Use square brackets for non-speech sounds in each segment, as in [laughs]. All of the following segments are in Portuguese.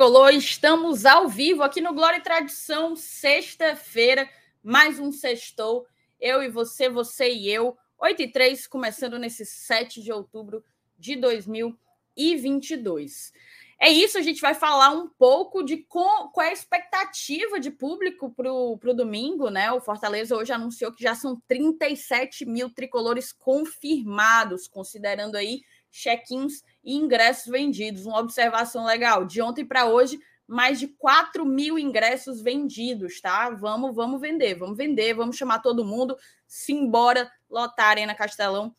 tricolor, estamos ao vivo aqui no Glória e Tradição, sexta-feira, mais um sextou. Eu e você, você e eu, 8 e 3, começando nesse 7 de outubro de 2022. É isso, a gente vai falar um pouco de com, qual é a expectativa de público para o domingo, né? O Fortaleza hoje anunciou que já são 37 mil tricolores confirmados, considerando aí check-ins e ingressos vendidos. Uma observação legal: de ontem para hoje, mais de 4 mil ingressos vendidos, tá? Vamos, vamos vender, vamos vender, vamos chamar todo mundo, simbora lotar a Arena Castelão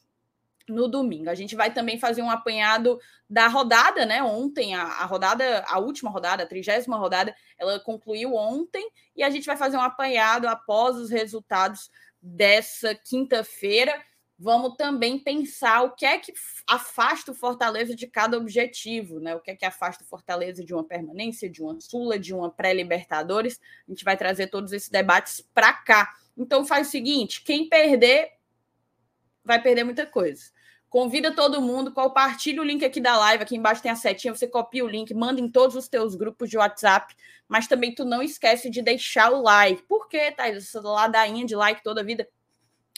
no domingo. A gente vai também fazer um apanhado da rodada, né? Ontem, a, a rodada, a última rodada, a trigésima rodada, ela concluiu ontem, e a gente vai fazer um apanhado após os resultados dessa quinta-feira vamos também pensar o que é que afasta o Fortaleza de cada objetivo, né? O que é que afasta o Fortaleza de uma permanência, de uma Sula, de uma pré-Libertadores. A gente vai trazer todos esses debates para cá. Então faz o seguinte: quem perder vai perder muita coisa. Convida todo mundo, compartilha o link aqui da live, aqui embaixo tem a setinha, você copia o link, manda em todos os teus grupos de WhatsApp, mas também tu não esquece de deixar o like. Por quê, Thais? Essa ladainha de like toda a vida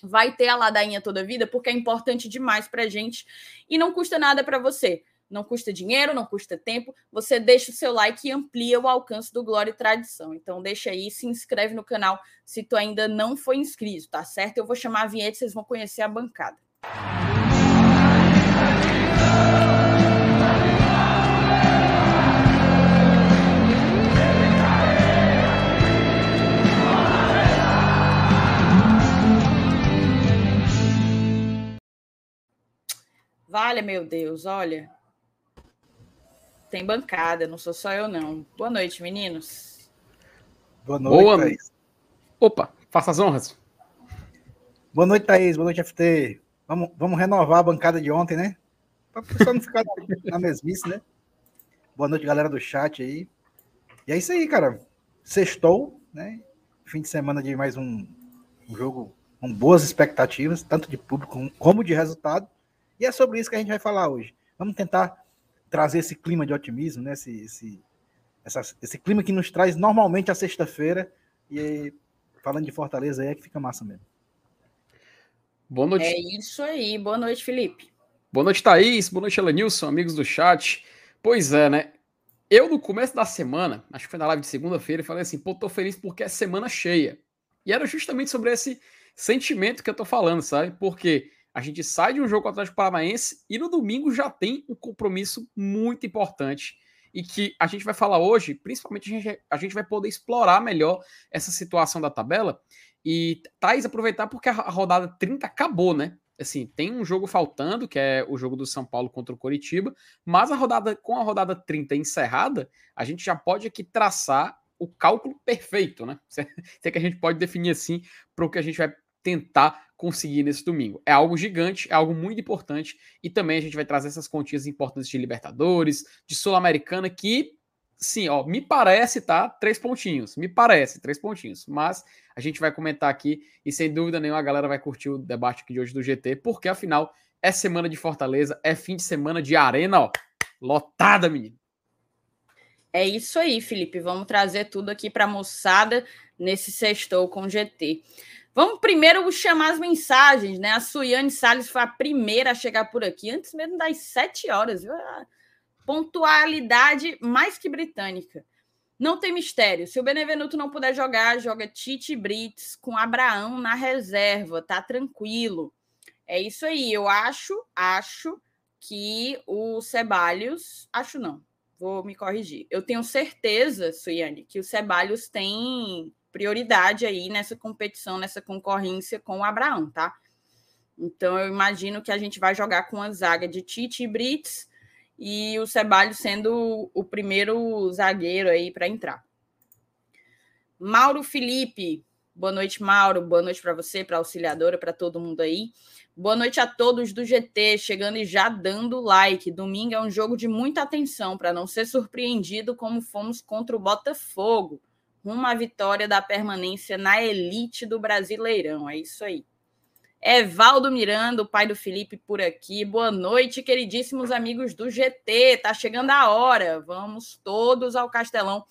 vai ter a ladainha toda vida, porque é importante demais para a gente e não custa nada para você. Não custa dinheiro, não custa tempo. Você deixa o seu like e amplia o alcance do Glória e Tradição. Então deixa aí, se inscreve no canal se tu ainda não foi inscrito, tá certo? Eu vou chamar a vinheta e vocês vão conhecer a bancada. Vale, meu Deus, olha. Tem bancada, não sou só eu, não. Boa noite, meninos. Boa noite, Boa... Thaís. Opa, faça as honras. Boa noite, Thaís. Boa noite, FT. Vamos, vamos renovar a bancada de ontem, né? Para pessoal não ficar [laughs] na mesmice, né? Boa noite, galera do chat aí. E é isso aí, cara. Sextou, né? Fim de semana de mais um, um jogo com boas expectativas, tanto de público como de resultado. E é sobre isso que a gente vai falar hoje. Vamos tentar trazer esse clima de otimismo, né? esse, esse, essa, esse clima que nos traz normalmente a sexta-feira. E falando de Fortaleza aí é que fica massa mesmo. Boa noite. É isso aí. Boa noite, Felipe. Boa noite, Thaís. Boa noite, Elenilson, amigos do chat. Pois é, né? Eu, no começo da semana, acho que foi na live de segunda-feira, falei assim, pô, tô feliz porque é semana cheia. E era justamente sobre esse sentimento que eu tô falando, sabe? Porque a gente sai de um jogo contra o Atlético Paranaense e no domingo já tem um compromisso muito importante e que a gente vai falar hoje, principalmente a gente, a gente vai poder explorar melhor essa situação da tabela e Thais aproveitar porque a rodada 30 acabou, né? Assim, tem um jogo faltando, que é o jogo do São Paulo contra o Coritiba, mas a rodada com a rodada 30 encerrada, a gente já pode aqui traçar o cálculo perfeito, né? [laughs] Se é que a gente pode definir assim para o que a gente vai tentar conseguir nesse domingo. É algo gigante, é algo muito importante e também a gente vai trazer essas continhas importantes de Libertadores, de Sul-Americana que sim, ó, me parece, tá? Três pontinhos, me parece, três pontinhos. Mas a gente vai comentar aqui e sem dúvida nenhuma a galera vai curtir o debate aqui de hoje do GT, porque afinal é semana de Fortaleza, é fim de semana de arena, ó, lotada, menino. É isso aí, Felipe. Vamos trazer tudo aqui para moçada nesse sextou com GT. Vamos primeiro chamar as mensagens, né? A Suiane Salles foi a primeira a chegar por aqui, antes mesmo das sete horas, viu? Pontualidade mais que britânica. Não tem mistério. Se o Benevenuto não puder jogar, joga Tite Brits com Abraão na reserva, tá tranquilo. É isso aí. Eu acho, acho que o Ceballos, acho não, vou me corrigir. Eu tenho certeza, Suiane, que o Ceballos tem prioridade aí nessa competição, nessa concorrência com o Abraão, tá? Então eu imagino que a gente vai jogar com a zaga de Tite e Brits e o Ceballos sendo o primeiro zagueiro aí para entrar. Mauro Felipe, boa noite, Mauro. Boa noite para você, para auxiliadora, para todo mundo aí. Boa noite a todos do GT, chegando e já dando like. Domingo é um jogo de muita atenção para não ser surpreendido como fomos contra o Botafogo rumo à vitória da permanência na elite do Brasileirão. É isso aí. Evaldo Miranda, o pai do Felipe, por aqui. Boa noite, queridíssimos amigos do GT. Tá chegando a hora. Vamos todos ao Castelão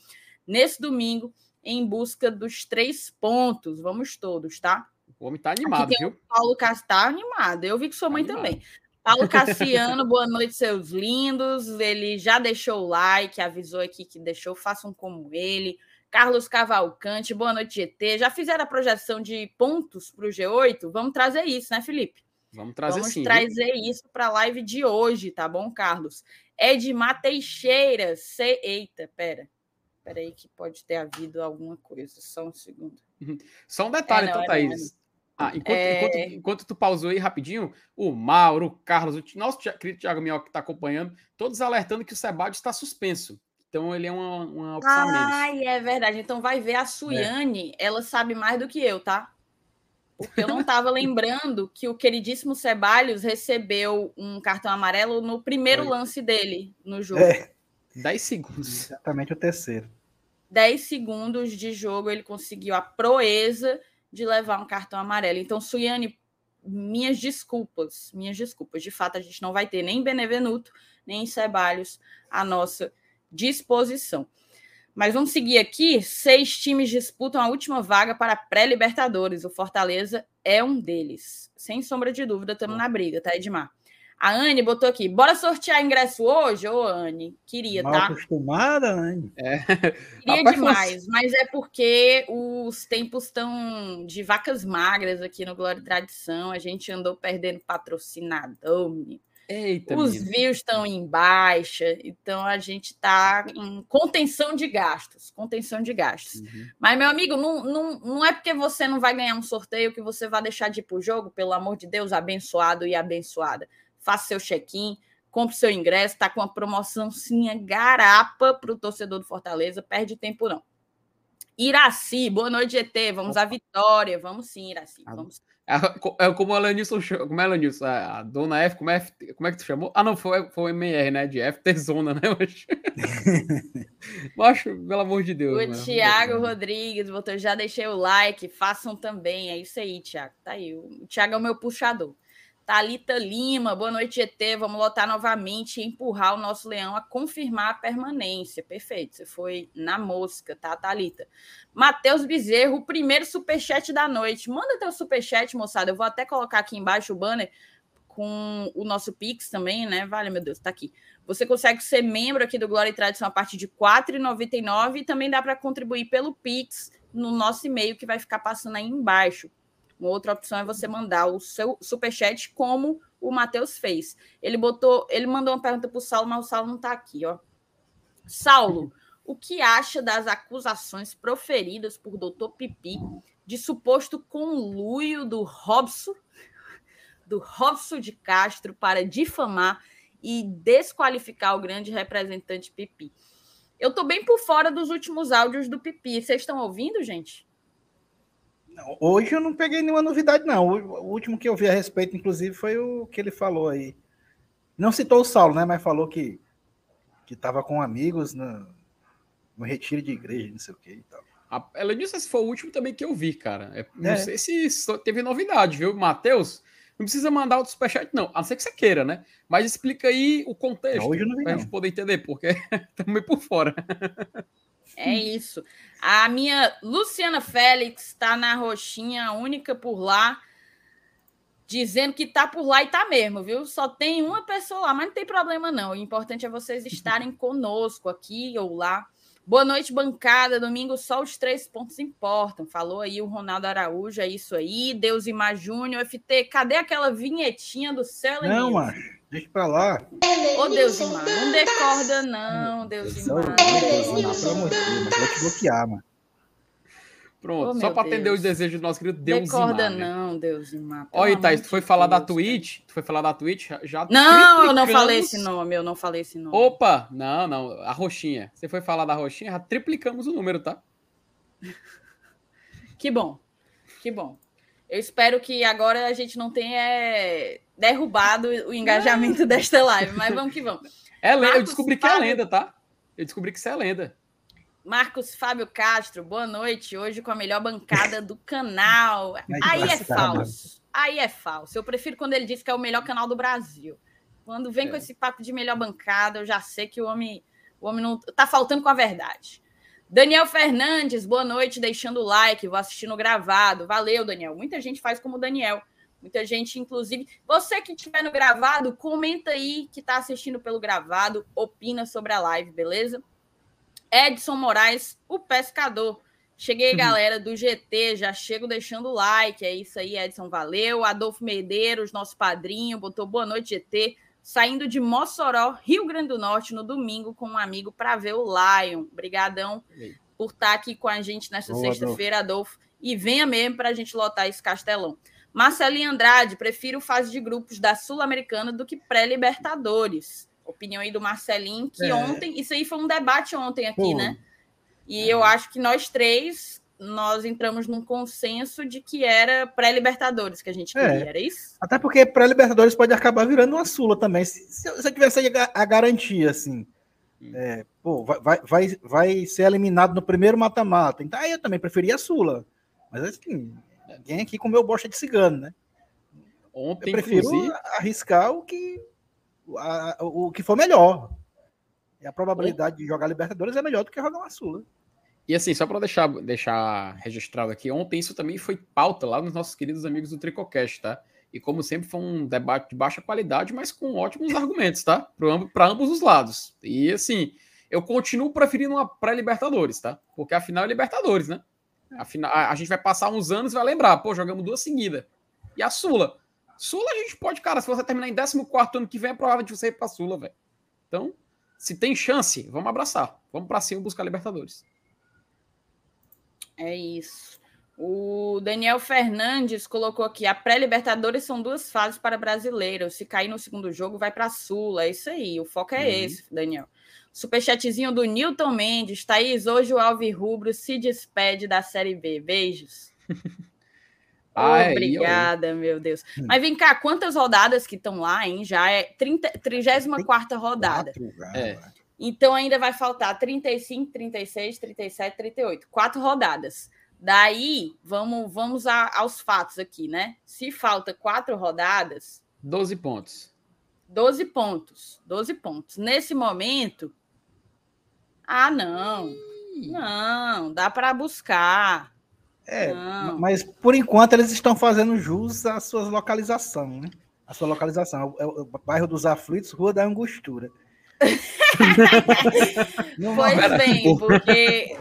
nesse domingo em busca dos três pontos. Vamos todos, tá? O homem tá animado, viu? Paulo Castro tá animado. Eu vi que sua mãe tá também. Paulo [laughs] Cassiano, boa noite, seus lindos. Ele já deixou o like, avisou aqui que deixou, façam como ele. Carlos Cavalcante, boa noite, GT. Já fizeram a projeção de pontos para o G8? Vamos trazer isso, né, Felipe? Vamos trazer Vamos sim. trazer isso para a live de hoje, tá bom, Carlos? Edmar Teixeira, se... eita, pera. Pera aí que pode ter havido alguma coisa, só um segundo. [laughs] Só um detalhe, é, não, então, Thaís. Ah, enquanto, é... enquanto, enquanto, tu pausou aí rapidinho, o Mauro, o Carlos, o nosso querido Thiago Minhoca que está acompanhando, todos alertando que o Sebade está suspenso. Então ele é uma, uma opção menos. Ai, é verdade. Então vai ver a Suiane, é. ela sabe mais do que eu, tá? Porque eu não [laughs] estava lembrando que o queridíssimo Ceballos recebeu um cartão amarelo no primeiro Foi. lance dele no jogo. É. 10 segundos. Exatamente o terceiro. 10 segundos de jogo ele conseguiu a proeza de levar um cartão amarelo. Então, Suiane, minhas desculpas, minhas desculpas. De fato, a gente não vai ter nem Benevenuto, nem Ceballos a nossa disposição. Mas vamos seguir aqui. Seis times disputam a última vaga para pré-Libertadores. O Fortaleza é um deles. Sem sombra de dúvida, estamos na briga, tá, Edmar? A Anne botou aqui: bora sortear ingresso hoje? Ô, Anne, queria, Mal tá? acostumada, Anne. É. [laughs] Queria Rapaz, demais, mas é porque os tempos estão de vacas magras aqui no Glória e Tradição. A gente andou perdendo patrocinador, menino. Eita, Os views estão em baixa, então a gente está em contenção de gastos. Contenção de gastos. Uhum. Mas, meu amigo, não, não, não é porque você não vai ganhar um sorteio que você vai deixar de ir para o jogo, pelo amor de Deus, abençoado e abençoada. Faça seu check-in, compre seu ingresso, está com uma promoçãozinha garapa para o torcedor do Fortaleza, perde tempo não. Iraci, boa noite, GT. Vamos à vitória. Vamos sim, Iraci. Vamos. É, é como a Lanilson, como é Lanilson, a dona F, como é, como é que tu chamou? Ah, não, foi, foi o MR, né? De FT Zona, né? [laughs] Macho, [laughs] pelo amor de Deus. O mano. Thiago Rodrigues botou, já deixei o like, façam também. É isso aí, Thiago. Tá aí. O Thiago é o meu puxador. Talita Lima, boa noite, GT. Vamos lotar novamente e empurrar o nosso leão a confirmar a permanência. Perfeito, você foi na mosca, tá, Talita? Matheus Bezerro, o primeiro superchat da noite. Manda teu superchat, moçada. Eu vou até colocar aqui embaixo o banner com o nosso Pix também, né? Vale, meu Deus, tá aqui. Você consegue ser membro aqui do Glória e Tradição a partir de R$ 4,99 e também dá para contribuir pelo Pix no nosso e-mail que vai ficar passando aí embaixo. Uma outra opção é você mandar o seu superchat como o Matheus fez. Ele botou, ele mandou uma pergunta para o Saulo, mas o Saulo não está aqui, ó. Saulo, o que acha das acusações proferidas por Dr. Pipi de suposto conluio do Robson, do Robson de Castro para difamar e desqualificar o grande representante Pipi? Eu estou bem por fora dos últimos áudios do Pipi. Vocês estão ouvindo, gente? Hoje eu não peguei nenhuma novidade, não. O último que eu vi a respeito, inclusive, foi o que ele falou aí. Não citou o Saulo, né? Mas falou que que estava com amigos no, no, retiro de igreja, não sei o que e tal. ela disse se foi o último também que eu vi, cara. É, não é. sei se teve novidade, viu, Matheus? Não precisa mandar o superchat, não. A não ser que você queira, né? Mas explica aí o contexto. Hoje eu não vi, pra não. gente poder entender, porque [laughs] estamos meio por fora. [laughs] É isso. A minha Luciana Félix está na roxinha, a única por lá, dizendo que está por lá e está mesmo, viu? Só tem uma pessoa lá, mas não tem problema não. O importante é vocês estarem [laughs] conosco aqui ou lá. Boa noite, bancada. Domingo só os três pontos importam. Falou aí o Ronaldo Araújo, é isso aí. Deus e Mar Júnior, FT. Cadê aquela vinhetinha do céu? Não, macho. Deixa pra lá. Ô, Deus Imar, não decorda, não, Deus Deus, vou te bloquear, mano. Pronto, oh, só para atender os desejos do nosso querido Deus Decorda não, Deus Imar. Olha, Thaís, tu foi falar da Twitch? Tu foi falar da Twitch? Já Não, eu não falei esse nome, eu não falei esse nome. Opa, não, não, a roxinha. Você foi falar da roxinha, já triplicamos o número, tá? [laughs] Que bom, que bom. Eu espero que agora a gente não tenha é, derrubado o engajamento desta live, mas vamos que vamos. É lenda, eu descobri que é lenda, tá? Eu descobri que isso é lenda. Marcos Fábio Castro, boa noite. Hoje com a melhor bancada do canal. Aí é falso. aí é falso. Eu prefiro quando ele diz que é o melhor canal do Brasil. Quando vem é. com esse papo de melhor bancada, eu já sei que o homem, o homem não tá faltando com a verdade. Daniel Fernandes, boa noite, deixando o like, vou assistindo gravado. Valeu, Daniel. Muita gente faz como o Daniel. Muita gente, inclusive. Você que estiver no gravado, comenta aí que está assistindo pelo gravado, opina sobre a live, beleza? Edson Moraes, o pescador. Cheguei, uhum. galera do GT, já chego deixando o like. É isso aí, Edson, valeu. Adolfo Medeiros, nosso padrinho, botou boa noite, GT. Saindo de Mossoró, Rio Grande do Norte, no domingo, com um amigo para ver o Lion. Obrigadão por estar tá aqui com a gente nessa sexta-feira, Adolfo. E venha mesmo para a gente lotar esse castelão. Marcelinho Andrade, prefiro fase de grupos da Sul-Americana do que pré-Libertadores. Opinião aí do Marcelinho, que é. ontem, isso aí foi um debate ontem aqui, Pô. né? E é. eu acho que nós três, nós entramos num consenso de que era pré-Libertadores que a gente queria, é. era isso? Até porque pré-Libertadores pode acabar virando uma Sula também, se, se, se tivesse a garantia, assim. Hum. É, pô, vai, vai, vai ser eliminado no primeiro mata-mata. Então, aí eu também preferia a Sula. Mas assim, Ninguém aqui comeu bocha de cigano, né? Ontem, eu prefiro inclusive... arriscar o que, a, o que for melhor. E a probabilidade de jogar Libertadores é melhor do que jogar uma Sula. E assim, só para deixar, deixar registrado aqui, ontem isso também foi pauta lá nos nossos queridos amigos do Tricocast, tá? E como sempre, foi um debate de baixa qualidade, mas com ótimos argumentos, tá? Para ambos os lados. E assim, eu continuo preferindo uma pré-Libertadores, tá? Porque afinal é Libertadores, né? Afinal, a, gente vai passar uns anos e vai lembrar, pô, jogamos duas seguidas. E a Sula? Sula a gente pode, cara, se você terminar em 14 ano que vem, é provável de você ir pra Sula, velho. Então, se tem chance, vamos abraçar. Vamos pra cima buscar Libertadores. É isso. O Daniel Fernandes colocou aqui: a pré-Libertadores são duas fases para brasileiros. Se cair no segundo jogo, vai para a Sula. É isso aí. O foco é uhum. esse, Daniel. Superchatzinho do Newton Mendes. Thaís, hoje o Alvi Rubro se despede da Série B. Beijos. [laughs] Ai, Obrigada, eu... meu Deus. Hum. Mas vem cá, quantas rodadas que estão lá, hein? Já é 30, 34 rodada. É. Então ainda vai faltar 35, 36, 37, 38. Quatro rodadas. Daí, vamos, vamos a, aos fatos aqui, né? Se falta quatro rodadas. 12 pontos. 12 pontos. 12 pontos. Nesse momento, ah, não. Não, dá para buscar. É, não. mas por enquanto eles estão fazendo jus à sua localização, né? A sua localização. É o, é o bairro dos Aflitos, Rua da Angostura. [laughs] pois bem, porque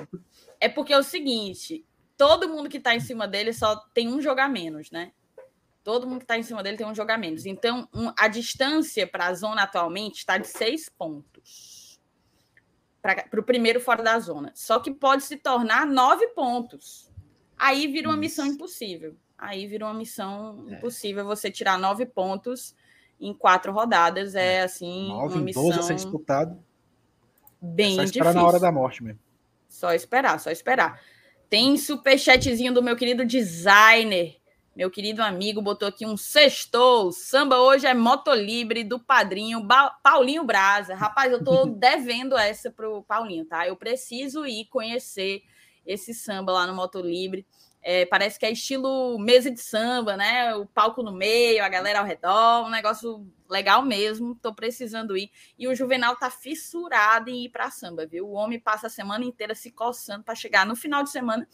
é porque é o seguinte, todo mundo que está em cima dele só tem um jogo a menos, né? Todo mundo que está em cima dele tem um jogo a menos. Então, um, a distância para a zona atualmente está de seis pontos para o primeiro fora da zona. Só que pode se tornar nove pontos. Aí vira uma missão impossível. Aí vira uma missão é. impossível você tirar nove pontos em quatro rodadas. É, é. assim. Nove uma missão 12 a ser disputado. Bem é só esperar difícil. na hora da morte mesmo. Só esperar, só esperar. Tem superchatzinho do meu querido designer meu querido amigo botou aqui um sextou. Samba hoje é Motolibre do padrinho ba Paulinho Braza. Rapaz, eu tô [laughs] devendo essa pro Paulinho, tá? Eu preciso ir conhecer esse samba lá no Motolibre. É, parece que é estilo mesa de samba, né? O palco no meio, a galera ao redor, um negócio legal mesmo. Tô precisando ir. E o Juvenal tá fissurado em ir para samba, viu? O homem passa a semana inteira se coçando para chegar no final de semana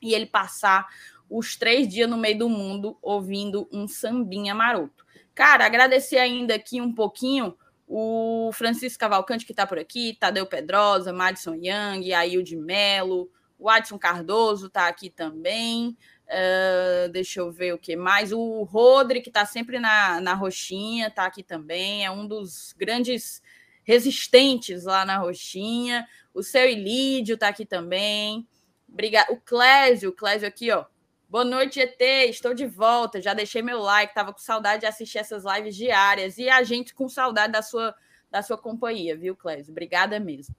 e ele passar os três dias no meio do mundo ouvindo um sambinha maroto. Cara, agradecer ainda aqui um pouquinho o Francisco Cavalcante, que está por aqui, Tadeu Pedrosa, Madison Young, Ailde Melo, o Adson Cardoso está aqui também. Uh, deixa eu ver o que mais. O Rodri, que está sempre na, na Roxinha, está aqui também. É um dos grandes resistentes lá na Roxinha. O seu Ilídio está aqui também. Obrigado. O Clésio, o Clésio aqui, ó. Boa noite, ET. Estou de volta. Já deixei meu like. Tava com saudade de assistir essas lives diárias. E a gente com saudade da sua, da sua companhia, viu, Clésio? Obrigada mesmo.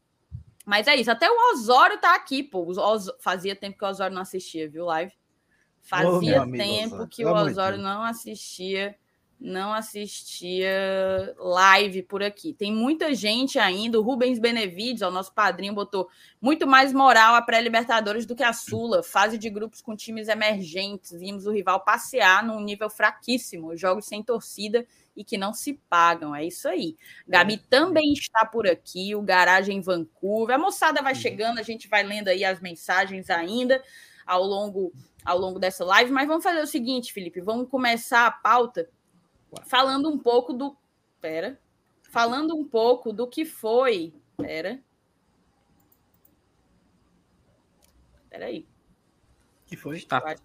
Mas é isso. Até o Osório tá aqui, pô. Os... Fazia tempo que o Osório não assistia, viu, live? Fazia oh, tempo Osório. que o Osório não assistia não assistia live por aqui. Tem muita gente ainda. O Rubens Benevides, o nosso padrinho, botou muito mais moral a pré-Libertadores do que a Sula. Fase de grupos com times emergentes. Vimos o rival passear num nível fraquíssimo. Jogos sem torcida e que não se pagam. É isso aí. Gabi é. também está por aqui. O Garagem em Vancouver. A moçada vai uhum. chegando, a gente vai lendo aí as mensagens ainda ao longo, ao longo dessa live. Mas vamos fazer o seguinte, Felipe. Vamos começar a pauta falando um pouco do. Pera. Falando um pouco do que foi. Pera. Pera aí. Que foi? Acho,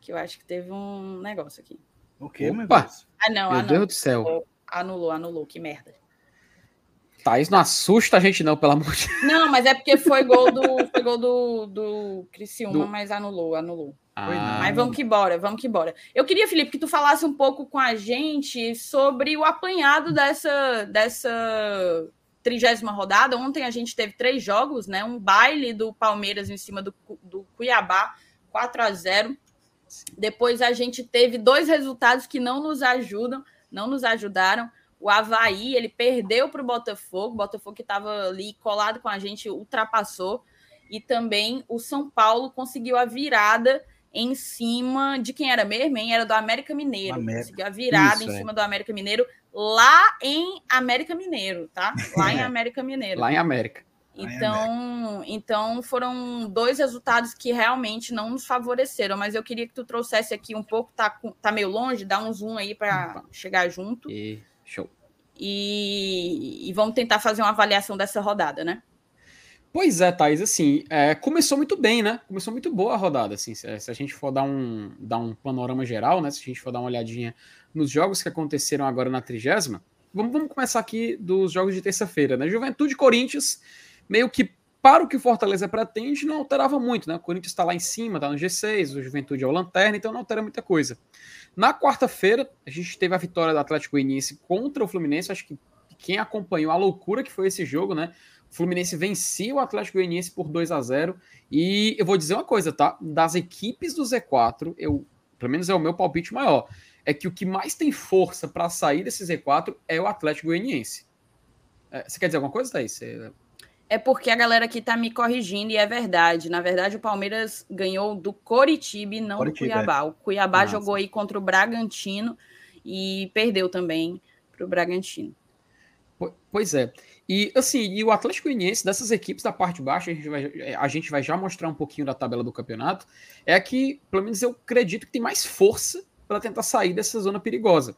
que eu acho que teve um negócio aqui. O quê, meu Deus? Ah, não. Meu ah, Deus do céu. Anulou, anulou. Que merda. Thaís não assusta a gente, não, pelo amor de Deus. Não, mas é porque foi gol do, foi gol do, do Criciúma, do... mas anulou, anulou. Ah. Mas vamos que bora, vamos que bora. Eu queria, Felipe, que tu falasse um pouco com a gente sobre o apanhado dessa, dessa trigésima rodada. Ontem a gente teve três jogos, né? Um baile do Palmeiras em cima do, do Cuiabá, 4 a 0 Depois a gente teve dois resultados que não nos ajudam, não nos ajudaram. O Havaí, ele perdeu para o Botafogo, o Botafogo que estava ali colado com a gente ultrapassou. E também o São Paulo conseguiu a virada em cima de quem era mesmo, hein? Era do América Mineiro. América. Conseguiu a virada Isso, em é. cima do América Mineiro, lá em América Mineiro, tá? Lá em [laughs] América Mineiro. lá em América. Então, então foram dois resultados que realmente não nos favoreceram, mas eu queria que tu trouxesse aqui um pouco, tá, tá meio longe, dá um zoom aí para chegar junto. E show. E, e vamos tentar fazer uma avaliação dessa rodada, né? Pois é, Thais, assim, é, começou muito bem, né? Começou muito boa a rodada, assim, se, se, a gente for dar um, dar um panorama geral, né? Se a gente for dar uma olhadinha nos jogos que aconteceram agora na trigésima, vamos, vamos começar aqui dos jogos de terça-feira, né? Juventude Corinthians, meio que para o que o Fortaleza pretende, não alterava muito, né? O Corinthians está lá em cima, está no G6, o Juventude é o Lanterna, então não altera muita coisa. Na quarta-feira, a gente teve a vitória do Atlético Goianiense contra o Fluminense, acho que quem acompanhou a loucura que foi esse jogo, né? O Fluminense vencia o Atlético Goianiense por 2 a 0 E eu vou dizer uma coisa, tá? Das equipes do Z4, eu, pelo menos é o meu palpite maior, é que o que mais tem força para sair desse Z4 é o Atlético Goianiense. É, você quer dizer alguma coisa, Thaís? Você... É porque a galera aqui tá me corrigindo e é verdade. Na verdade, o Palmeiras ganhou do Coritiba e não Coritiba, do Cuiabá. É. O Cuiabá jogou aí contra o Bragantino e perdeu também para o Bragantino. Pois é. E assim, e o Atlético Goianiense, dessas equipes da parte de baixo, a gente, vai, a gente vai já mostrar um pouquinho da tabela do campeonato, é que, pelo menos eu acredito que tem mais força para tentar sair dessa zona perigosa.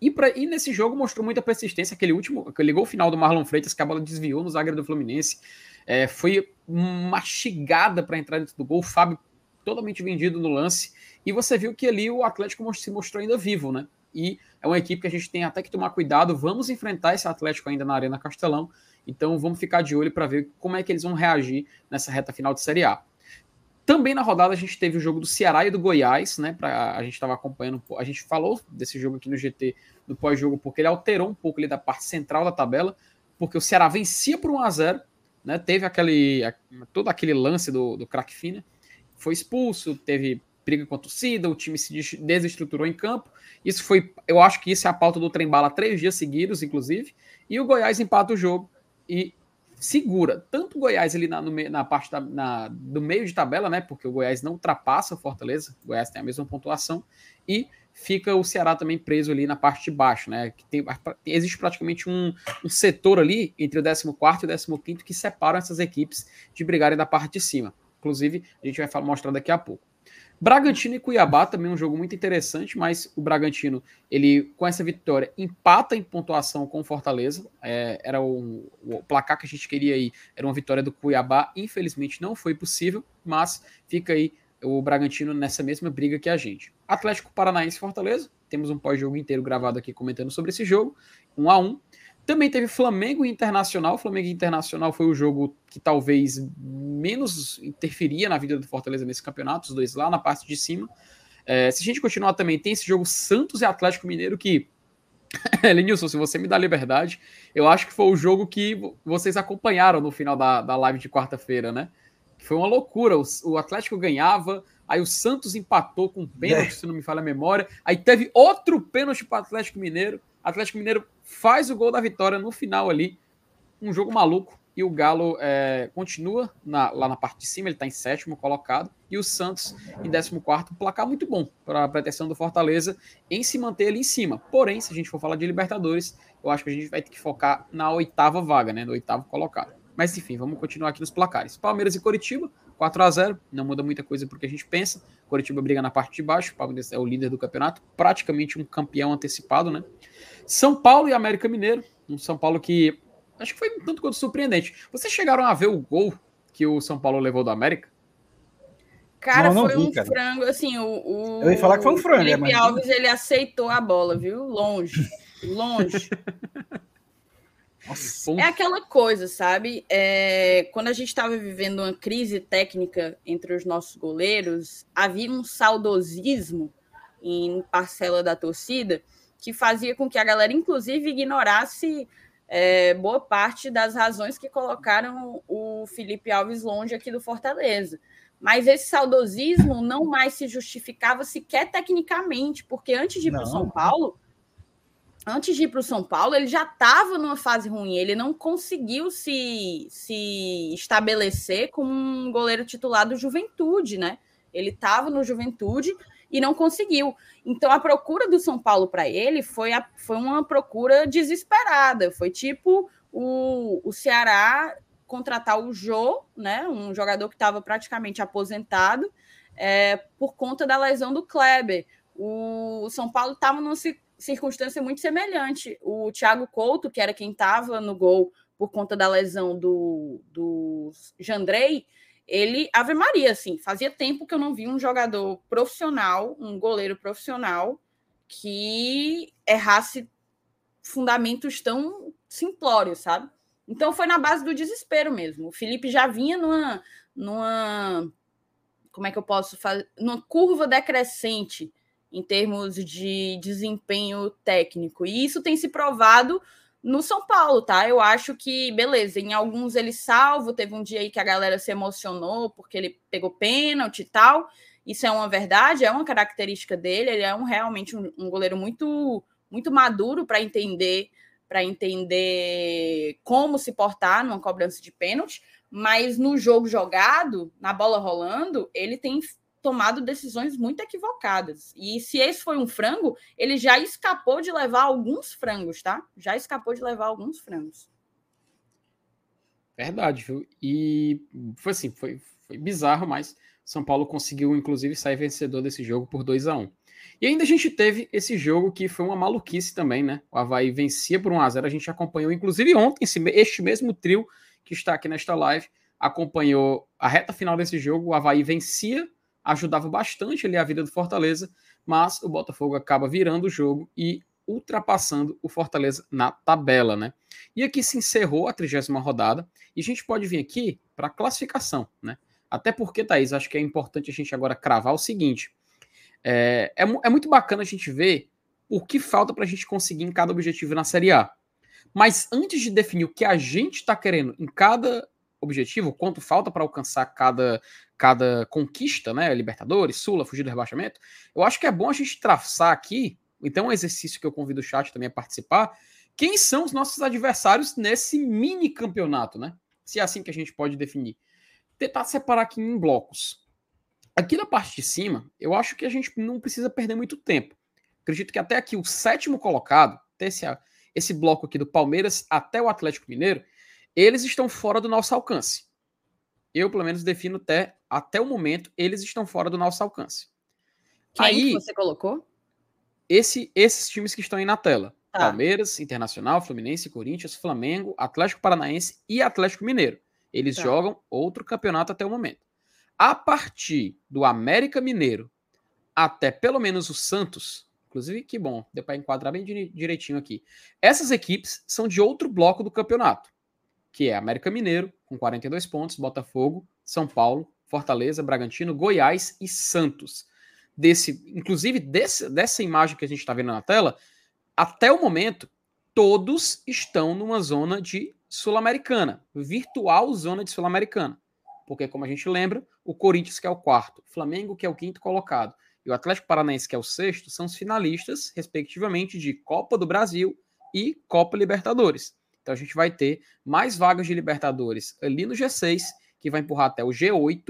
E, pra, e nesse jogo mostrou muita persistência, aquele último, aquele gol final do Marlon Freitas, que a bola desviou no zagueiro do Fluminense, é, foi mastigada para entrar dentro do gol, Fábio totalmente vendido no lance, e você viu que ali o Atlético se mostrou ainda vivo, né? e é uma equipe que a gente tem até que tomar cuidado. Vamos enfrentar esse Atlético ainda na Arena Castelão, então vamos ficar de olho para ver como é que eles vão reagir nessa reta final de Série A. Também na rodada a gente teve o jogo do Ceará e do Goiás, né? Pra, a gente estava acompanhando, a gente falou desse jogo aqui no GT do pós-jogo, porque ele alterou um pouco ali da parte central da tabela, porque o Ceará vencia por 1 a 0 né? Teve aquele todo aquele lance do, do craque Fina, foi expulso, teve briga com a torcida, o time se desestruturou em campo. Isso foi, eu acho que isso é a pauta do trem bala três dias seguidos, inclusive. E o Goiás empata o jogo e segura tanto o Goiás ali na, no, na parte da, na, do meio de tabela, né? Porque o Goiás não ultrapassa o Fortaleza, o Goiás tem a mesma pontuação, e fica o Ceará também preso ali na parte de baixo, né? Que tem, existe praticamente um, um setor ali entre o 14 e o 15 que separam essas equipes de brigarem da parte de cima. Inclusive, a gente vai mostrar daqui a pouco. Bragantino e Cuiabá também é um jogo muito interessante, mas o Bragantino, ele com essa vitória, empata em pontuação com o Fortaleza. É, era o, o, placar que a gente queria aí, era uma vitória do Cuiabá. Infelizmente não foi possível, mas fica aí o Bragantino nessa mesma briga que a gente. Atlético Paranaense Fortaleza, temos um pós-jogo inteiro gravado aqui comentando sobre esse jogo, um a um. Também teve Flamengo e Internacional. Flamengo e Internacional foi o jogo que talvez menos interferia na vida do Fortaleza nesse campeonato, os dois lá na parte de cima. É, se a gente continuar também, tem esse jogo Santos e Atlético Mineiro que. [laughs] Lenilson, se você me dá liberdade, eu acho que foi o jogo que vocês acompanharam no final da, da live de quarta-feira, né? foi uma loucura. O, o Atlético ganhava, aí o Santos empatou com um pênalti, é. se não me falha a memória. Aí teve outro pênalti para o Atlético Mineiro. Atlético Mineiro faz o gol da vitória no final ali. Um jogo maluco. E o Galo é, continua na, lá na parte de cima, ele está em sétimo colocado. E o Santos em décimo quarto. Placar muito bom para a pretensão do Fortaleza em se manter ali em cima. Porém, se a gente for falar de Libertadores, eu acho que a gente vai ter que focar na oitava vaga, né? No oitavo colocado. Mas enfim, vamos continuar aqui nos placares. Palmeiras e Coritiba, 4 a 0 não muda muita coisa porque a gente pensa. Coritiba briga na parte de baixo, o Palmeiras é o líder do campeonato, praticamente um campeão antecipado, né? São Paulo e América Mineiro, um São Paulo que acho que foi um tanto quanto surpreendente. Vocês chegaram a ver o gol que o São Paulo levou do América? Cara, não, não foi vi, um cara. frango, assim, o, o, Eu ia falar que foi um frango. O Felipe Alves, ele aceitou a bola, viu? Longe, longe. [laughs] Nossa. É aquela coisa, sabe? É, quando a gente estava vivendo uma crise técnica entre os nossos goleiros, havia um saudosismo em parcela da torcida que fazia com que a galera, inclusive, ignorasse é, boa parte das razões que colocaram o Felipe Alves longe aqui do Fortaleza. Mas esse saudosismo não mais se justificava sequer tecnicamente, porque antes de ir para o São Paulo, antes de ir para o São Paulo, ele já estava numa fase ruim, ele não conseguiu se, se estabelecer como um goleiro titular do Juventude, né? Ele estava no Juventude e não conseguiu. Então a procura do São Paulo para ele foi, a, foi uma procura desesperada. Foi tipo o, o Ceará contratar o Jô, né, um jogador que estava praticamente aposentado, é, por conta da lesão do Kleber. O São Paulo estava numa circunstância muito semelhante. O Thiago Couto, que era quem estava no gol por conta da lesão do, do Jandrei, ele, Ave Maria, assim, fazia tempo que eu não vi um jogador profissional, um goleiro profissional, que errasse fundamentos tão simplórios, sabe? Então foi na base do desespero mesmo. O Felipe já vinha numa, numa como é que eu posso fazer? Numa curva decrescente em termos de desempenho técnico. E isso tem se provado no São Paulo, tá? Eu acho que, beleza, em alguns ele salvo, teve um dia aí que a galera se emocionou porque ele pegou pênalti e tal. Isso é uma verdade, é uma característica dele, ele é um, realmente um, um goleiro muito muito maduro para entender para entender como se portar numa cobrança de pênalti, mas no jogo jogado, na bola rolando, ele tem tomado decisões muito equivocadas. E se esse foi um frango, ele já escapou de levar alguns frangos, tá? Já escapou de levar alguns frangos. Verdade, viu? E foi assim, foi, foi bizarro, mas São Paulo conseguiu, inclusive, sair vencedor desse jogo por 2 a 1 E ainda a gente teve esse jogo que foi uma maluquice também, né? O Havaí vencia por 1 a 0 a gente acompanhou, inclusive ontem, este mesmo trio que está aqui nesta live acompanhou a reta final desse jogo. O Havaí vencia ajudava bastante ali a vida do Fortaleza, mas o Botafogo acaba virando o jogo e ultrapassando o Fortaleza na tabela, né? E aqui se encerrou a trigésima rodada e a gente pode vir aqui para a classificação, né? Até porque, Thaís, acho que é importante a gente agora cravar o seguinte: é, é, é muito bacana a gente ver o que falta para a gente conseguir em cada objetivo na Série A. Mas antes de definir o que a gente está querendo em cada objetivo, quanto falta para alcançar cada, cada conquista, né? Libertadores, Sula, fugir do rebaixamento. Eu acho que é bom a gente traçar aqui, então, um exercício que eu convido o chat também a participar. Quem são os nossos adversários nesse mini campeonato, né? Se é assim que a gente pode definir. Tentar separar aqui em blocos. Aqui na parte de cima, eu acho que a gente não precisa perder muito tempo. Acredito que até aqui o sétimo colocado, esse, esse bloco aqui do Palmeiras até o Atlético Mineiro, eles estão fora do nosso alcance. Eu, pelo menos, defino até, até o momento, eles estão fora do nosso alcance. Quem aí, você colocou? Esse, esses times que estão aí na tela. Tá. Palmeiras, Internacional, Fluminense, Corinthians, Flamengo, Atlético Paranaense e Atlético Mineiro. Eles tá. jogam outro campeonato até o momento. A partir do América Mineiro até pelo menos o Santos, inclusive que bom, deu para enquadrar bem direitinho aqui. Essas equipes são de outro bloco do campeonato que é América Mineiro, com 42 pontos, Botafogo, São Paulo, Fortaleza, Bragantino, Goiás e Santos. Desse, inclusive desse, dessa imagem que a gente está vendo na tela, até o momento, todos estão numa zona de Sul-Americana, virtual zona de Sul-Americana. Porque, como a gente lembra, o Corinthians, que é o quarto, o Flamengo, que é o quinto colocado, e o Atlético Paranaense, que é o sexto, são os finalistas, respectivamente, de Copa do Brasil e Copa Libertadores. Então a gente vai ter mais vagas de Libertadores ali no G6, que vai empurrar até o G8,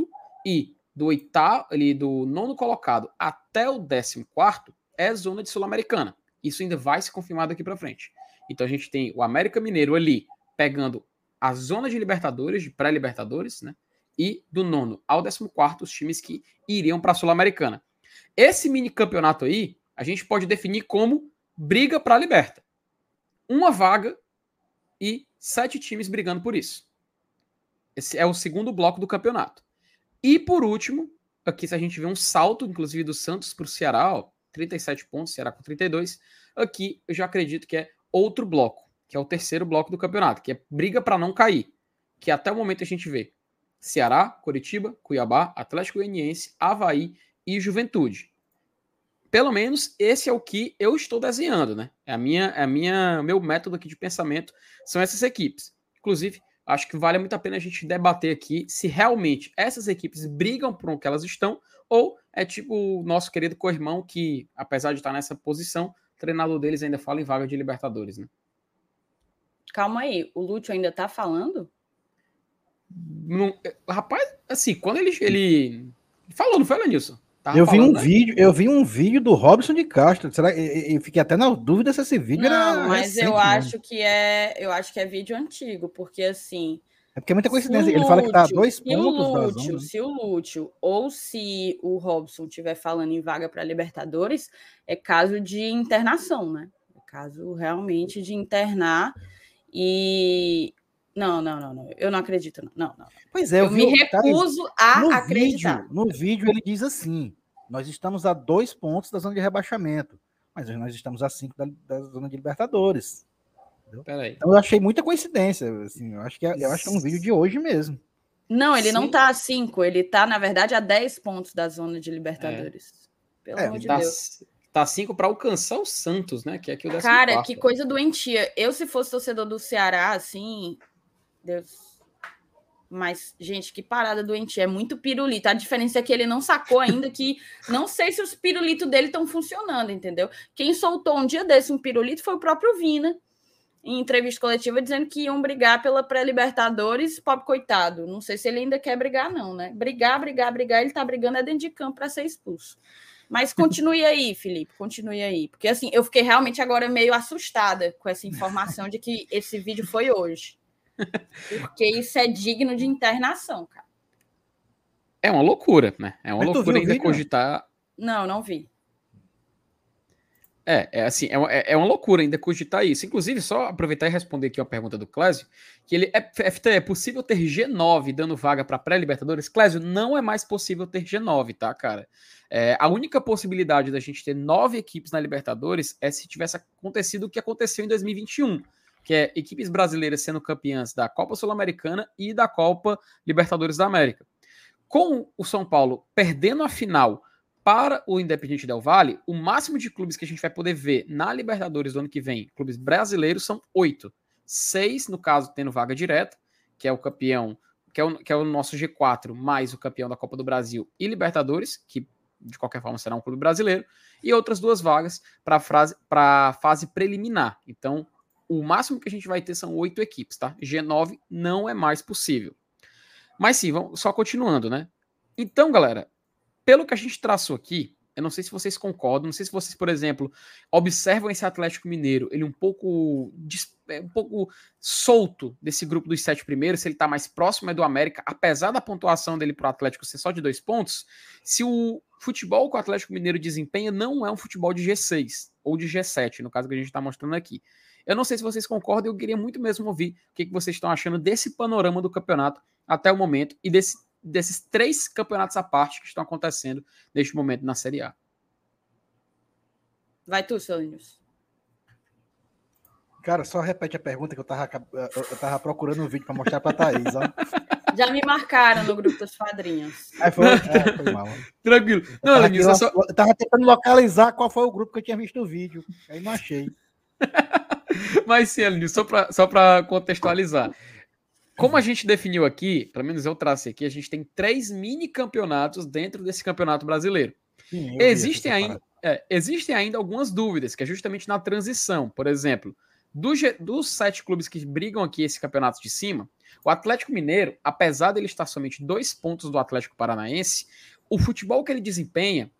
e do oitavo, ali do nono colocado até o décimo quarto é zona de Sul-Americana. Isso ainda vai se confirmar daqui para frente. Então a gente tem o América Mineiro ali pegando a zona de Libertadores, de pré-Libertadores, né? E do nono ao décimo quarto, os times que iriam para a Sul-Americana. Esse mini campeonato aí, a gente pode definir como briga para a Liberta. Uma vaga e sete times brigando por isso. Esse é o segundo bloco do campeonato. E por último, aqui se a gente vê um salto, inclusive, do Santos para o Ceará, ó, 37 pontos, Ceará com 32. Aqui eu já acredito que é outro bloco, que é o terceiro bloco do campeonato, que é briga para não cair. Que até o momento a gente vê Ceará, Curitiba, Cuiabá, Atlético Goianiense, Havaí e Juventude. Pelo menos esse é o que eu estou desenhando, né? É a minha, é a minha, meu método aqui de pensamento são essas equipes. Inclusive, acho que vale muito a pena a gente debater aqui se realmente essas equipes brigam por onde elas estão ou é tipo o nosso querido co-irmão que, apesar de estar nessa posição, o treinador deles ainda fala em vaga de Libertadores, né? Calma aí, o Lúcio ainda tá falando? Não, é, rapaz, assim, quando ele, ele falou, não foi, Lenilson? Eu vi um né? vídeo, eu vi um vídeo do Robson de Castro. Será eu fiquei até na dúvida se esse vídeo não, era mas recente, eu acho que é, eu acho que é vídeo antigo, porque assim, é porque é muita coincidência. Ele fala que tá a dois pontos da zona. Se o Lúcio ou se o Robson estiver falando em vaga para Libertadores, é caso de internação, né? É caso realmente de internar e. Não, não, não, não. Eu não acredito, não. não, não. Pois é, eu, eu vi, me recuso tá, a no acreditar. Vídeo, no vídeo ele diz assim: nós estamos a dois pontos da zona de rebaixamento, mas nós estamos a cinco da, da zona de Libertadores. Então eu achei muita coincidência. Assim, eu, acho que é, eu acho que é um vídeo de hoje mesmo. Não, ele Sim. não tá a 5, ele tá, na verdade, a 10 pontos da zona de Libertadores. É. Pelo é, amor de tá, Deus. Tá 5 para alcançar o Santos, né? Que é aqui o Cara, quarto. que coisa doentia. Eu, se fosse torcedor do Ceará, assim. Deus. Mas, gente, que parada doentia. É muito pirulito. A diferença é que ele não sacou ainda que. Não sei se os pirulitos dele estão funcionando, entendeu? Quem soltou um dia desse um pirulito foi o próprio Vina em entrevista coletiva dizendo que iam brigar pela pré-Libertadores, pobre coitado. Não sei se ele ainda quer brigar, não, né? Brigar, brigar, brigar, ele tá brigando é dentro de campo para ser expulso. Mas continue aí, [laughs] Felipe, continue aí. Porque assim, eu fiquei realmente agora meio assustada com essa informação de que esse vídeo foi hoje. Porque isso é digno de internação, cara. É uma loucura, né? É uma Mas loucura ainda cogitar. Não, não vi. É, é assim, é uma, é, é uma loucura ainda cogitar isso. Inclusive, só aproveitar e responder aqui uma pergunta do Clésio, que ele é, FT, é possível ter G9 dando vaga para pré-libertadores? Clésio, não é mais possível ter G9, tá, cara? É, a única possibilidade da gente ter nove equipes na Libertadores é se tivesse acontecido o que aconteceu em 2021, que é equipes brasileiras sendo campeãs da Copa Sul-Americana e da Copa Libertadores da América. Com o São Paulo perdendo a final para o Independente Del Vale, o máximo de clubes que a gente vai poder ver na Libertadores do ano que vem, clubes brasileiros, são oito. Seis, no caso, tendo vaga direta, que é o campeão, que é o, que é o nosso G4, mais o campeão da Copa do Brasil e Libertadores, que de qualquer forma será um clube brasileiro, e outras duas vagas para a fase preliminar. Então, o máximo que a gente vai ter são oito equipes, tá? G9 não é mais possível. Mas sim, vamos só continuando, né? Então, galera, pelo que a gente traçou aqui, eu não sei se vocês concordam, não sei se vocês, por exemplo, observam esse Atlético Mineiro, ele um pouco é, um pouco solto desse grupo dos sete primeiros, se ele está mais próximo é do América, apesar da pontuação dele para o Atlético ser só de dois pontos, se o futebol que o Atlético Mineiro desempenha não é um futebol de G6 ou de G7, no caso que a gente está mostrando aqui. Eu não sei se vocês concordam, eu queria muito mesmo ouvir o que, que vocês estão achando desse panorama do campeonato até o momento e desse desses três campeonatos à parte que estão acontecendo neste momento na Série A. Vai tu, Solinhos. Cara, só repete a pergunta que eu tava, eu tava procurando um vídeo para mostrar para Thaís, ó. [laughs] Já me marcaram no grupo dos padrinhos. Aí foi, é, foi [laughs] mal. Tranquilo. Não, eu tava, aqui, só... eu tava tentando localizar qual foi o grupo que eu tinha visto o vídeo. Aí não achei. [laughs] Mas sim, Alinho, só para só contextualizar. como a gente definiu aqui, pelo menos eu tracei aqui, a gente tem três mini campeonatos dentro desse campeonato brasileiro. Sim, existem, ainda, é, existem ainda algumas dúvidas, que é justamente na transição. Por exemplo, do, dos sete clubes que brigam aqui esse campeonato de cima, o Atlético Mineiro, apesar dele estar somente dois pontos do Atlético Paranaense, o futebol que ele desempenha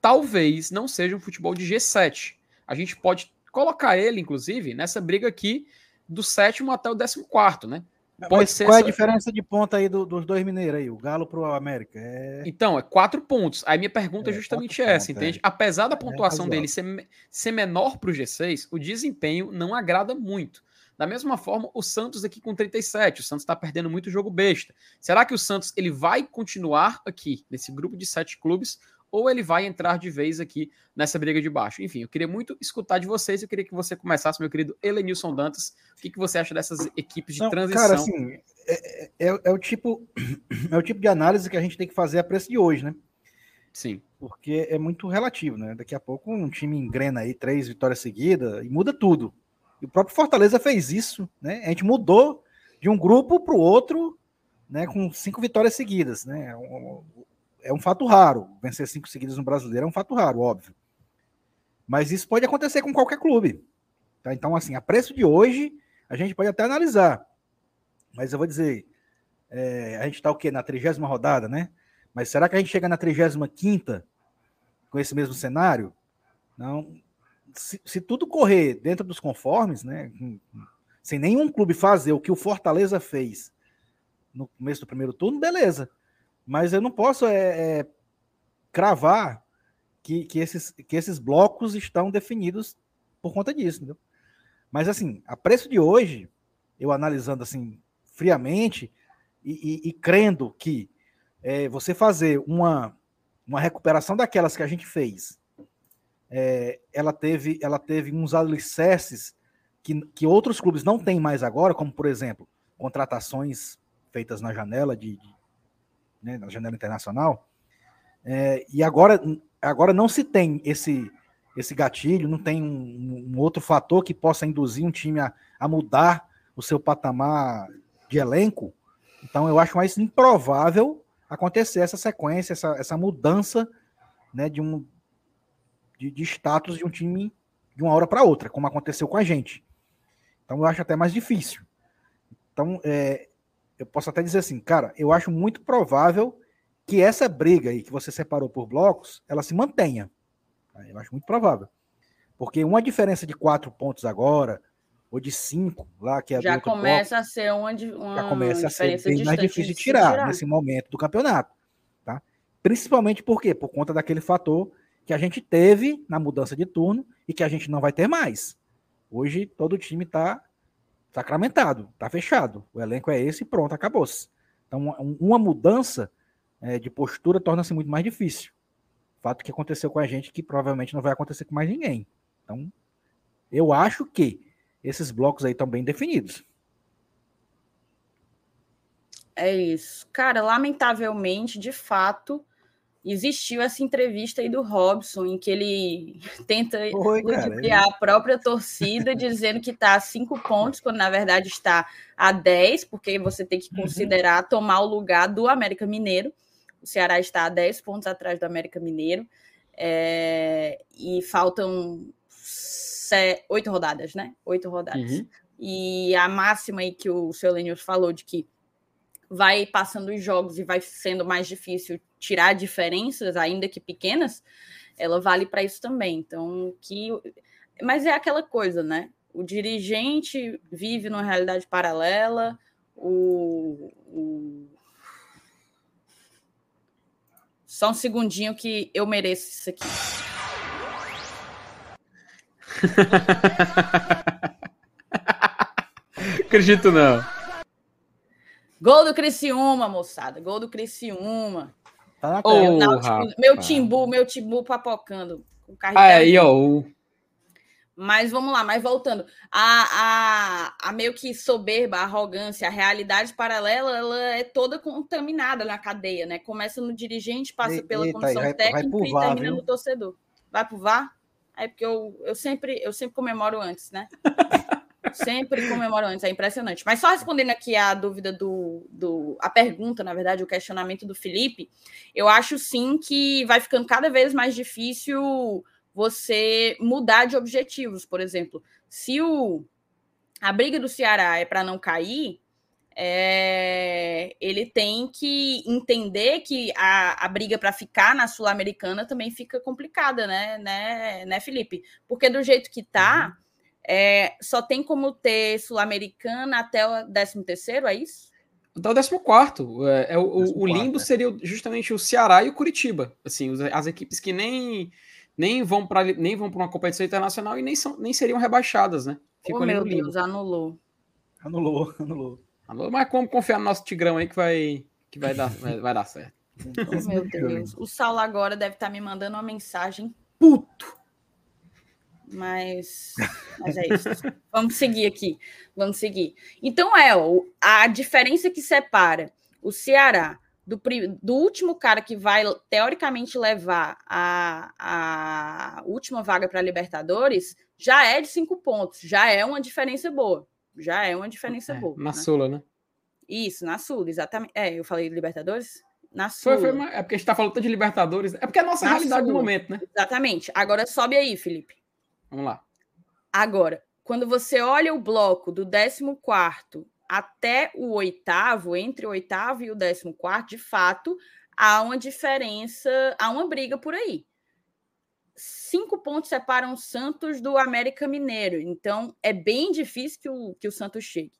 talvez não seja um futebol de G7. A gente pode colocar ele, inclusive, nessa briga aqui do sétimo até o décimo quarto, né? Pode ser qual é a diferença de ponta aí do, dos dois mineiros aí, o Galo pro América? É... Então, é quatro pontos. Aí minha pergunta é, é justamente essa, pontos, entende? É. Apesar da é, pontuação dele ser, ser menor pro G6, o desempenho não agrada muito. Da mesma forma, o Santos aqui com 37. O Santos está perdendo muito jogo besta. Será que o Santos ele vai continuar aqui nesse grupo de sete clubes ou ele vai entrar de vez aqui nessa briga de baixo. Enfim, eu queria muito escutar de vocês, eu queria que você começasse, meu querido Elenilson Dantas, o que, que você acha dessas equipes de Não, transição? Cara, assim, é, é, é, o tipo, [clears throat] é o tipo de análise que a gente tem que fazer a preço de hoje, né? Sim. Porque é muito relativo, né? Daqui a pouco um time engrena aí três vitórias seguidas e muda tudo. E o próprio Fortaleza fez isso, né? A gente mudou de um grupo para o outro, né? Com cinco vitórias seguidas, né? É um fato raro. Vencer cinco seguidas no brasileiro é um fato raro, óbvio. Mas isso pode acontecer com qualquer clube. Tá? Então, assim, a preço de hoje, a gente pode até analisar. Mas eu vou dizer, é, a gente está o quê? Na trigésima rodada, né? Mas será que a gente chega na trigésima quinta com esse mesmo cenário? Não. Se, se, tudo correr dentro dos conformes, né? Sem nenhum clube fazer o que o Fortaleza fez no começo do primeiro turno, beleza. Mas eu não posso é, é, cravar que, que, esses, que esses blocos estão definidos por conta disso, entendeu? Mas assim, a preço de hoje, eu analisando assim friamente e, e, e crendo que é, você fazer uma, uma recuperação daquelas que a gente fez, é, ela, teve, ela teve uns alicerces que, que outros clubes não têm mais agora, como por exemplo, contratações feitas na janela de, de né, na janela internacional. É, e agora, agora não se tem esse, esse gatilho, não tem um, um outro fator que possa induzir um time a, a, mudar o seu patamar de elenco. Então eu acho mais improvável acontecer essa sequência, essa, essa mudança né, de um de, de status de um time de uma hora para outra, como aconteceu com a gente. Então eu acho até mais difícil. Então, é, eu posso até dizer assim, cara, eu acho muito provável que essa briga aí que você separou por blocos, ela se mantenha. Eu acho muito provável. Porque uma diferença de quatro pontos agora, ou de cinco lá, que é Já começa bloco, a ser uma, uma já começa a ser bem mais difícil de tirar, tirar, nesse momento do campeonato. Tá? Principalmente por quê? Por conta daquele fator que a gente teve na mudança de turno e que a gente não vai ter mais. Hoje todo time está sacramentado, tá fechado. O elenco é esse e pronto, acabou-se. Então, uma mudança é, de postura torna-se muito mais difícil. Fato que aconteceu com a gente que provavelmente não vai acontecer com mais ninguém. Então, eu acho que esses blocos aí estão bem definidos. É isso. Cara, lamentavelmente, de fato, existiu essa entrevista aí do Robson, em que ele [laughs] tenta criar a própria torcida, [laughs] dizendo que está a cinco pontos, quando na verdade está a 10, porque você tem que uhum. considerar uhum. tomar o lugar do América Mineiro. O Ceará está a 10 pontos atrás do América Mineiro. É, e faltam oito rodadas, né? Oito rodadas. Uhum. E a máxima aí que o seu Lenius falou de que vai passando os jogos e vai sendo mais difícil tirar diferenças, ainda que pequenas, ela vale para isso também. Então, que mas é aquela coisa, né? O dirigente vive numa realidade paralela, o, o... Só um segundinho que eu mereço isso aqui. [laughs] Acredito não. Gol do Criciúma, moçada. Gol do Criciúma. Tá na oh, meu timbu, meu timbu papocando. Com Aí, ó. Mas vamos lá, mas voltando. A, a, a meio que soberba, a arrogância, a realidade paralela, ela é toda contaminada na cadeia, né? Começa no dirigente, passa pela Eita, comissão vai, técnica vai e VAR, termina viu? no torcedor. Vai pro VAR? É porque eu, eu, sempre, eu sempre comemoro antes, né? [laughs] Sempre comemoram antes, é impressionante. Mas só respondendo aqui a dúvida do, do. a pergunta, na verdade, o questionamento do Felipe, eu acho sim que vai ficando cada vez mais difícil você mudar de objetivos. Por exemplo, se o, a briga do Ceará é para não cair, é, ele tem que entender que a, a briga para ficar na Sul-Americana também fica complicada, né, né, né, Felipe? Porque do jeito que tá, uhum. É, só tem como ter Sul-Americana até o 13 terceiro, é isso? Até o 14 é, é o, o limbo é. seria justamente o Ceará e o Curitiba. Assim, as equipes que nem, nem vão para nem vão para uma competição internacional e nem, são, nem seriam rebaixadas, né? Ficam oh, meu Deus, anulou. [laughs] Anulou, anulou. Mas como confiar no nosso Tigrão aí que vai, que vai, dar, vai, vai dar certo. Oh, meu Deus. O Saulo agora deve estar tá me mandando uma mensagem puto. Mas, [laughs] mas é isso. Vamos seguir aqui. Vamos seguir. Então, é a diferença que separa o Ceará do, do último cara que vai, teoricamente, levar a, a última vaga para a Libertadores já é de cinco pontos. Já é uma diferença boa já é uma diferença é, boa. Na né? Sula, né? Isso, na Sula, exatamente. É, eu falei Libertadores? Na Sula. Foi, foi, é porque a gente tá falando de Libertadores. É porque é a nossa na realidade Sula. do momento, né? Exatamente. Agora sobe aí, Felipe. Vamos lá. Agora, quando você olha o bloco do 14 até o oitavo, entre o oitavo e o 14, de fato, há uma diferença, há uma briga por aí cinco pontos separam o Santos do América Mineiro. Então, é bem difícil que o, que o Santos chegue.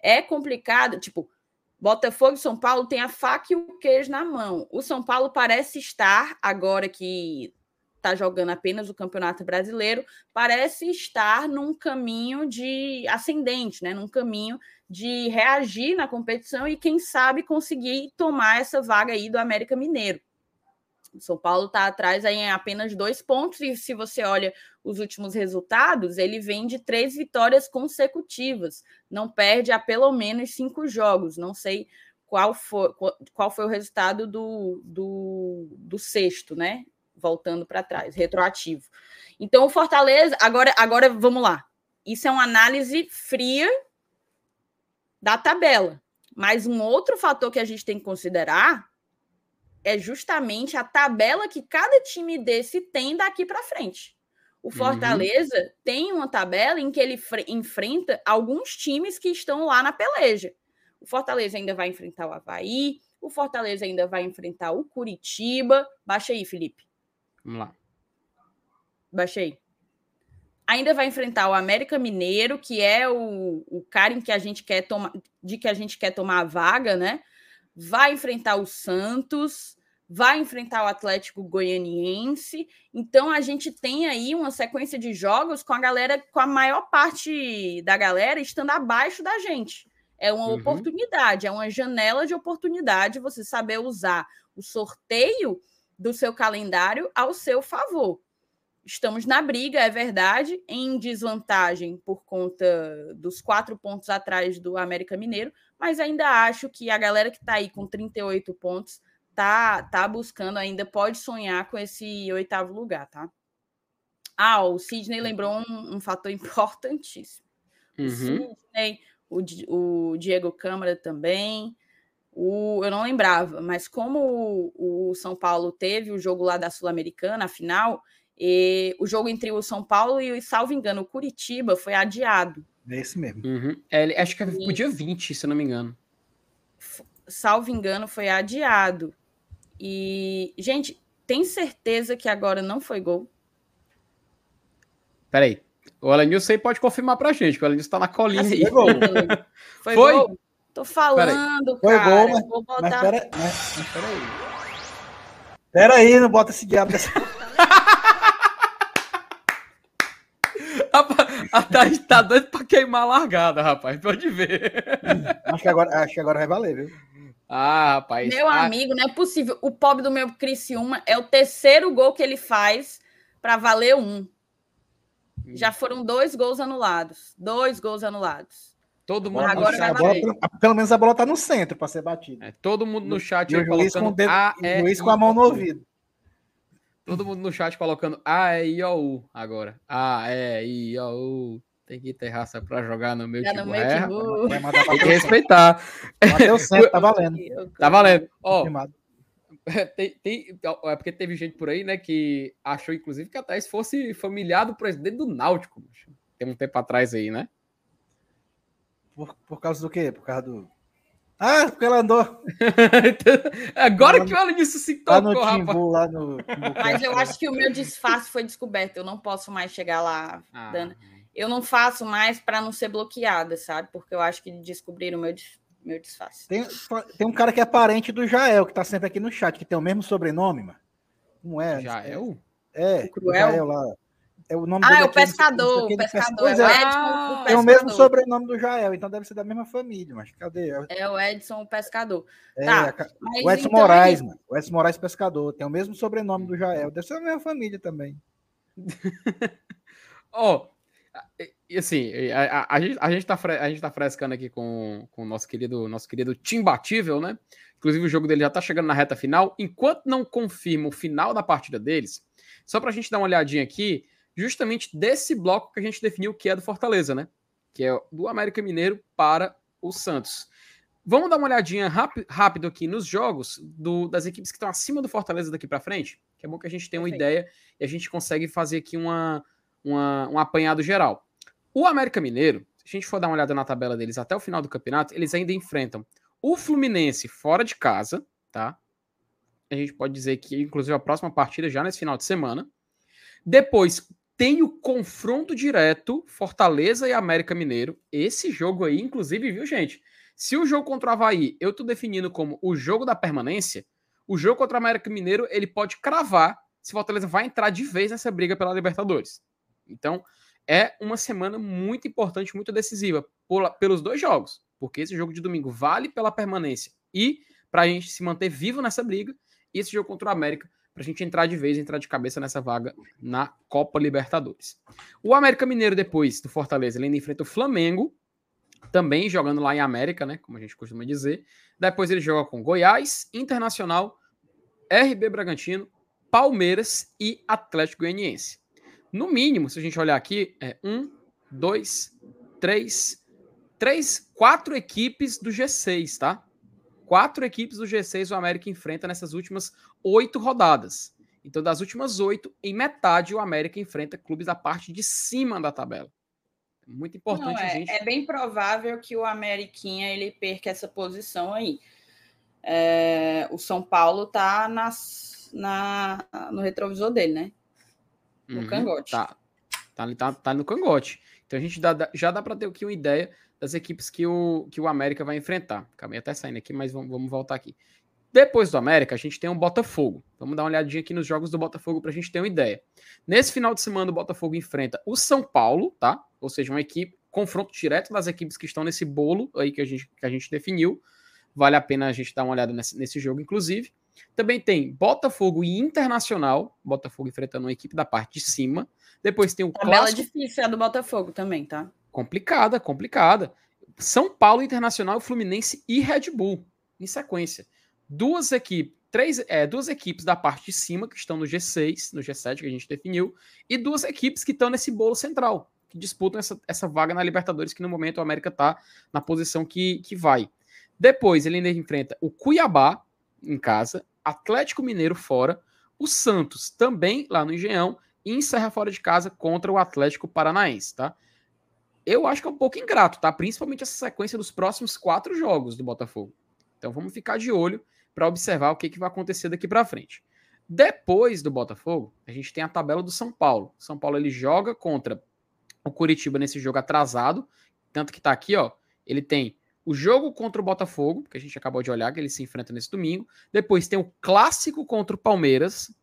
É complicado, tipo, Botafogo e São Paulo tem a faca e o queijo na mão. O São Paulo parece estar, agora que está jogando apenas o Campeonato Brasileiro, parece estar num caminho de ascendente, né? num caminho de reagir na competição e, quem sabe, conseguir tomar essa vaga aí do América Mineiro. O São Paulo está atrás aí em apenas dois pontos, e se você olha os últimos resultados, ele vem de três vitórias consecutivas, não perde há pelo menos cinco jogos. Não sei qual foi, qual foi o resultado do, do, do sexto, né? Voltando para trás, retroativo. Então, o Fortaleza, agora, agora vamos lá. Isso é uma análise fria da tabela. Mas um outro fator que a gente tem que considerar é justamente a tabela que cada time desse tem daqui para frente. O uhum. Fortaleza uhum. tem uma tabela em que ele enfrenta alguns times que estão lá na peleja. O Fortaleza ainda vai enfrentar o Havaí, o Fortaleza ainda vai enfrentar o Curitiba. Baixa aí, Felipe. Vamos lá. Baixa aí. Ainda vai enfrentar o América Mineiro, que é o, o cara em que a gente quer tomar, de que a gente quer tomar a vaga, né? Vai enfrentar o Santos, vai enfrentar o Atlético Goianiense. Então a gente tem aí uma sequência de jogos com a galera, com a maior parte da galera estando abaixo da gente. É uma uhum. oportunidade, é uma janela de oportunidade você saber usar o sorteio do seu calendário ao seu favor. Estamos na briga, é verdade, em desvantagem por conta dos quatro pontos atrás do América Mineiro, mas ainda acho que a galera que está aí com 38 pontos tá, tá buscando ainda, pode sonhar com esse oitavo lugar, tá? Ah, o Sidney lembrou um, um fator [laughs] importantíssimo. Uhum. O Sidney, o, o Diego Câmara também. O, eu não lembrava, mas como o, o São Paulo teve o jogo lá da Sul-Americana, a final, e o jogo entre o São Paulo e, salvo engano, o Curitiba foi adiado. É esse mesmo. Uhum. É, acho que foi o dia 20, se eu não me engano. Salvo engano, foi adiado. E, gente, tem certeza que agora não foi gol? Peraí. O Elenilson aí pode confirmar pra gente, que o Elenilson tá na colinha assim, aí. Foi gol. [laughs] Foi, foi? gol? Tô falando, Foi cara. gol, mas, botar... mas, pera, mas, mas peraí. Peraí, não bota esse diabo dessa... [laughs] a Thaís tá doido pra queimar a largada, rapaz. Pode ver. Acho que agora, acho que agora vai valer, viu? Ah, rapaz. Meu ah. amigo, não é possível. O pobre do meu Criciúma é o terceiro gol que ele faz para valer um. Já foram dois gols anulados. Dois gols anulados. Todo mundo Agora no chat. Bola, pelo menos a bola tá no centro para ser batida. É, todo mundo no chat e o juiz, com, o dedo, a, o juiz com a mão no ouvido. Todo mundo no chat colocando A, E, I, O, U agora. A, E, I, O, U. Tem que ter raça pra jogar no meu time. Vai mandar Tem que respeitar. Bateu [laughs] certo, tá valendo. Tá valendo. Ó, [laughs] tem, tem- é porque teve gente por aí, né, que achou, inclusive, que a Thaís fosse familiar do presidente do Náutico. Tem um tempo atrás aí, né? Por, por causa do quê? Por causa do. Ah, porque ela andou [laughs] Agora Lá que o Alenilson se lá no tocou, rapaz. Timbu, lá no. Mas eu acho que o meu disfarce foi descoberto. Eu não posso mais chegar lá, Ah, Dana. Eu não faço mais para não ser bloqueada, sabe? Porque eu acho que descobriram o meu, dis- meu disfarce. Tem, tem um cara que é parente do Jael, que tá sempre aqui no chat, que tem o mesmo sobrenome, mano. Não é? Já é o? É, O Cruel? o Jael lá. É o nome Ah, dele é o pescador, o do pes- pescador. Pois É o é, Edson, Ah, o tem o mesmo pescador. sobrenome do Jael, então deve ser da mesma família, mas cadê? É, É o Edson, o pescador. é, Tá, o Edson então, Moraes, é mano. O Edson Moraes Pescador. Tem o mesmo sobrenome do Jael. Deve ser da mesma família também. [laughs] Ó, e- e assim, a, a- a gente, a, gente tá fre- a gente tá frescando aqui com, o nosso querido, nosso querido Timbatível, né? Inclusive o jogo dele já tá chegando na reta final. Enquanto não confirma o final da partida deles, só pra gente dar uma olhadinha aqui, justamente desse bloco que a gente definiu que é do Fortaleza, né? Que é do América Mineiro para o Santos. Vamos dar uma olhadinha rápido, aqui nos jogos do- das equipes que estão acima do Fortaleza daqui para frente, que é bom que a gente tenha uma Perfeito. ideia e a gente consegue fazer aqui uma, uma- um apanhado geral. O América Mineiro, se a gente for dar uma olhada na tabela deles até o final do campeonato, eles ainda enfrentam o Fluminense fora de casa, tá? A gente pode dizer que, inclusive, a próxima partida já nesse final de semana. Depois tem o confronto direto Fortaleza e América Mineiro. Esse jogo aí, inclusive, viu, gente? Se o jogo contra o Havaí eu tô definindo como o jogo da permanência, o jogo contra o América Mineiro ele pode cravar se Fortaleza vai entrar de vez nessa briga pela Libertadores. Então, é uma semana muito importante, muito decisiva pelos dois jogos, porque esse jogo de domingo vale pela permanência e para a gente se manter vivo nessa briga, e esse jogo contra o América para a gente entrar de vez, entrar de cabeça nessa vaga na Copa Libertadores. O América Mineiro depois do Fortaleza, ele ainda enfrenta o Flamengo, também jogando lá em América, né, como a gente costuma dizer. Depois ele joga com Goiás, Internacional, RB Bragantino, Palmeiras e Atlético Goianiense. No mínimo, se a gente olhar aqui, é um, dois, três, três, quatro equipes do G6, tá? Quatro equipes do G6 o América enfrenta nessas últimas oito rodadas. Então, das últimas oito, em metade o América enfrenta clubes da parte de cima da tabela. Muito importante Não, é, gente. é bem provável que o Ameriquinha ele perca essa posição aí. É, o São Paulo tá nas, na, no retrovisor dele, né? no cangote. Tá, tá, tá, tá no cangote. Então a gente dá- já dá para ter aqui uma ideia das equipes que o, que o América vai enfrentar. Acabei até saindo aqui, mas vamos, vamos voltar aqui. Depois do América, a gente tem o Botafogo. Vamos dar uma olhadinha aqui nos jogos do Botafogo para a gente ter uma ideia. Nesse final de semana, o Botafogo enfrenta o São Paulo, tá? Ou seja, uma equipe, confronto direto das equipes que estão nesse bolo aí que a gente, que a gente definiu. Vale a pena a gente dar uma olhada nesse, nesse jogo, inclusive. Também tem Botafogo e Internacional. Botafogo enfrentando uma equipe da parte de cima. Depois tem o Tabela clássico difícil é a do Botafogo também, tá? Complicada, complicada. São Paulo, Internacional, Fluminense e Red Bull em sequência. Duas equipes, três, é, duas equipes da parte de cima que estão no G6, no G7 que a gente definiu, e duas equipes que estão nesse bolo central, que disputam essa, essa vaga na Libertadores, que no momento o América está na posição que, que vai. Depois ele ainda enfrenta o Cuiabá em casa, Atlético Mineiro fora, o Santos também lá no Engenhão e encerra fora de casa contra o Atlético Paranaense, tá? Eu acho que é um pouco ingrato, tá? Principalmente essa sequência dos próximos quatro jogos do Botafogo. Então vamos ficar de olho para observar o que, que vai acontecer daqui para frente. Depois do Botafogo, a gente tem a tabela do São Paulo. São Paulo ele joga contra o Curitiba nesse jogo atrasado, tanto que tá aqui, ó. Ele tem o jogo contra o Botafogo, que a gente acabou de olhar, que ele se enfrenta nesse domingo. Depois tem o clássico contra o Palmeiras,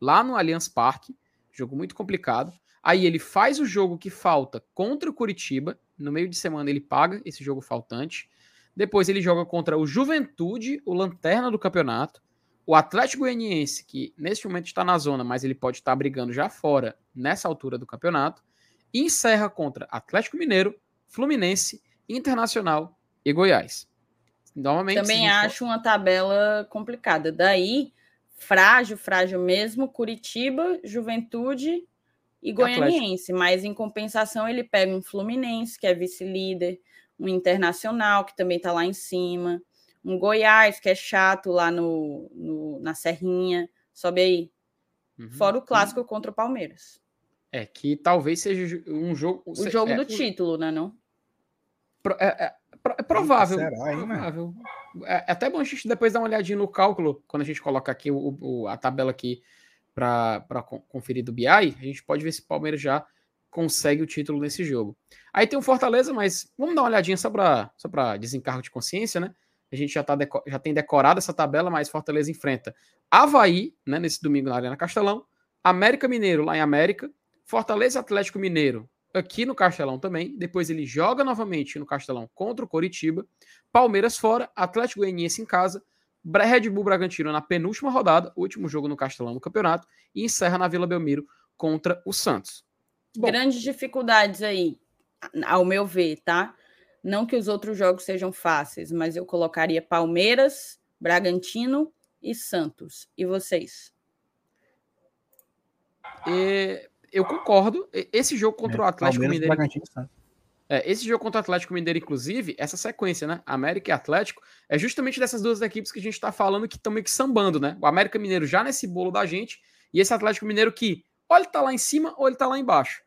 lá no Allianz Parque. Jogo muito complicado. Aí ele faz o jogo que falta contra o Curitiba. No meio de semana ele paga esse jogo faltante. Depois ele joga contra o Juventude, o lanterna do campeonato. O Atlético Goianiense, que neste momento está na zona, mas ele pode estar brigando já fora nessa altura do campeonato. E encerra contra Atlético Mineiro, Fluminense, Internacional e Goiás. Novamente, Também for- acho uma tabela complicada. Daí, frágil, frágil mesmo, Curitiba, Juventude e Goianiense, mas em compensação ele pega um Fluminense, que é vice-líder, um Internacional, que também está lá em cima, um Goiás, que é chato lá no, no na Serrinha, sobe aí. Uhum. Fora o clássico uhum. contra o Palmeiras. É, que talvez seja um jogo. O jogo é, do título, né? Não? É, é, é provável. Será, hein, provável. É, é, até bom a gente depois dar uma olhadinha no cálculo, quando a gente coloca aqui o, o a tabela aqui para conferir do BI, a gente pode ver se o Palmeiras já consegue o título nesse jogo. Aí tem o Fortaleza, mas vamos dar uma olhadinha só para só desencargo de consciência, né? A gente já, tá já tem decorado essa tabela, mas Fortaleza enfrenta Havaí, né, nesse domingo na Arena Castelão, América Mineiro lá em América, Fortaleza Atlético Mineiro aqui no Castelão também. Depois ele joga novamente no Castelão contra o Coritiba. Palmeiras fora, Atlético Goianiense em casa, Red Bull Bragantino na penúltima rodada, último jogo no Castelão no campeonato, e encerra na Vila Belmiro contra o Santos. Bom, Grandes dificuldades aí, ao meu ver, tá? Não que os outros jogos sejam fáceis, mas eu colocaria Palmeiras, Bragantino e Santos. E vocês? E eu concordo. Esse jogo contra é, o Atlético Palmeiras, Mineiro. É, esse jogo contra o Atlético Mineiro, inclusive, essa sequência, né? América e Atlético, é justamente dessas duas equipes que a gente está falando que estão meio que sambando, né? O América Mineiro já nesse bolo da gente, e esse Atlético Mineiro que ou ele tá lá em cima ou ele tá lá embaixo.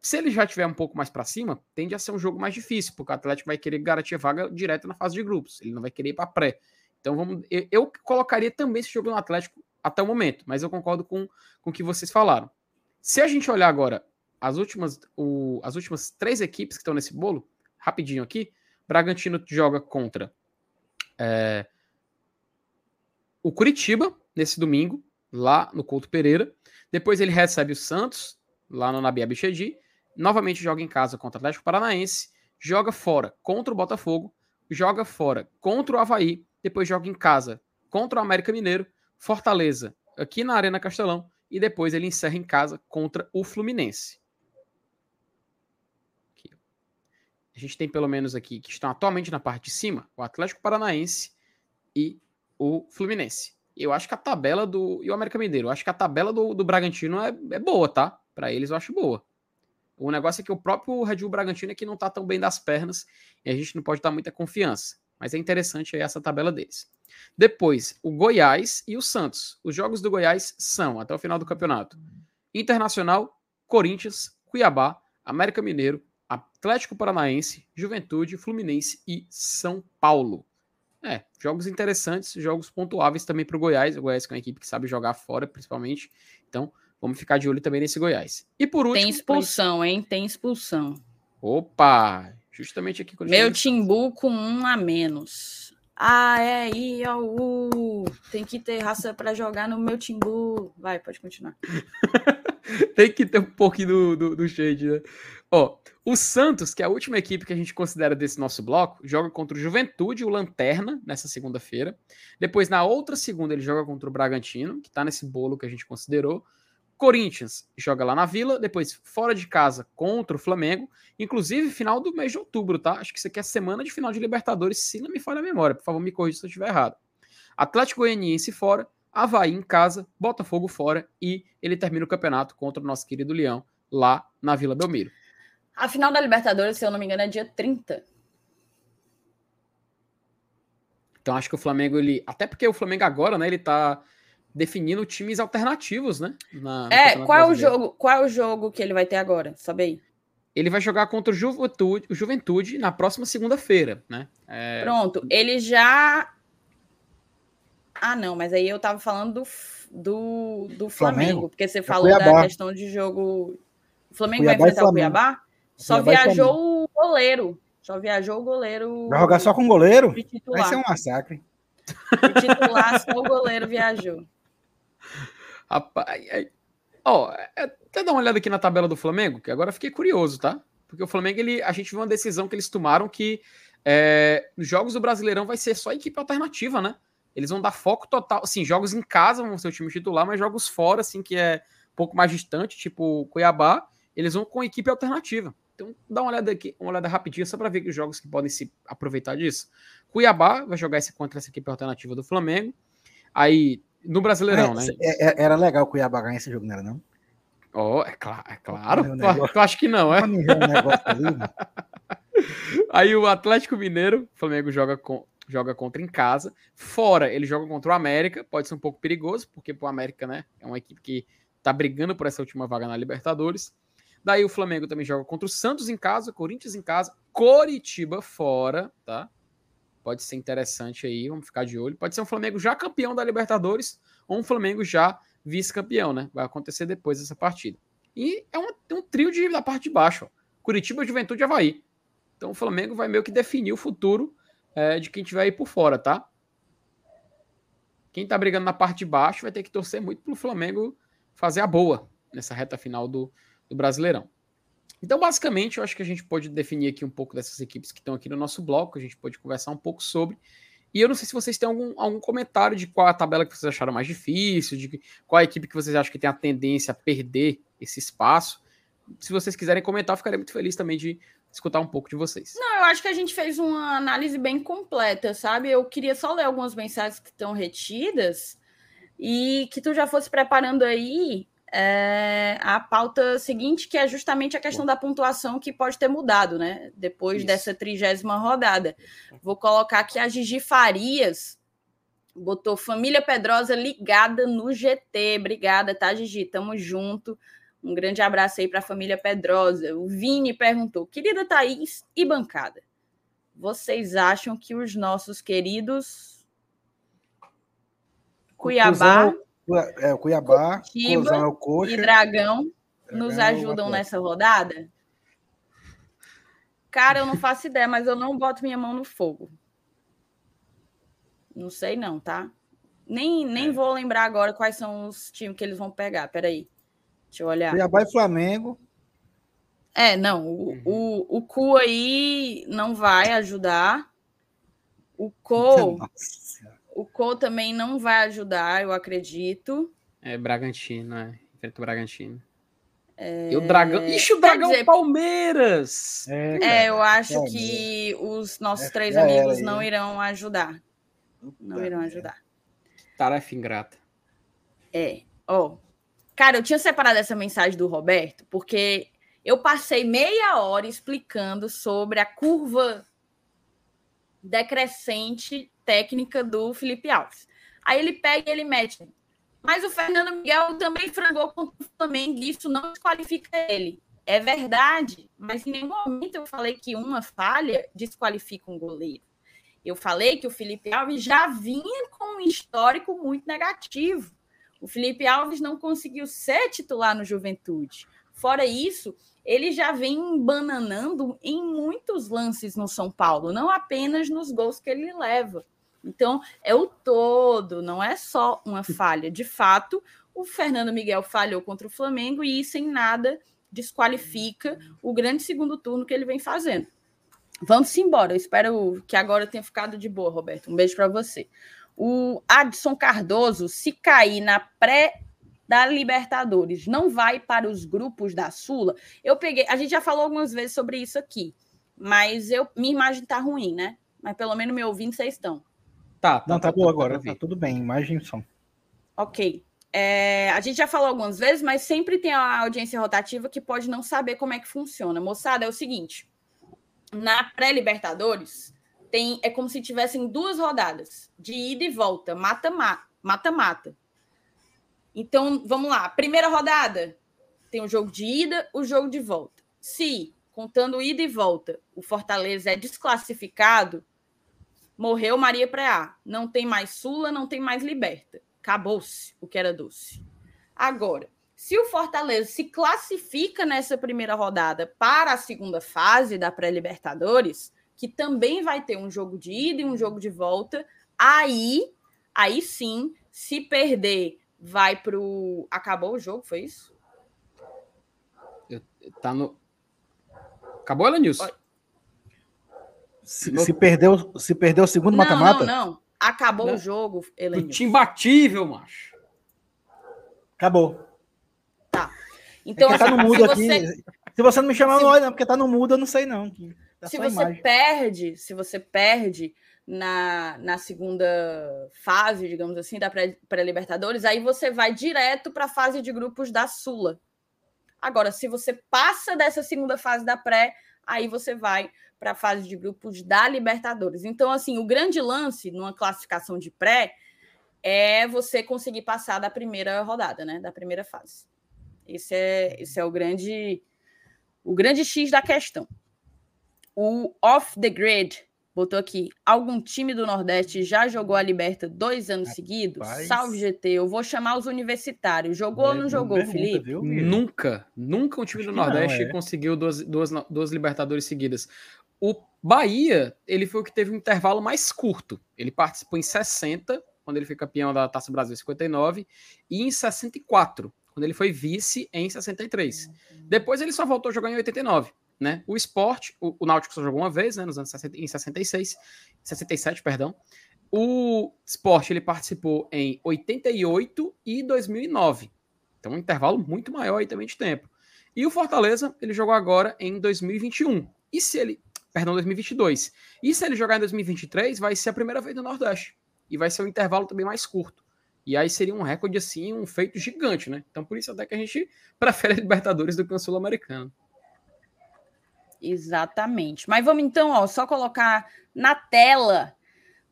Se ele já tiver um pouco mais para cima, tende a ser um jogo mais difícil, porque o Atlético vai querer garantir vaga direto na fase de grupos. Ele não vai querer ir para pré. Então vamos, eu, eu, colocaria também esse jogo no Atlético até o momento, mas eu concordo com, com o que vocês falaram. Se a gente olhar agora as últimas, o, as últimas três equipes que estão nesse bolo, rapidinho aqui, Bragantino joga contra é, o Curitiba nesse domingo, lá no Couto Pereira. Depois ele recebe o Santos, lá no Nabi Abichedi. Novamente joga em casa contra o Atlético Paranaense. Joga fora contra o Botafogo. Joga fora contra o Havaí. Depois joga em casa contra o América Mineiro. Fortaleza aqui na Arena Castelão. E depois ele encerra em casa contra o Fluminense. Aqui. A gente tem pelo menos aqui que estão atualmente na parte de cima o Atlético Paranaense e o Fluminense. Eu acho que a tabela do. E o América Mineiro, eu acho que a tabela do, do Bragantino é, é boa, tá? Para eles eu acho boa. O negócio é que o próprio Red Bull Bragantino é que não tá tão bem das pernas e a gente não pode dar muita confiança. Mas é interessante aí essa tabela deles. Depois, o Goiás e o Santos. Os jogos do Goiás são, até o final do campeonato, Internacional, Corinthians, Cuiabá, América Mineiro, Atlético Paranaense, Juventude, Fluminense e São Paulo. É, jogos interessantes, jogos pontuáveis também para o Goiás. O Goiás é uma equipe que sabe jogar fora, principalmente. Então, vamos ficar de olho também nesse Goiás. E por último. Tem expulsão, hein? Tem expulsão. Opa! Justamente aqui. Meu Timbu com um a menos. Ah, é, I, O, U. Tem que ter raça para jogar no meu Timbu. Vai, pode continuar. [laughs] Tem que ter um pouquinho do, do, do shade, né? Ó, o Santos, que é a última equipe que a gente considera desse nosso bloco, joga contra o Juventude, o Lanterna, nessa segunda-feira. Depois, na outra segunda, ele joga contra o Bragantino, que tá nesse bolo que a gente considerou. Corinthians joga lá na Vila, depois fora de casa contra o Flamengo, inclusive final do mês de outubro, tá? Acho que isso aqui é semana de final de Libertadores, se não me falha a memória. Por favor, me corrija se eu estiver errado. Atlético Goianiense fora, Havaí em casa, Botafogo fora e ele termina o campeonato contra o nosso querido Leão lá na Vila Belmiro. A final da Libertadores, se eu não me engano, é dia 30. Então acho que o Flamengo, ele. Até porque o Flamengo agora, né, ele tá definindo times alternativos, né? Na, é, qual é o jogo? Qual é o jogo que ele vai ter agora? Sabe aí? Ele vai jogar contra o Juventude, o Juventude na próxima segunda-feira, né? É... Pronto, ele já. Ah, não, mas aí eu tava falando do, do, do Flamengo, Flamengo, porque você é falou Cuiabá. da questão de jogo. O Flamengo Cuiabá vai enfrentar o Cuiabá? Só viajou o goleiro. Só viajou o goleiro. Vai jogar só com o goleiro? Vai ser um massacre. De titular, só o goleiro viajou. Rapaz, ó, é, até dar uma olhada aqui na tabela do Flamengo, que agora fiquei curioso, tá? Porque o Flamengo, ele, a gente viu uma decisão que eles tomaram que é, nos jogos do Brasileirão vai ser só equipe alternativa, né? Eles vão dar foco total, assim, jogos em casa vão ser o time titular, mas jogos fora, assim, que é um pouco mais distante, tipo Cuiabá, eles vão com equipe alternativa. Então, dá uma olhada aqui, uma olhada rapidinho, só para ver os jogos que podem se aproveitar disso. Cuiabá vai jogar esse contra essa equipe alternativa do Flamengo. Aí, no Brasileirão, é, né? É, é, era legal o Cuiabá ganhar esse jogo, não era não? Oh, é, cl é claro. Eu acho que não, é? [laughs] Aí o Atlético Mineiro, o Flamengo joga, com, joga contra em casa. Fora, ele joga contra o América. Pode ser um pouco perigoso, porque o América, né? É uma equipe que tá brigando por essa última vaga na Libertadores. Daí o Flamengo também joga contra o Santos em casa, Corinthians em casa, Coritiba fora, tá? Pode ser interessante aí, vamos ficar de olho. Pode ser um Flamengo já campeão da Libertadores ou um Flamengo já vice-campeão, né? Vai acontecer depois dessa partida. E é um, um trio de, da parte de baixo, ó. Curitiba, Juventude e Havaí. Então o Flamengo vai meio que definir o futuro é, de quem tiver aí por fora, tá? Quem tá brigando na parte de baixo vai ter que torcer muito pro Flamengo fazer a boa nessa reta final do, do Brasileirão. Então, basicamente, eu acho que a gente pode definir aqui um pouco dessas equipes que estão aqui no nosso bloco, a gente pode conversar um pouco sobre. E eu não sei se vocês têm algum, algum comentário de qual a tabela que vocês acharam mais difícil, de qual a equipe que vocês acham que tem a tendência a perder esse espaço. Se vocês quiserem comentar, eu ficaria muito feliz também de escutar um pouco de vocês. Não, eu acho que a gente fez uma análise bem completa, sabe? Eu queria só ler algumas mensagens que estão retidas e que tu já fosse preparando aí é, a pauta seguinte, que é justamente a questão da pontuação que pode ter mudado, né? Depois Isso. dessa trigésima rodada. Vou colocar aqui a Gigi Farias, botou família Pedrosa ligada no GT. Obrigada, tá, Gigi? Tamo junto. Um grande abraço aí para a família Pedrosa. O Vini perguntou: querida Thaís e bancada, vocês acham que os nossos queridos Cuiabá. É, o Cuiabá, Curitiba é o Coxa, e Dragão, Dragão nos ajudam nessa rodada? Cara, eu não faço ideia, mas eu não boto minha mão no fogo. Não sei não, tá? Nem, nem é. vou lembrar agora quais são os times que eles vão pegar. Peraí. Deixa eu olhar. Cuiabá e Flamengo. É, não. O, uhum. o, o cu aí não vai ajudar. O [laughs] Co. Nossa. O Co também não vai ajudar, eu acredito. É Bragantino, é. Enfrenta o Bragantino. É... E o Dragão. Ixi, o Dragão dizer... Palmeiras! É, é, eu acho é, que os nossos é, três amigos não irão ajudar. Não irão ajudar. Tarefa ingrata. É. Ó. Oh. Cara, eu tinha separado essa mensagem do Roberto porque eu passei meia hora explicando sobre a curva decrescente técnica do Felipe Alves. Aí ele pega e ele mete. Mas o Fernando Miguel também frangou contra o Flamengo e isso não desqualifica ele. É verdade, mas em nenhum momento eu falei que uma falha desqualifica um goleiro. Eu falei que o Felipe Alves já vinha com um histórico muito negativo. O Felipe Alves não conseguiu ser titular no Juventude. Fora isso, ele já vem bananando em muitos lances no São Paulo, não apenas nos gols que ele leva. Então, é o todo, não é só uma falha. De fato, o Fernando Miguel falhou contra o Flamengo e isso em nada desqualifica o grande segundo turno que ele vem fazendo. Vamos embora. Eu espero que agora tenha ficado de boa, Roberto. Um beijo para você. O Adson Cardoso, se cair na pré da Libertadores, não vai para os grupos da Sula. Eu peguei, a gente já falou algumas vezes sobre isso aqui, mas eu minha imagem tá ruim, né? Mas pelo menos me ouvindo vocês estão. Tá, tá, Não, tá, tá boa agora. Tá tudo bem, imagem e som. Ok. É, a gente já falou algumas vezes, mas sempre tem a audiência rotativa que pode não saber como é que funciona. Moçada, é o seguinte: na pré-Libertadores, tem é como se tivessem duas rodadas de ida e volta, mata-mata. Então, vamos lá. Primeira rodada tem o jogo de ida, o jogo de volta. Se, contando ida e volta, o Fortaleza é desclassificado, Morreu Maria Preá. Não tem mais Sula, não tem mais Liberta. Acabou-se o que era doce. Agora, se o Fortaleza se classifica nessa primeira rodada para a segunda fase da pré-Libertadores, que também vai ter um jogo de ida e um jogo de volta, aí, aí sim, se perder, vai pro. Acabou o jogo, foi isso? Tá no. Acabou, Elenilson? Se, se, perdeu, se perdeu o segundo mata-mata? Não, não, não. Acabou não. o jogo, Elenilson. Imbatível, macho. Acabou. Tá. Então, é tá no [laughs] mudo aqui. Você... Se você não me chamar, se... não olha, não, porque tá no mudo, eu não sei, não. Se você imagem. perde, se você perde na, na segunda fase, digamos assim, da pré-Libertadores, aí você vai direto para a fase de grupos da Sula. Agora, se você passa dessa segunda fase da pré, aí você vai para a fase de grupos da Libertadores. Então, assim, o grande lance numa classificação de pré é você conseguir passar da primeira rodada, né? Da primeira fase. Esse é, esse é o grande o grande X da questão. O off the grid botou aqui: algum time do Nordeste já jogou a Liberta dois anos Rapaz. seguidos? Salve GT, eu vou chamar os universitários. Jogou ou não jogou, pergunta, Felipe? Viu, nunca, nunca um time Acho do Nordeste não, é. conseguiu duas, duas, duas Libertadores seguidas. O Bahia, ele foi o que teve um intervalo mais curto. Ele participou em 60, quando ele foi campeão da Taça Brasil em 59, e em 64, quando ele foi vice em 63. Depois ele só voltou a jogar em 89. Né? O esporte, o, o Náutico só jogou uma vez, né, nos anos 60, em 66, 67, perdão. O esporte ele participou em 88 e 2009. Então, um intervalo muito maior aí também de tempo. E o Fortaleza, ele jogou agora em 2021. E se ele perdão, 2022. E se ele jogar em 2023, vai ser a primeira vez no Nordeste. E vai ser um intervalo também mais curto. E aí seria um recorde, assim, um feito gigante, né? Então, por isso até que a gente [laughs] prefere a Libertadores do que o Sul-Americano. Exatamente. Mas vamos então, ó, só colocar na tela.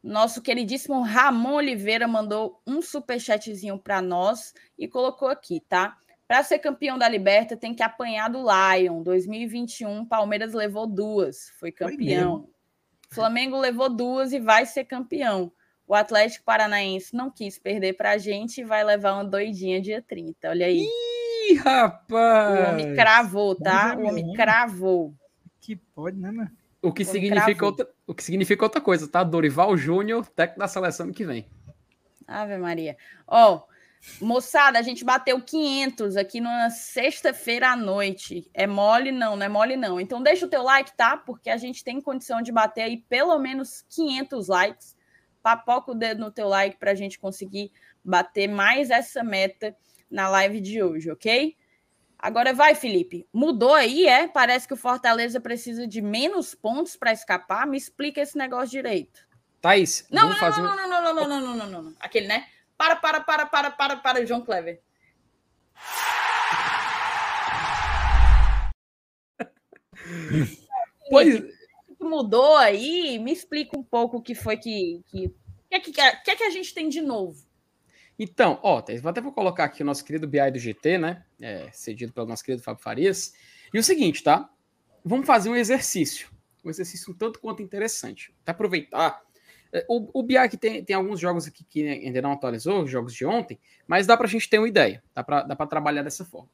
Nosso queridíssimo Ramon Oliveira mandou um superchatzinho para nós e colocou aqui, tá? Para ser campeão da Liberta, tem que apanhar do Lion. 2021, Palmeiras levou duas, foi campeão. Foi Flamengo levou duas e vai ser campeão. O Atlético Paranaense não quis perder para a gente e vai levar uma doidinha dia 30. Olha aí. Ih, rapaz! O homem cravou, tá? O homem cravou. Que pode, né, mano? O que, significa outra, o que significa outra coisa, tá? Dorival Júnior, técnico da seleção que vem. Ave Maria. Ó, oh, Moçada, a gente bateu 500 aqui na sexta-feira à noite. É mole? Não, não é mole não. Então deixa o teu like, tá? Porque a gente tem condição de bater aí pelo menos 500 likes. Papoca o dedo no teu like para a gente conseguir bater mais essa meta na live de hoje, ok? Agora vai, Felipe. Mudou aí, é? Parece que o Fortaleza precisa de menos pontos para escapar. Me explica esse negócio direito. Thaís, não, não, fazer... não, não, não, não, não, não, não, não, não, não. Aquele, né? Para, para, para, para, para, para, João Clever. [laughs] pois mudou aí? Me explica um pouco o que foi que que que, que, que, que a gente tem de novo. Então, ó, até vou colocar aqui o nosso querido BI do GT, né? É, cedido pelo nosso querido Fábio Farias. E o seguinte, tá? Vamos fazer um exercício. Um exercício um tanto quanto interessante. Até aproveitar é, o, o Biak tem, tem alguns jogos aqui que ainda não atualizou, jogos de ontem, mas dá para a gente ter uma ideia, dá para trabalhar dessa forma.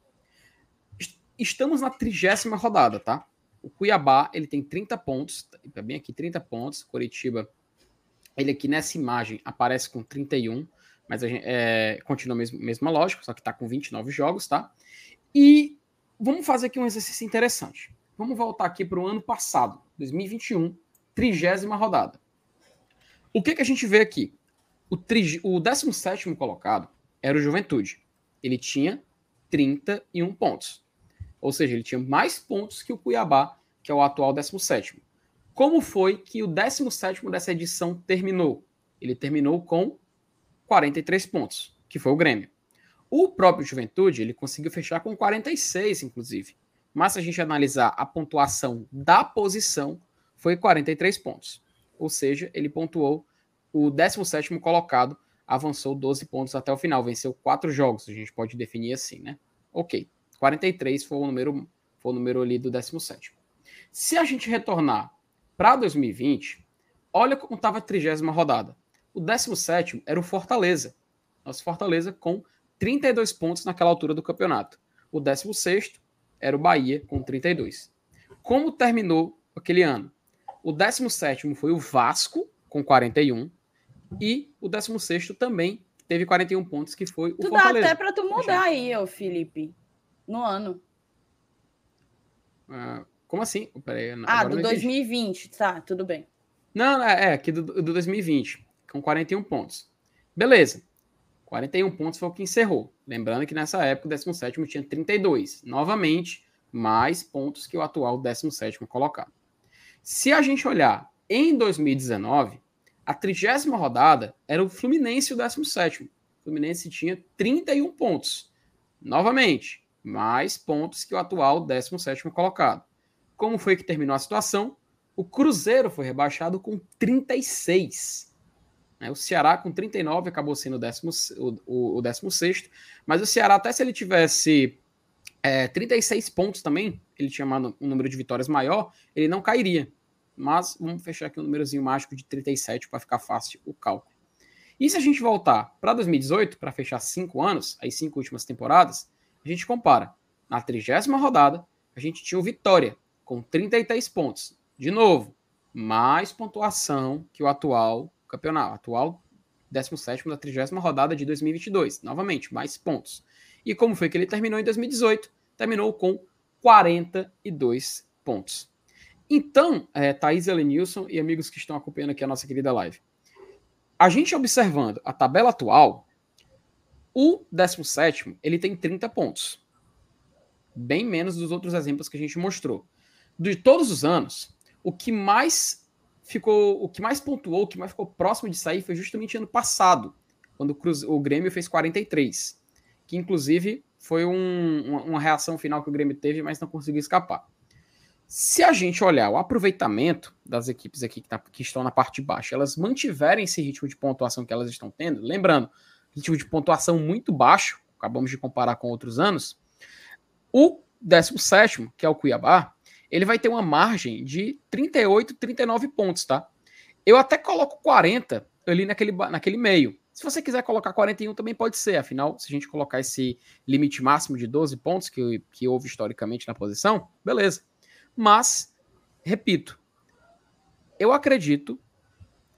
Estamos na trigésima rodada, tá? O Cuiabá, ele tem 30 pontos, tá bem aqui, 30 pontos. Curitiba, ele aqui nessa imagem aparece com 31, mas a gente, é, continua a mesma, mesma lógica, só que está com 29 jogos, tá? E vamos fazer aqui um exercício interessante. Vamos voltar aqui para o ano passado, 2021, trigésima rodada. O que, que a gente vê aqui? O, o 17 colocado era o Juventude. Ele tinha 31 pontos. Ou seja, ele tinha mais pontos que o Cuiabá, que é o atual 17. Como foi que o 17 dessa edição terminou? Ele terminou com 43 pontos, que foi o Grêmio. O próprio Juventude, ele conseguiu fechar com 46, inclusive. Mas se a gente analisar a pontuação da posição, foi 43 pontos ou seja, ele pontuou o 17 colocado, avançou 12 pontos até o final, venceu quatro jogos, a gente pode definir assim, né? Ok, 43 foi o número, foi o número ali do 17. Se a gente retornar para 2020, olha como estava a trigésima rodada. O 17 era o Fortaleza. Nosso Fortaleza com 32 pontos naquela altura do campeonato. O 16 era o Bahia com 32. Como terminou aquele ano? O 17 foi o Vasco, com 41. E o 16 também teve 41 pontos, que foi o tu Fortaleza. Dá até para tu mudar aí, ô Felipe, no ano. Ah, como assim? Peraí, ah, do 2020, tá, tudo bem. Não, é, é aqui do, do 2020, com 41 pontos. Beleza. 41 pontos foi o que encerrou. Lembrando que nessa época o 17 tinha 32. Novamente, mais pontos que o atual 17 colocado. Se a gente olhar em 2019, a trigésima rodada era o Fluminense o 17. O Fluminense tinha 31 pontos. Novamente, mais pontos que o atual 17 colocado. Como foi que terminou a situação? O Cruzeiro foi rebaixado com 36. Né? O Ceará com 39 acabou sendo o, décimo, o, o, 16, mas o Ceará, até se ele tivesse é, 36 pontos também, ele tinha um número de vitórias maior, ele não cairia. Mas vamos fechar aqui um númerozinho mágico de 37 para ficar fácil o cálculo. E se a gente voltar para 2018, para fechar cinco anos, as cinco últimas temporadas, a gente compara. Na trigésima rodada, a gente tinha o Vitória, com 33 pontos. De novo, mais pontuação que o atual campeonato, atual 17 da 30 rodada de 2022. Novamente, mais pontos. E como foi que ele terminou em 2018? Terminou com 42 pontos. Então, é, Thaís Elenilson e amigos que estão acompanhando aqui a nossa querida live, a gente observando a tabela atual, o 17 ele tem 30 pontos. Bem menos dos outros exemplos que a gente mostrou. De todos os anos, o que mais ficou, o que mais pontuou, o que mais ficou próximo de sair foi justamente ano passado, quando o, o Grêmio fez 43, que inclusive foi um, uma, uma reação final que o Grêmio teve, mas não conseguiu escapar. Se a gente olhar o aproveitamento das equipes aqui que, tá, que, estão na parte de baixo, elas mantiverem esse ritmo de pontuação que elas estão tendo, lembrando, ritmo de pontuação muito baixo, acabamos de comparar com outros anos, o 17, que é o Cuiabá, ele vai ter uma margem de 38, 39 pontos, tá? Eu até coloco 40 ali naquele, naquele meio. Se você quiser colocar 41 também pode ser, afinal, se a gente colocar esse limite máximo de 12 pontos que, que houve historicamente na posição, beleza. Mas, repito, eu acredito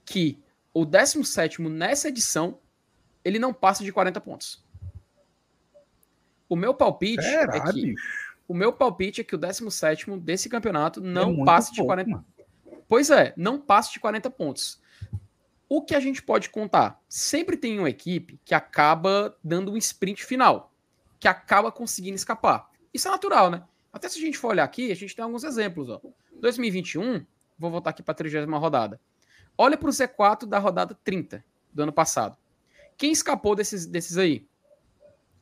que o 17 nessa edição ele não passa de 40 pontos. O meu palpite Será, é que bicho? O meu palpite é que o 17 desse campeonato não é passe de 40 pontos. Pois é, não passe de 40 pontos. O que a gente pode contar? Sempre tem uma equipe que acaba dando um sprint final, que acaba conseguindo escapar. Isso é natural, né? Até se a gente for olhar aqui, a gente tem alguns exemplos. Ó. 2021, vou voltar aqui para a 30 rodada. Olha para o Z4 da rodada 30 do ano passado. Quem escapou desses, desses aí?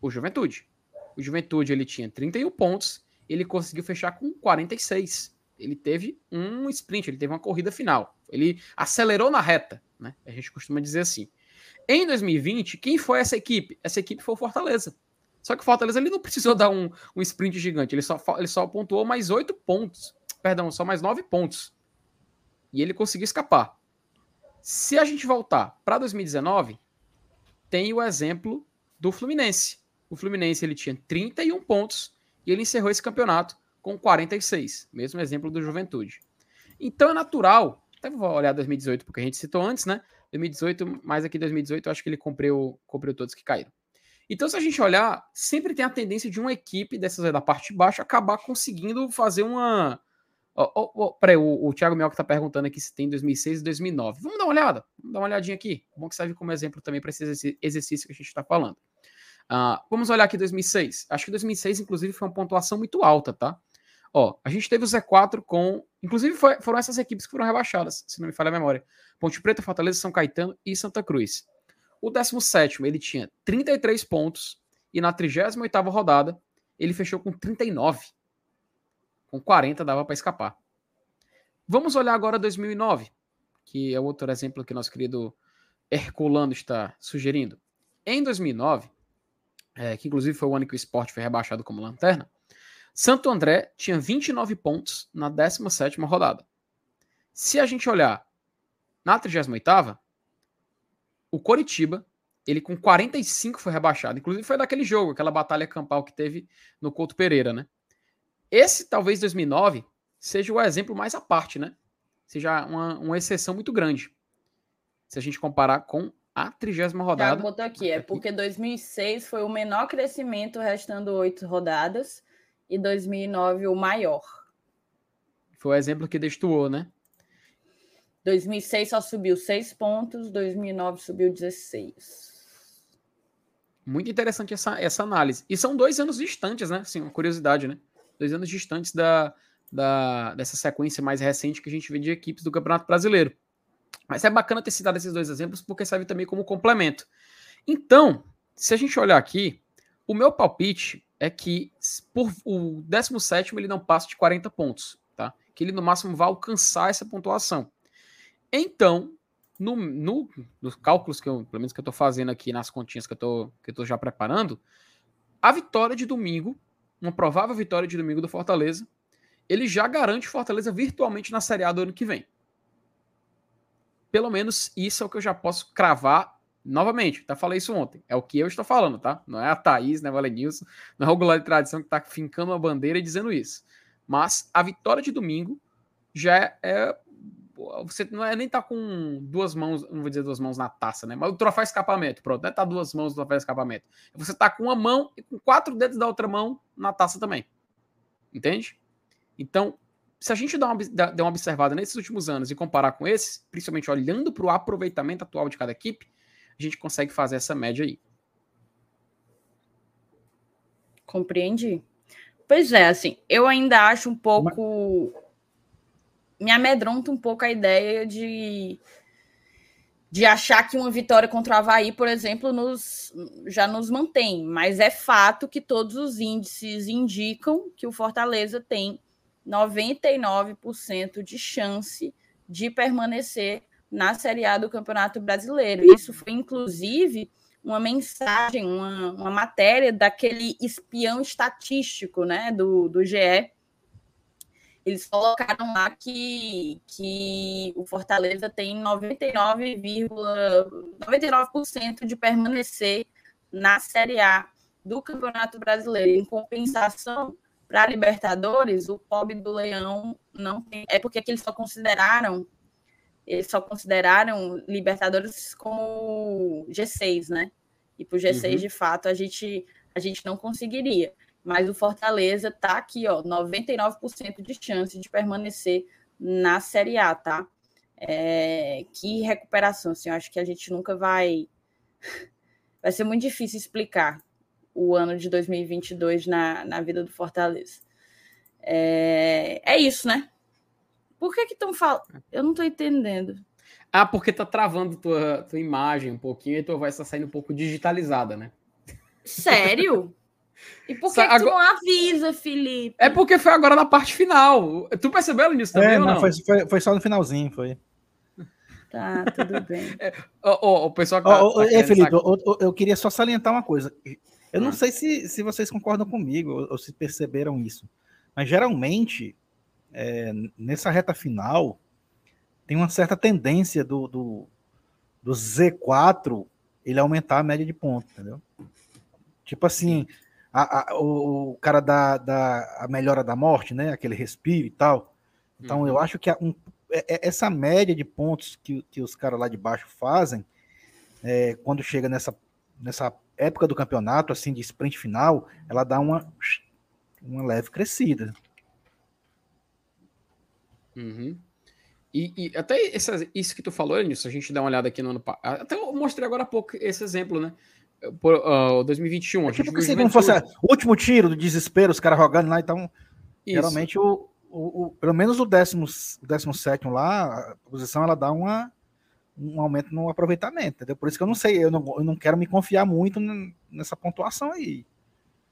O Juventude. O Juventude ele tinha 31 pontos, ele conseguiu fechar com 46. Ele teve um sprint, ele teve uma corrida final. Ele acelerou na reta, né? A gente costuma dizer assim. Em 2020, quem foi essa equipe? Essa equipe foi o Fortaleza. Só que o Fortaleza ele não precisou [laughs] dar um, um sprint gigante, ele só, ele só pontuou mais 8 pontos. Perdão, só mais 9 pontos. E ele conseguiu escapar. Se a gente voltar para 2019, tem o exemplo do Fluminense. O Fluminense ele tinha 31 pontos e ele encerrou esse campeonato com 46, mesmo exemplo do Juventude. Então é natural, até vou olhar 2018 porque a gente citou antes, né? 2018, mais aqui 2018, eu acho que ele cumpriu todos que caíram. Então, se a gente olhar, sempre tem a tendência de uma equipe dessas da parte de baixo acabar conseguindo fazer uma. Oh, oh, oh, peraí, o, o Thiago Mel que tá perguntando aqui se tem 2006 e 2009. Vamos dar uma olhada, vamos dar uma olhadinha aqui. Bom que serve como exemplo também para esse exercício que a gente está falando. Uh, vamos olhar aqui 2006. Acho que 2006, inclusive, foi uma pontuação muito alta, tá? Ó, a gente teve o Z4 com. Inclusive, foi, foram essas equipes que foram rebaixadas, se não me falha a memória. Ponte Preta, Fortaleza, São Caetano e Santa Cruz. O 17 ele tinha 33 pontos e na 38 rodada ele fechou com 39. Com 40 dava para escapar. Vamos olhar agora 2009, que é outro exemplo que nosso querido Herculano está sugerindo. Em 2009, é, que inclusive foi o ano que o esporte foi rebaixado como lanterna, Santo André tinha 29 pontos na 17 rodada. Se a gente olhar na 38 o Coritiba, ele com 45 foi rebaixado. Inclusive foi daquele jogo, aquela batalha campal que teve no Couto Pereira, né? Esse, talvez 2009, seja o exemplo mais à parte, né? Seja uma, uma exceção muito grande. Se a gente comparar com a trigésima rodada. Já botou aqui, é porque 2006 foi o menor crescimento, restando oito rodadas, e 2009 o maior. Foi o exemplo que destoou, né? 2006 só subiu seis pontos, 2009 subiu 16. Muito interessante essa, essa análise. E são dois anos distantes, né? Assim, uma curiosidade, né? Dois anos distantes da, da, dessa sequência mais recente que a gente vê de equipes do Campeonato Brasileiro. Mas é bacana ter citado esses dois exemplos porque serve também como complemento. Então, se a gente olhar aqui, o meu palpite é que por o 17 ele não passa de 40 pontos, tá? Que ele no máximo vai alcançar essa pontuação. Então, no, no, nos cálculos que eu, pelo menos que eu estou fazendo aqui nas continhas que eu tô, que eu tô já preparando, a vitória de domingo, uma provável vitória de domingo do Fortaleza, ele já garante Fortaleza virtualmente na Série A do ano que vem. Pelo menos isso é o que eu já posso cravar novamente. Até falei isso ontem. É o que eu estou falando, tá? Não é a Thaís, né, Valenilson, não é o Goulart de Tradição que está fincando uma bandeira e dizendo isso. Mas a vitória de domingo já é, é você não é nem tá com duas mãos, não vou dizer duas mãos na taça, né? Mas o troféu escapamento, pronto, não é tá duas mãos no troféu escapamento. Você tá com uma mão e com quatro dedos da outra mão na taça também. Entende? Então, se a gente dá uma, der uma observada nesses últimos anos e comparar com esses, principalmente olhando para o aproveitamento atual de cada equipe, a gente consegue fazer essa média aí. Compreendi. Pois é, assim, eu ainda acho um pouco. Me amedronta um pouco a ideia de, de achar que uma vitória contra o Havaí, por exemplo, nos, já nos mantém. Mas é fato que todos os índices indicam que o Fortaleza tem 99% de chance de permanecer na Série A do Campeonato Brasileiro. Isso foi, inclusive, uma mensagem, uma, uma matéria daquele espião estatístico né, do, do GE. Eles colocaram lá que, que o Fortaleza tem 99,99% 99 de permanecer na Série A do Campeonato Brasileiro. Em compensação, para Libertadores, o pobre do Leão não tem. É porque eles só consideraram. Eles só consideraram Libertadores como G6, né? E para o G6, uhum. de fato, a gente, a gente não conseguiria. Mas o Fortaleza tá aqui, ó, 99% de chance de permanecer na Série A, tá? É, que recuperação, assim, eu acho que a gente nunca vai. [laughs] Vai ser muito difícil explicar o ano de 2022 na, na vida do Fortaleza. É, é isso, né? Por que que estão falando? Eu não estou entendendo. Ah, porque tá travando tua, tua imagem um pouquinho e tua voz está saindo um pouco digitalizada, né? Sério? [laughs] E por que, Sa que tu não avisa, Felipe? É porque foi agora na parte final. Tu percebeu nisso também é, não, não? Foi, foi, foi, só no finalzinho, foi. Tá, tudo bem. [laughs] É, o, o, pessoal que tá, oh, tá Felipe, eu, eu, queria só salientar uma coisa. Eu não ah. sei se, se vocês concordam comigo ou, ou se perceberam isso, mas geralmente, é, nessa reta final, tem uma certa tendência do, do, do Z4 ele aumentar a média de pontos, entendeu? Tipo assim, a, a, o, cara da, da a melhora da morte, né? Aquele respiro e tal. Então, uhum. eu acho que um, é, é, essa média de pontos que, que os caras lá de baixo fazem, é, quando chega nessa, nessa época do campeonato, assim, de sprint final, ela dá uma, uma leve crescida. Uhum. E, e, até essa, isso que tu falou, Nilson, a gente dá uma olhada aqui no ano passado. Até eu mostrei agora há pouco esse exemplo, né? Por, uh, 2021. É tipo assim, como fosse o último tiro do desespero, os caras jogando lá, então. Isso. Geralmente, o, o, o, pelo menos o 17 lá, a posição ela dá uma, um aumento no aproveitamento, entendeu? Por isso que eu não sei, eu não, eu não quero me confiar muito nessa pontuação aí.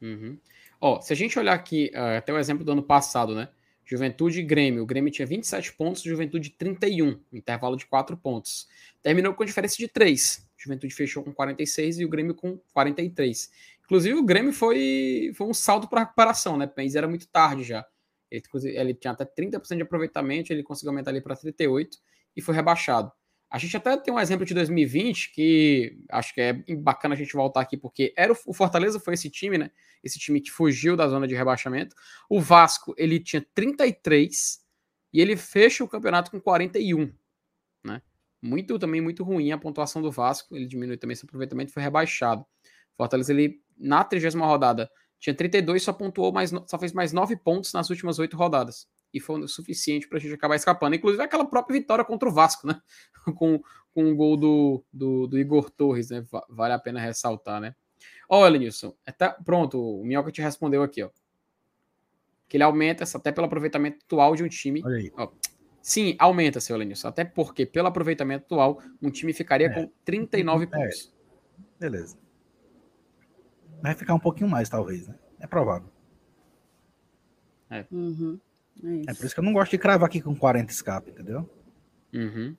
Uhum. Ó, se a gente olhar aqui, uh, até o exemplo do ano passado, né? Juventude e Grêmio. O Grêmio tinha 27 pontos, Juventude 31, intervalo de 4 pontos. Terminou com diferença de 3. Juventude fechou com 46 e o Grêmio com 43. Inclusive, o Grêmio foi, foi um salto para recuperação, né? Mas era muito tarde já. Ele, ele tinha até 30% de aproveitamento, ele conseguiu aumentar ali para 38 e foi rebaixado. A gente até tem um exemplo de 2020 que acho que é bacana a gente voltar aqui, porque era o Fortaleza foi esse time, né? Esse time que fugiu da zona de rebaixamento. O Vasco, ele tinha 33 e ele fecha o campeonato com 41, né? Muito também muito ruim a pontuação do Vasco, ele diminui também seu aproveitamento, foi rebaixado. Fortaleza ele na 30 rodada tinha 32, só pontuou mais só fez mais 9 pontos nas últimas 8 rodadas e foi o suficiente para a gente acabar escapando. Inclusive aquela própria vitória contra o Vasco, né? [laughs] com, com o gol do, do, do, Igor Torres, né? Vale a pena ressaltar, né? Olha, Nilson, é tá, pronto, o Minhoca te respondeu aqui, ó. Que ele aumenta até pelo aproveitamento atual de um time. Olha aí. Ó, sim, aumenta, seu Lenilson. Até porque, pelo aproveitamento atual, um time ficaria é. com 39 é. pontos. Beleza. Vai ficar um pouquinho mais, talvez, né? É provável. É. Uhum. É, é, por isso que eu não gosto de cravar aqui com 40 escape, entendeu? Uhum.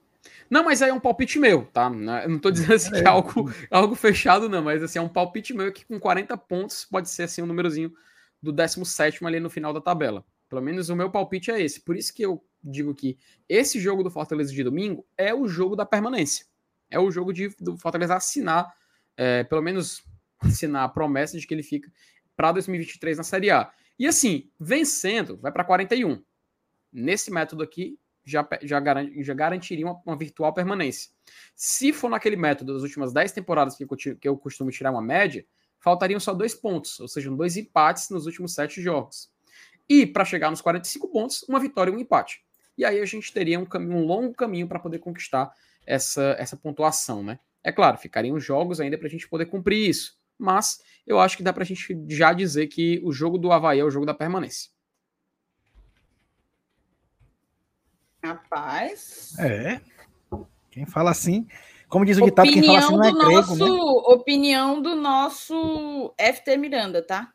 Não, mas aí é um palpite meu, tá? Eu não tô dizendo assim que é algo, algo fechado, não, mas assim, é um palpite meu que com 40 pontos pode ser assim um númerozinho do 17 ali no final da tabela. Pelo menos o meu palpite é esse. Por isso que eu digo que esse jogo do Fortaleza de domingo é o jogo da permanência. É o jogo de, do Fortaleza assinar, é, pelo menos assinar a promessa de que ele fica para 2023 na Série A. E assim, vencendo, vai para 41. Nesse método aqui, já, já, garante, já garantiria uma, uma, virtual permanência. Se for naquele método das últimas 10 temporadas que eu, que eu costumo tirar uma média, faltariam só dois pontos, ou seja, dois empates nos últimos sete jogos. E para chegar nos 45 pontos, uma vitória e um empate. E aí a gente teria um, caminho, um longo caminho para poder conquistar essa, essa pontuação, né? É claro, ficariam jogos ainda para a gente poder cumprir isso. Mas eu acho que dá para a gente já dizer que o jogo do Havaí é o jogo da permanência. Rapaz. É. Quem fala assim. Como diz o ditado, quem fala assim não é grego, né? nosso, né? Opinião do nosso FT Miranda, tá?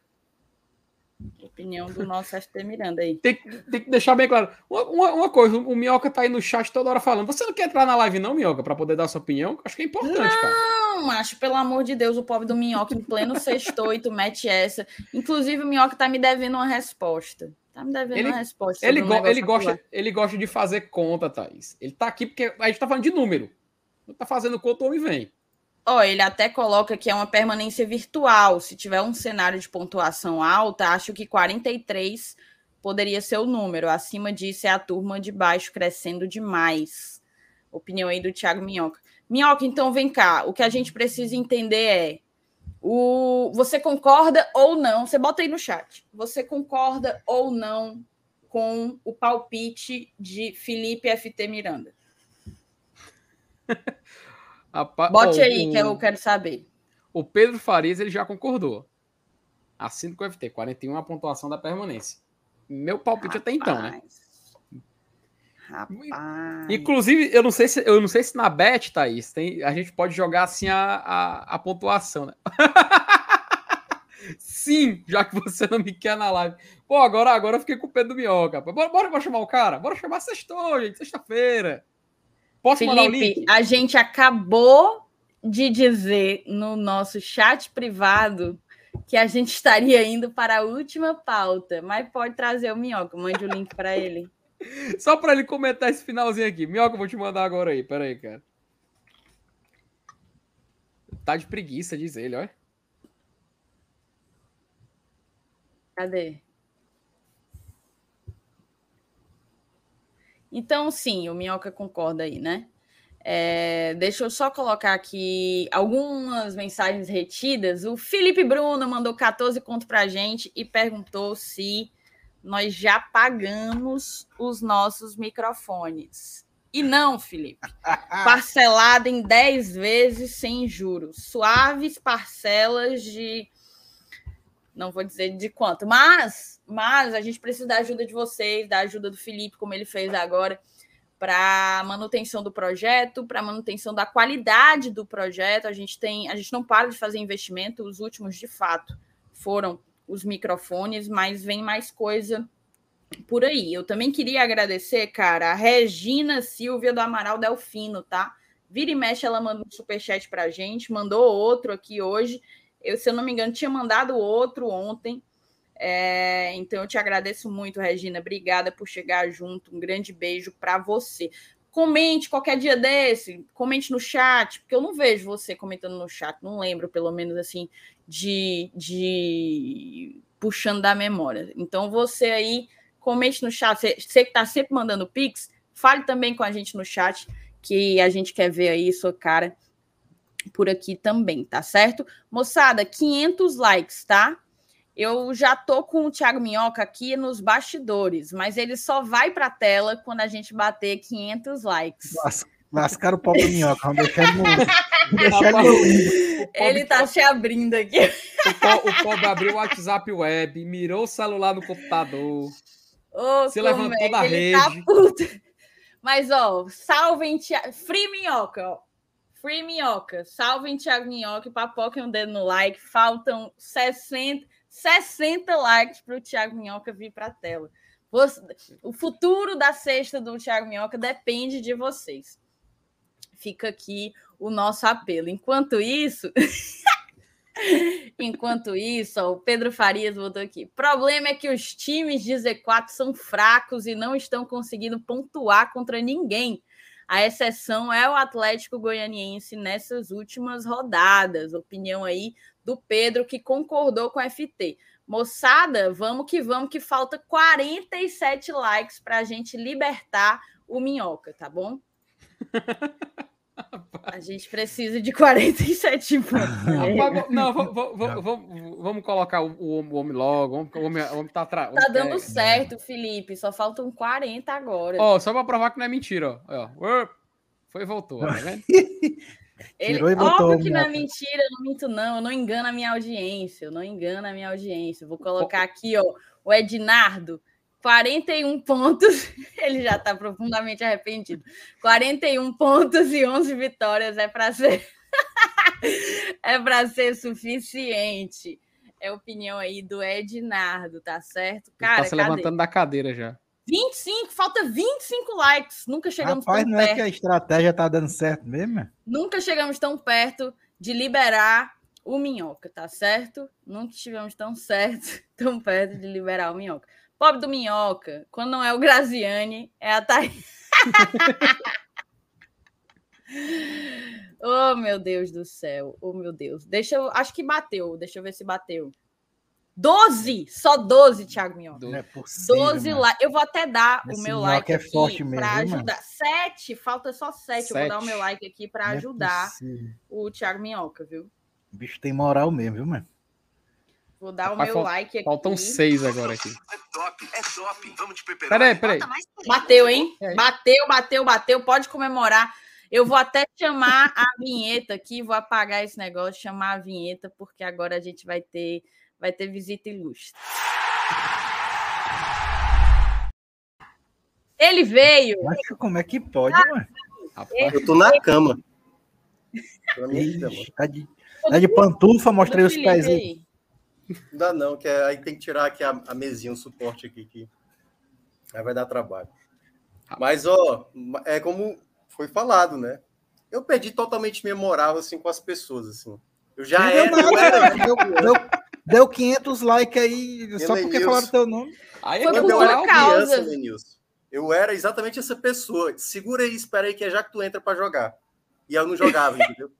Opinião do nosso FT Miranda aí. Tem, tem que deixar bem claro. Uma, uma, coisa, o Minhoca tá aí no chat toda hora falando. Você não quer entrar na live, não, Minhoca, para poder dar sua opinião? Acho que é importante, não, cara. Não, acho, pelo amor de Deus, o pobre do Minhoca em pleno sexto tu mete essa. Inclusive, o Minhoca tá me devendo uma resposta. Tá me devendo ele, uma resposta. Ele, go ele, gosta, ele gosta de fazer conta, Thaís. Ele tá aqui porque a gente tá falando de número. Não tá fazendo conta, o homem vem. Ó, ele até coloca que é uma permanência virtual. Se tiver um cenário de pontuação alta, acho que 43 poderia ser o número. Acima disso é a turma de baixo crescendo demais. Opinião aí do Thiago Minhoca. Minhoca, então vem cá. O que a gente precisa entender é o você concorda ou não? Você bota aí no chat. Você concorda ou não com o palpite de Felipe FT Miranda? [laughs] Bote aí, o, que eu quero saber. O Pedro Farias ele já concordou. Assino com o FT, 41 a pontuação da permanência. Meu palpite Rapaz. até então, né? Rapaz. Inclusive, eu não sei se eu não sei se na bet, Thaís, tem, a gente pode jogar assim a, a, a pontuação, né? [laughs] Sim, já que você não me quer na live. Pô, agora, agora eu fiquei com o pé do minhoca. Bora, bora, bora chamar o cara? Bora chamar sextou, gente, sexta-feira. Posso Felipe, mandar o link? A gente acabou de dizer no nosso chat privado que a gente estaria indo para a última pauta, mas pode trazer o Minhoca, mande o link para ele. [laughs] Só para ele comentar esse finalzinho aqui. Minhoca, eu vou te mandar agora aí, pera aí, cara. Tá de preguiça, diz ele, olha. Cadê? Então, sim, o Minhoca concorda aí, né? É, deixa eu só colocar aqui algumas mensagens retidas. O Felipe Bruno mandou 14 conto para a gente e perguntou se nós já pagamos os nossos microfones. E não, Felipe. [laughs] Parcelado em 10 vezes sem juros. Suaves parcelas de. Não vou dizer de quanto, mas mas a gente precisa da ajuda de vocês, da ajuda do Felipe, como ele fez agora, para manutenção do projeto, para manutenção da qualidade do projeto. A gente tem, a gente não para de fazer investimento. Os últimos, de fato, foram os microfones, mas vem mais coisa por aí. Eu também queria agradecer, cara, a Regina Silvia do Amaral Delfino, tá? Vira e mexe, ela manda um superchat para a gente, mandou outro aqui hoje. Eu, se eu não me engano, tinha mandado outro ontem. É, então eu te agradeço muito, Regina. Obrigada por chegar junto. Um grande beijo para você. Comente qualquer dia desse, comente no chat, porque eu não vejo você comentando no chat, não lembro, pelo menos assim, de, de puxando da memória. Então você aí, comente no chat, você, você que está sempre mandando Pix, fale também com a gente no chat, que a gente quer ver aí sua cara por aqui também, tá certo? Moçada, 500 likes, tá? Eu já tô com o Thiago Minhoca aqui nos bastidores, mas ele só vai para a tela quando a gente bater 500 likes. Nossa, lascaram o pobre Minhoca, vamos deixar ele no... [laughs] Ele tá se abrindo aqui. O, pobre abriu o WhatsApp web, mirou o celular no computador, Ô, se levantou é da tá rede. Tá Mas, ó, salvem Thiago. Free Minhoca, ó. Free Minhoca. Salvem Thiago Minhoca papoquem um dedo no like. Faltam 60... 60 likes para o Thiago Minhoca vir para a tela. O futuro da sexta do Thiago Minhoca depende de vocês. Fica aqui o nosso apelo. Enquanto isso. [laughs] Enquanto isso, ó, o Pedro Farias botou aqui. Problema é que os times de Z4 são fracos e não estão conseguindo pontuar contra ninguém. A exceção é o Atlético Goianiense nessas últimas rodadas. Opinião aí do Pedro, que concordou com o FT. Moçada, vamos que vamos, que falta 47 likes para a gente libertar o Minhoca, tá bom? [laughs] A gente precisa de 47 pontos. Né? Não, vamos, colocar o, o, homem logo. O homem, o homem tá atrás. Tá dando certo, Felipe. Só faltam 40 agora. Ó, só para provar que não é mentira. Ó. Foi e voltou, tá vendo? [laughs] Ele, Tirou e botou, óbvio que não é mentira, eu não minto, não. Eu não engano a minha audiência. Eu não engano a minha audiência. Vou colocar aqui, ó, o Ednardo. 41 pontos, [laughs] ele já está profundamente arrependido. 41 pontos e 11 vitórias é para ser [laughs] é para ser suficiente. É a opinião aí do Ednardo, tá certo? Cara, ele tá se cadê? levantando da cadeira já. 25, falta 25 likes. Nunca chegamos Rapaz, tão não perto. é que a estratégia tá dando certo mesmo? Nunca chegamos tão perto de liberar o Minhoca, tá certo? Nunca estivemos tão certo, [laughs] tão perto de liberar o Minhoca. Pobre do Minhoca, quando não é o Graziani, é a Thaís. [laughs] oh, meu Deus do céu. Oh, meu Deus. Deixa eu. Acho que bateu. Deixa eu ver se bateu. 12, só 12, Thiago Minhoca. Não é possível, 12 likes. Eu vou até dar Esse o meu like é aqui para ajudar. Mano. 7, falta só 7. Sete. Eu vou dar o meu like aqui para é ajudar é o Thiago Minhoca, viu? O bicho tem moral mesmo, viu, mano? Vou dar Rapaz, o meu like aqui. Faltam 6 agora aqui. É top, é top. Vamos te preparar. Peraí, peraí. Bateu, hein? Bateu, bateu, bateu. Pode comemorar. Eu vou até chamar a vinheta aqui, vou apagar esse negócio, chamar a vinheta, porque agora a gente vai ter vai ter visita ilustre. Ele veio. Acho como é que pode, ah, mano? Eu tô na cama. Ixi, tá, de, tá de pantufa, mostrei os pés aí. Não dá não, que aí tem que tirar aqui a, a mesinha, o suporte aqui, que aí vai dar trabalho. Mas, ó, é como foi falado, né? Eu perdi totalmente minha moral, assim, com as pessoas, assim. Eu já era... Eu era... Eu, eu, Deu 500 likes aí só porque falaram teu nome. Aí Foi por sua causa. Criança, eu era exatamente essa pessoa. Segura aí, espera aí, que é já que tu entra para jogar. E eu não jogava, [laughs] entendeu?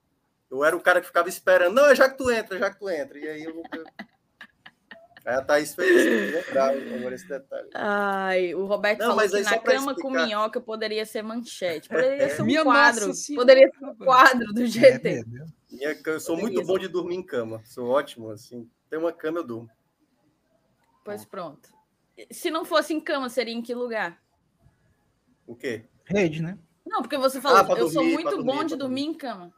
Eu era o cara que ficava esperando. Não, é já que tu entra, é já que tu entra. E aí eu. Aí a Thaís fez lembrar agora esse detalhe. Ai, o Roberto não, falou que na cama explicar... com minhoca poderia ser manchete. Poderia ser um Minha quadro. Poderia ser um quadro do GT. É, eu sou poderia muito bom de dormir em cama. Sou ótimo, assim. Tem uma cama, eu durmo. Pois pronto. Se não fosse em cama, seria em que lugar? O quê? Rede, né? Não, porque você falou, ah, eu dormir, sou muito dormir, bom de dormir, em cama.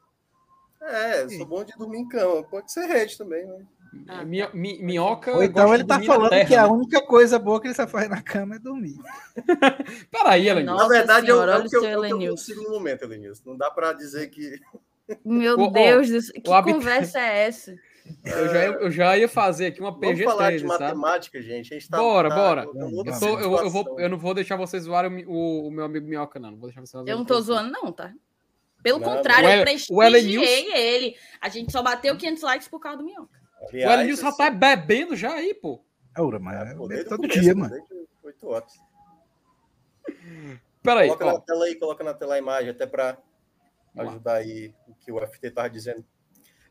É, eu sou bom de dormir em cama. Pode ser rede também, né? Ah, mi, mi, minhoca. Ou então ele tá falando terra, que né? a única coisa boa que ele só faz na cama é dormir. [laughs] Peraí, Elenilson. Na verdade, senhora, é o que eu, eu, eu consigo no momento, Elenilson. Não dá para dizer que. Meu o, Deus, ó, que conversa é essa? [laughs] Eu já, eu já ia fazer aqui uma PG13, Vamos falar de matemática, gente. A gente tá, bora, tá, bora. Eu, tô, eu, eu, vou, eu não vou deixar vocês zoarem o, o, meu amigo Minhoca, não. não vou deixar vocês eu não tô zoando, não, tá? Pelo não, contrário, eu prestigiei ele. A gente só bateu 500 likes por causa do Minhoca. Aliás, o Elenilson já tá bebendo já aí, pô. Ora, mas é, pô, todo começo, dia, mano. 8 horas. Peraí. Coloca ó. na tela aí, coloca na tela a imagem, até para ajudar aí o que o FT tava dizendo.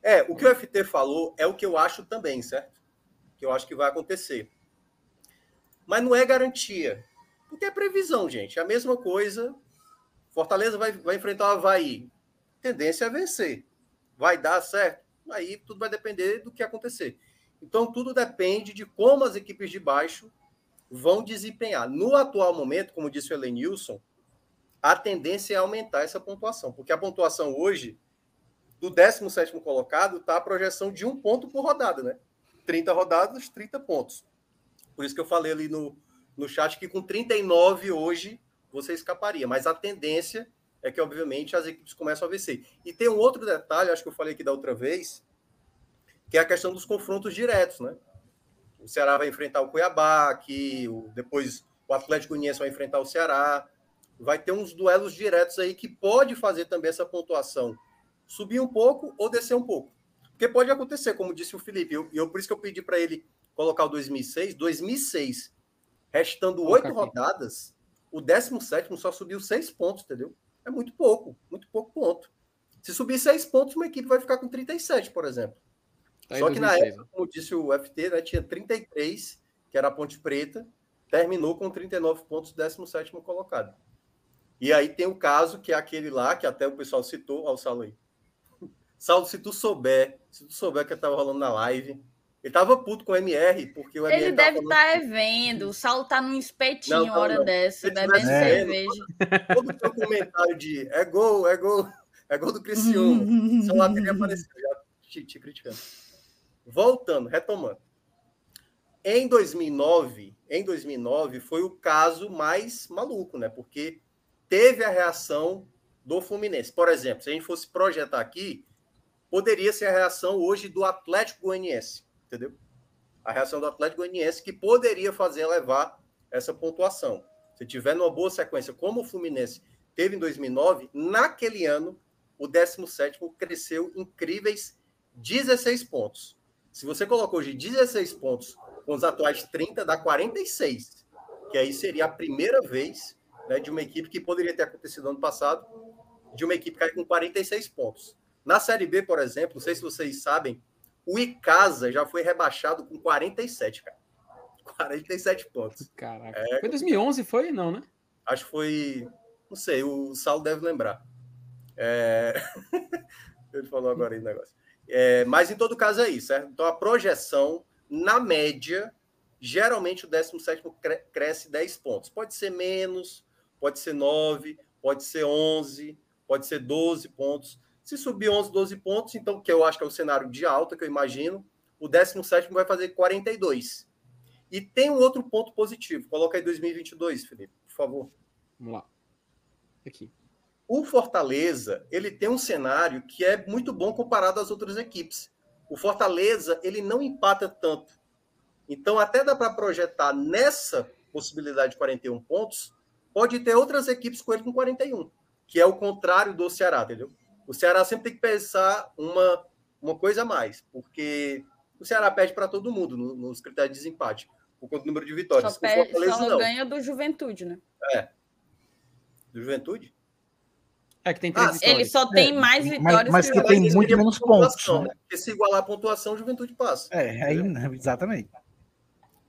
É, o que o FT falou é o que eu acho também, certo? Que eu acho que vai acontecer. Mas não é garantia. Porque é previsão, gente. É a mesma coisa. Fortaleza vai, vai enfrentar o Havaí. Tendência é vencer. Vai dar certo? Aí tudo vai depender do que acontecer. Então, tudo depende de como as equipes de baixo vão desempenhar. No atual momento, como disse o Elenilson, a tendência é aumentar essa pontuação, porque a pontuação hoje do 17 colocado está a projeção de um ponto por rodada, né? 30 rodadas, 30 pontos. Por isso que eu falei ali no, no chat que com 39 hoje você escaparia, mas a tendência é que, obviamente, as equipes começam a vencer. E tem um outro detalhe, acho que eu falei aqui da outra vez, que é a questão dos confrontos diretos, né? o Ceará vai enfrentar o Cuiabá o, depois o Atlético Goianiense vai enfrentar o Ceará. Vai ter uns duelos diretos aí que pode fazer também essa pontuação subir um pouco ou descer um pouco. Porque pode acontecer, como disse o Felipe, e eu, eu, por isso que eu pedi para ele colocar o 2006. 2006, restando oito rodadas, o 17 só subiu seis pontos, entendeu? É muito pouco, muito pouco ponto. Se subir seis pontos, uma equipe vai ficar com 37, por exemplo. Tá Só que 2006, na época, como disse o FT, né, tinha 33, que era a Ponte Preta, terminou com 39 pontos, 17 colocado. E aí tem o caso que é aquele lá, que até o pessoal citou, ao Saulo aí. Saulo, se tu souber, se tu souber que estava rolando na live, ele tava puto com o MR, porque o MR. Ele deve estar tá vendo. O Saulo tá num espetinho não, hora não. dessa, bebendo cerveja. Todo o seu comentário de é gol, é gol, é gol do Criciúma. Seu lá teria aparecido, já te, te criticando. Voltando, retomando. Em 2009, em 2009 foi o caso mais maluco, né? Porque teve a reação do Fluminense. Por exemplo, se a gente fosse projetar aqui, poderia ser a reação hoje do Atlético Goianiense, entendeu? A reação do Atlético Goianiense que poderia fazer levar essa pontuação. Se tiver numa boa sequência, como o Fluminense teve em 2009, naquele ano o 17º cresceu incríveis 16 pontos. Se você colocou hoje 16 pontos com os atuais 30, dá 46. Que aí seria a primeira vez né, de uma equipe que poderia ter acontecido ano passado, de uma equipe cair com 46 pontos. Na Série B, por exemplo, não sei se vocês sabem, o Icasa já foi rebaixado com 47, cara. 47 pontos. Caraca. É, foi 2011, foi? Não, né? Acho que foi. Não sei, o Saulo deve lembrar. É... [laughs] Ele falou agora aí o negócio. É, mas em todo caso é isso, certo? Então a projeção, na média, geralmente o 17 cresce 10 pontos. Pode ser menos, pode ser 9, pode ser 11, pode ser 12 pontos. Se subir 11, 12 pontos, então, que eu acho que é o cenário de alta que eu imagino, o 17 vai fazer 42. E tem um outro ponto positivo. Coloca aí 2022, Felipe, por favor. Vamos lá. Aqui. O Fortaleza, ele tem um cenário que é muito bom comparado às outras equipes. O Fortaleza, ele não empata tanto. Então, até dá para projetar nessa possibilidade de 41 pontos, pode ter outras equipes com ele com 41, que é o contrário do Ceará, entendeu? O Ceará sempre tem que pensar uma, uma coisa a mais, porque o Ceará perde para todo mundo no, nos critérios de desempate, por conta do número de vitórias. Só, perde, só não ganha do Juventude, né? É. Do Juventude? É que tem três ah, vitórias. Ele só tem é, mais vitórias mas, mas que, que tem muito menos pontos. Né? Porque se igualar a pontuação, a juventude passa. É, aí, exatamente.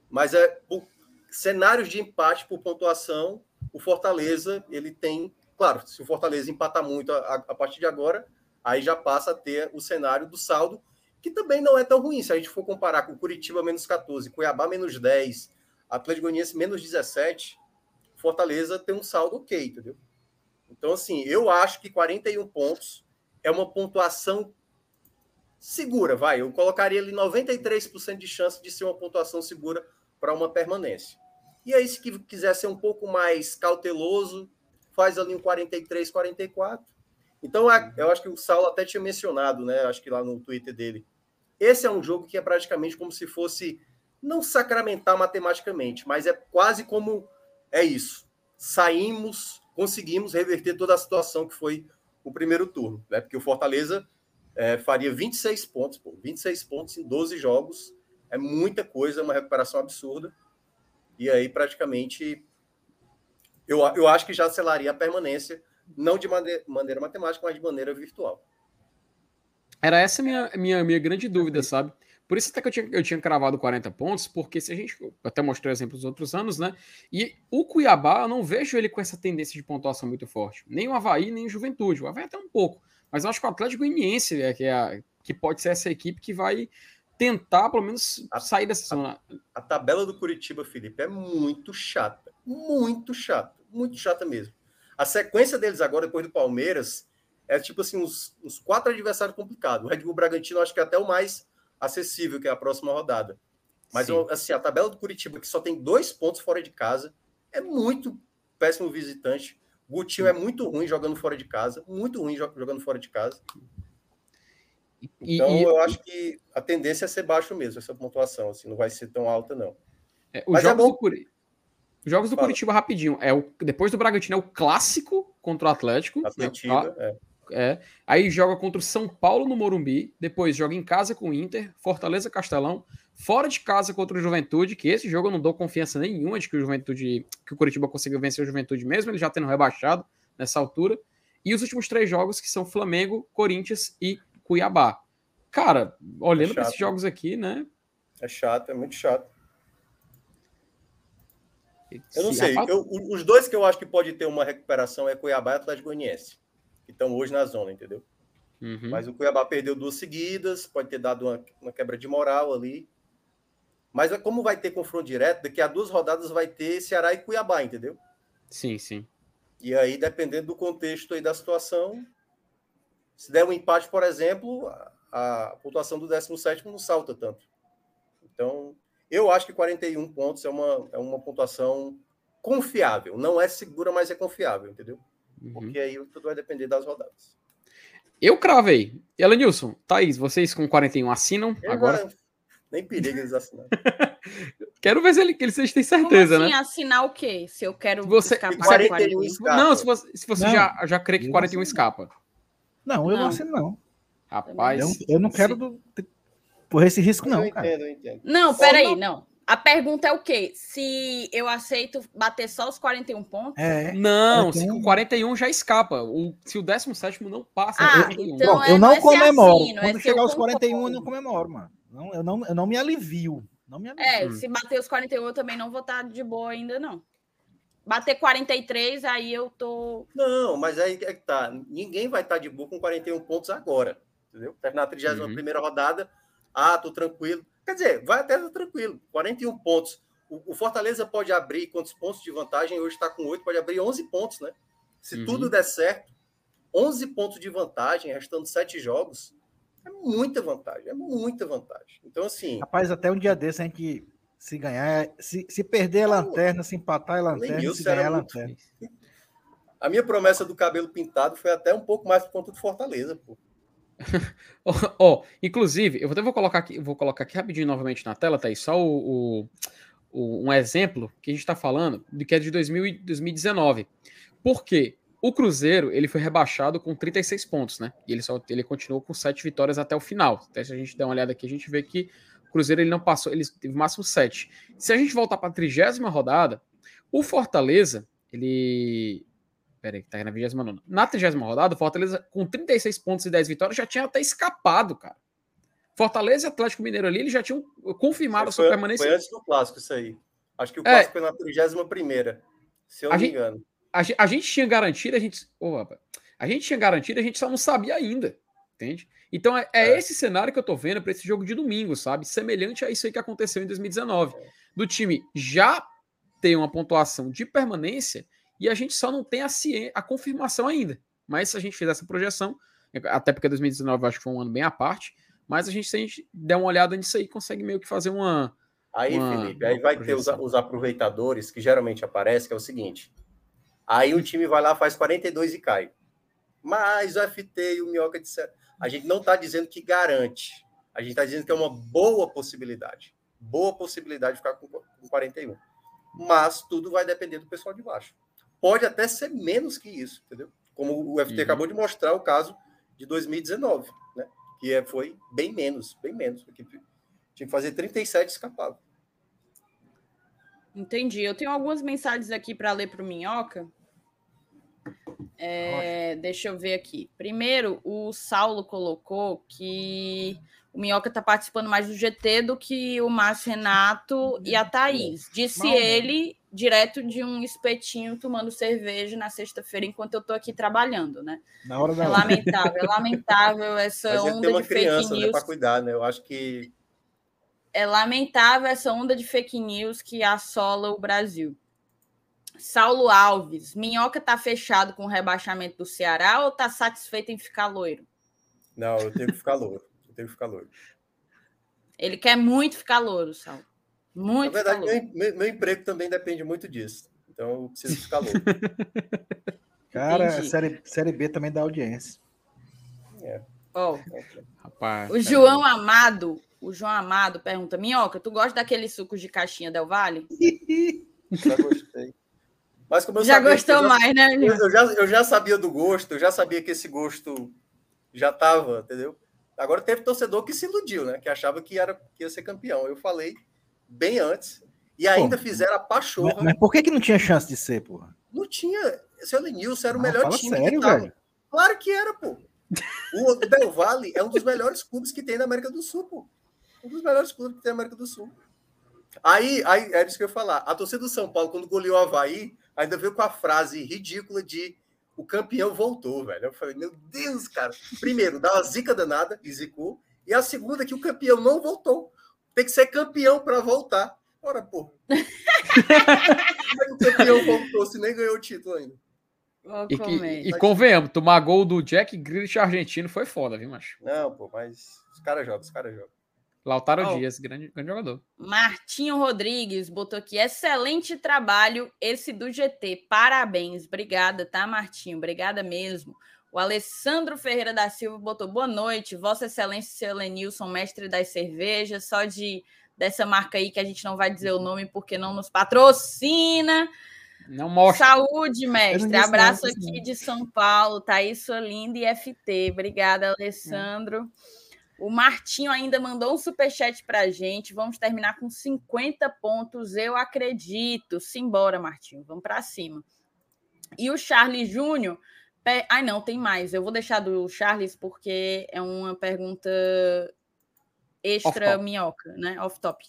Mas é por cenários de empate por pontuação, o Fortaleza ele tem. Claro, se o Fortaleza empatar muito a, a partir de agora, aí já passa a ter o cenário do saldo, que também não é tão ruim. Se a gente for comparar com Curitiba menos 14, Cuiabá menos 10, Atlético Goianiense menos 17, Fortaleza tem um saldo ok, entendeu? Então, assim, eu acho que 41 pontos é uma pontuação segura, vai. Eu colocaria ali 93% de chance de ser uma pontuação segura para uma permanência. E aí, se quiser ser um pouco mais cauteloso, faz ali um 43, 44. Então, eu acho que o Saulo até tinha mencionado, né? Acho que lá no Twitter dele. Esse é um jogo que é praticamente como se fosse não sacramentar matematicamente, mas é quase como é isso. Saímos conseguimos reverter toda a situação que foi o primeiro turno, né? Porque o Fortaleza é, faria 26 pontos, pô, 26 pontos em 12 jogos, é muita coisa, é uma recuperação absurda. E aí, praticamente, eu, eu acho que já selaria a permanência, não de maneira, maneira matemática, mas de maneira virtual. Era essa a minha, minha, minha grande dúvida, sabe? Por isso até que eu tinha, eu tinha cravado 40 pontos, porque se a gente. Até mostrei exemplos dos outros anos, né? E o Cuiabá, eu não vejo ele com essa tendência de pontuação muito forte. Nem o Havaí, nem o Juventude. O Havaí até um pouco. Mas eu acho que o Atlético Goianiense é, que, é a, que pode ser essa equipe que vai tentar, pelo menos, a, sair dessa zona. A, a, tabela do Curitiba, Felipe, é muito chata. Muito chata. Muito chata mesmo. A sequência deles agora, depois do Palmeiras, é tipo assim, uns, uns quatro adversários complicados. O Red Bull Bragantino, acho que é até o mais acessível, que é a próxima rodada. Mas assim, a tabela do Curitiba, que só tem dois pontos fora de casa, é muito péssimo visitante. Gutinho é muito ruim jogando fora de casa, muito ruim jogando fora de casa. E, então, e, eu acho que a tendência é ser baixo mesmo, essa pontuação. Assim, não vai ser tão alta, não. É, jogos é do Curi... os jogos do Curitiba, rapidinho. É o... Depois do Bragantino, é o clássico contra o Atlético. Atlético, né? é. É. Aí joga contra o São Paulo no Morumbi, depois joga em casa com o Inter, Fortaleza Castelão, fora de casa contra o Juventude, que esse jogo eu não dou confiança nenhuma de que o Juventude, que o Curitiba conseguiu vencer o Juventude mesmo, ele já tendo rebaixado nessa altura. E os últimos três jogos que são Flamengo, Corinthians e Cuiabá. Cara, olhando é para esses jogos aqui, né? É chato, é muito chato. Eu não sei. Eu, os dois que eu acho que pode ter uma recuperação é Cuiabá e Atlético Goianiense que estão hoje na zona, entendeu? Uhum. Mas o Cuiabá perdeu duas seguidas, pode ter dado uma, uma, quebra de moral ali. Mas é como vai ter confronto direto, daqui a duas rodadas vai ter Ceará e Cuiabá, entendeu? Sim, sim. E aí, dependendo do contexto aí da situação, se der um empate, por exemplo, a, a pontuação do 17 não salta tanto. Então, eu acho que 41 pontos é uma, é uma pontuação confiável. Não é segura, mas é confiável, entendeu? Uhum. Porque aí tudo vai depender das rodadas. Eu cravei. Elenilson, Thaís, vocês com 41 assinam eu agora? Nem perigo eles assinarem. [laughs] quero ver se, ele, que eles têm certeza, Como assim, né? assinar o quê? Se eu quero você, escapar 41 escapa. Não, se você, se você não, já, já crê que 41 escapa. Não, eu não, assino, não. Rapaz. Eu, eu não quero do, por esse risco, não. Eu entendo, eu entendo. Não, peraí, não. A pergunta é o quê? Se eu aceito bater só os 41 pontos? É. Não, se o 41 já escapa. O, se o 17 não passa, ah, então Bom, é, eu não, não comemoro. Assim, Quando é chegar aos 41, eu não comemoro, mano. Não, eu, não, eu não me alivio. Não me alivio. É, se bater os 41, eu também não vou estar de boa ainda, não. Bater 43, aí eu tô. Não, mas aí é que tá. Ninguém vai estar de boa com 41 pontos agora. Entendeu? Terminar a 31 uhum. primeira rodada. Ah, tô tranquilo. Quer dizer, vai até tranquilo, 41 pontos. O, o Fortaleza pode abrir quantos pontos de vantagem? Hoje está com 8, pode abrir 11 pontos, né? Se uhum. tudo der certo, 11 pontos de vantagem, restando 7 jogos, é muita vantagem, é muita vantagem. Então, assim. Rapaz, até um dia desse a gente se ganhar, se, se perder a lanterna, se empatar a lanterna, se ganhar a lanterna. A minha promessa do cabelo pintado foi até um pouco mais por conta do Fortaleza, pô. [laughs] Ó, oh, inclusive, eu até vou colocar aqui, vou colocar aqui rapidinho novamente na tela, tá aí, só o, o, o, um exemplo que a gente está falando, de que é de 2000, 2019. Por quê? O Cruzeiro, ele foi rebaixado com 36 pontos, né? E ele só ele continuou com 7 vitórias até o final. Até se a gente der uma olhada aqui, a gente vê que o Cruzeiro ele não passou, ele teve máximo 7. Se a gente voltar para a trigésima rodada, o Fortaleza, ele Pera aí, tá na 29. Na 30 rodada, o Fortaleza, com 36 pontos e 10 vitórias, já tinha até escapado, cara. Fortaleza e Atlético Mineiro ali, eles já tinham confirmado a sua permanência. Foi antes do clássico, isso aí. Acho que o clássico é, foi na 31, se eu não me gente, engano. A, a, gente tinha garantido, a gente. Oh, a gente tinha garantido, a gente só não sabia ainda. Entende? Então é, é, é. esse cenário que eu tô vendo para esse jogo de domingo, sabe? Semelhante a isso aí que aconteceu em 2019. É. Do time já ter uma pontuação de permanência e a gente só não tem a, ciência, a confirmação ainda. Mas se a gente fizer essa projeção, até porque 2019 eu acho que foi um ano bem à parte, mas a gente, se a gente der uma olhada nisso aí, consegue meio que fazer uma. Aí, uma, Felipe, aí vai ter os, os, aproveitadores que geralmente aparecem, que é o seguinte. Aí o time vai lá, faz 42 e cai. Mas o FT e o Minhoca disseram. A gente não está dizendo que garante. A gente está dizendo que é uma boa possibilidade. Boa possibilidade de ficar com, com 41. Mas tudo vai depender do pessoal de baixo pode até ser menos que isso, entendeu? Como o FT uhum. acabou de mostrar o caso de 2019, né? Que é, foi bem menos, bem menos. Porque tinha que fazer 37 escapado. Entendi. Eu tenho algumas mensagens aqui para ler para o Minhoca. É, deixa eu ver aqui. Primeiro, o Saulo colocou que o Minhoca está participando mais do GT do que o Márcio Renato e a Thaís. Disse ele direto de um espetinho tomando cerveja na sexta-feira enquanto eu estou aqui trabalhando, né? Na hora da é lamentável, é lamentável essa Mas onda de criança, fake né, news. Né, para cuidar, né? Eu acho que é lamentável essa onda de fake news que assola o Brasil. Saulo Alves, Minhoca tá fechado com o rebaixamento do Ceará ou tá satisfeito em ficar loiro? Não, eu tenho que ficar loiro. Eu tenho que ficar loiro. Ele quer muito ficar louro, Sal. Muito. Na verdade, meu, meu, emprego também depende muito disso. Então, eu preciso ficar louro. [laughs] Cara, série, série B também dá audiência. É. Oh. Rapaz, o João Amado, o João Amado pergunta: Minhoca, tu gosta daqueles sucos de caixinha Del Vale? [laughs] Já gostei. Mas como eu já gostou já, mais, né? Eu já, eu já sabia do gosto, eu já sabia que esse gosto já estava, entendeu? Agora teve torcedor que se iludiu, né? Que achava que, era, que ia ser campeão. Eu falei bem antes. E ainda Pô, fizeram a pachorra. Mas, mas, por que, que não tinha chance de ser, porra? Não tinha. Seu Lenilson era o não, melhor time sério, que tava. Velho? Claro que era, pô. O Del Valle é um dos melhores clubes que tem na América do Sul, pô. Um dos melhores clubes que tem na América do Sul. Aí, aí é isso que eu ia falar. A torcida do São Paulo, quando goleou o Havaí, ainda veio com a frase ridícula de o campeão voltou, velho. Eu falei, meu Deus, cara. Primeiro, dá uma zica danada, e zicou. E a segunda, que o campeão não voltou. Tem que ser campeão para voltar. Ora, pô. Como é o campeão voltou se nem ganhou o título ainda? E, que, e convenhamos, tomar gol do Jack Grealish argentino foi foda, viu, macho? Não, pô, mas os caras jogam, os caras jogam. Lautaro oh, Dias, grande, grande jogador. Martinho Rodrigues botou aqui: excelente trabalho esse do GT. Parabéns. Obrigada, tá, Martinho? Obrigada mesmo. O Alessandro Ferreira da Silva botou boa noite, Vossa Excelência seu Lenilson, mestre das cervejas, só de dessa marca aí que a gente não vai dizer o nome porque não nos patrocina. Não mostra. Saúde, mestre. Abraço aqui de São Paulo, Thaís Solinda e FT. Obrigada, Alessandro. É. O Martinho ainda mandou um superchat para a gente. Vamos terminar com 50 pontos, eu acredito. Simbora, Martinho. Vamos para cima. E o Charles Júnior. Ai, não, tem mais. Eu vou deixar do Charles porque é uma pergunta extra minhoca, né? Off topic.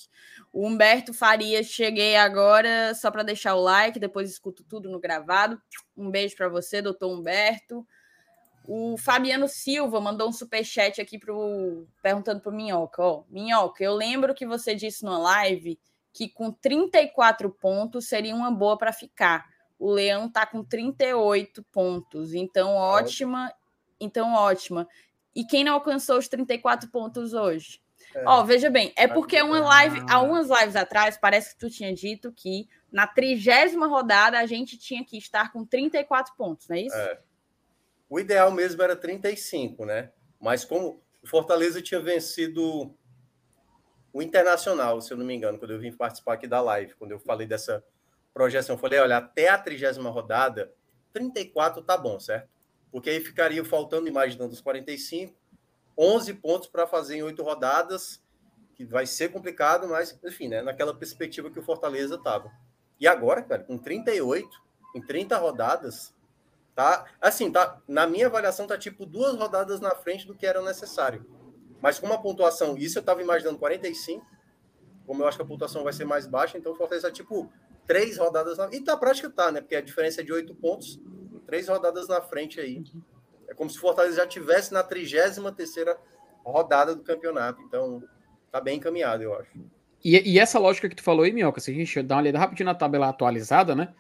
O Humberto Farias, cheguei agora só para deixar o like, depois escuto tudo no gravado. Um beijo para você, doutor Humberto. O Fabiano Silva mandou um superchat aqui pro, perguntando para o Minhoca. Ó, Minhoca, eu lembro que você disse numa live que com 34 pontos seria uma boa para ficar. O Leão tá com 38 pontos. Então, ótima. Então, ótima. E quem não alcançou os 34 pontos hoje? É. Ó, veja bem, é porque uma live, há umas lives atrás, parece que tu tinha dito que na trigésima rodada a gente tinha que estar com 34 pontos, não é isso? É. O ideal mesmo era 35, né? Mas como o Fortaleza tinha vencido o Internacional, se eu não me engano, quando eu vim participar aqui da live, quando eu falei dessa projeção, eu falei, olha, até a trigésima rodada, 34 tá bom, certo? Porque aí ficaria faltando, imaginando os 45, 11 pontos para fazer em oito rodadas, que vai ser complicado, mas, enfim, né, naquela perspectiva que o Fortaleza estava. E agora, cara, com 38, em 30 rodadas, Tá? Assim, tá, na minha avaliação, tá tipo duas rodadas na frente do que era necessário. Mas com uma pontuação, isso eu estava imaginando 45, como eu acho que a pontuação vai ser mais baixa, então o Fortaleza tipo três rodadas na... E na prática tá, né? Porque a diferença é de oito pontos, três rodadas na frente aí. É como se o Fortaleza já tivesse na 33 terceira rodada do campeonato. Então, tá bem encaminhado, eu acho. E, e, essa lógica que tu falou aí, Minhoca, se a gente dá uma olhada rapidinho na tabela atualizada, né?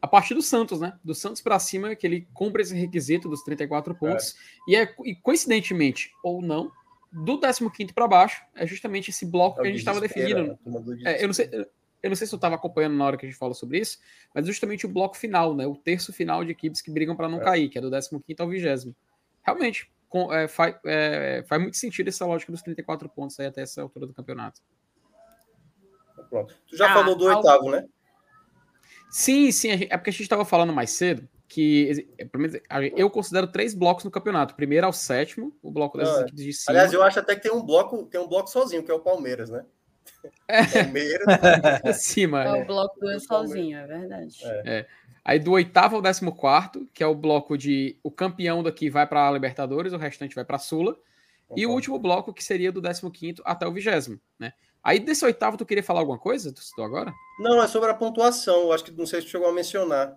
a partir do Santos, né? Do Santos para cima, que ele cumpre esse requisito dos 34 pontos. É. E, é, e coincidentemente, ou não, do 15 para baixo, é justamente esse bloco é que a gente estava definindo. É, eu, não sei, eu não sei se eu estava acompanhando na hora que a gente falou sobre isso, mas justamente o bloco final, né? O terço final de equipes que brigam para não é. cair, que é do 15 ao 20. Realmente, com, é, faz, é, faz muito sentido essa lógica dos 34 pontos aí até essa altura do campeonato. Pronto. Tu já ah, falou do oitavo, né? Sim, sim. É porque a gente estava falando mais cedo que eu considero três blocos no campeonato. primeiro ao sétimo, o bloco das é. equipes de cima. Aliás, eu acho até que tem um bloco, tem um bloco sozinho, que é o Palmeiras, né? É. Palmeiras. cima, é o [laughs] bloco do sozinho, é verdade. É. é. Aí do oitavo ao décimo quarto, que é o bloco de o campeão daqui vai para a Libertadores, o restante vai para a Sula. E o último bloco, que seria do décimo quinto até o vigésimo, né? Aí desse oitavo, tu queria falar alguma coisa? Tu citou agora? Não, é sobre a pontuação. Eu acho que não sei se tu chegou a mencionar.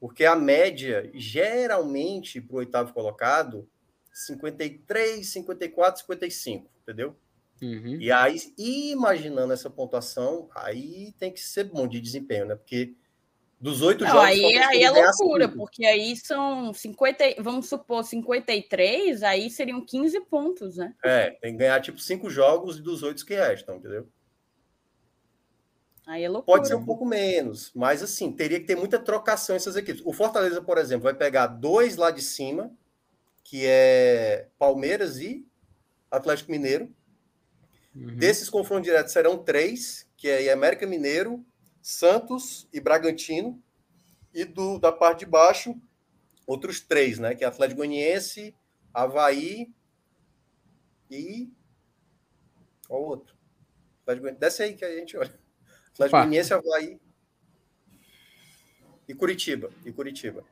Porque a média, geralmente, para o oitavo colocado, 53, 54, 55, entendeu? Uhum. E aí, imaginando essa pontuação, aí tem que ser bom de desempenho, né? Porque dos oito jogos. Aí, aí é loucura, porque aí são 50, vamos supor, 53, aí seriam 15 pontos, né? É, tem que ganhar tipo cinco jogos dos oito que restam, entendeu? Aí é loucura. Pode ser um pouco menos, mas assim, teria que ter muita trocação essas equipes. O Fortaleza, por exemplo, vai pegar dois lá de cima que é Palmeiras e Atlético Mineiro. Uhum. Desses confrontos diretos serão três, que é América Mineiro, Santos e Bragantino. E do, da parte de baixo, outros três, né? Que é Atlético Goianiense, Havaí e. Qual outro? Atlético Desce aí que a gente olha. Atlético Goianiense, Havaí e Curitiba. E Curitiba.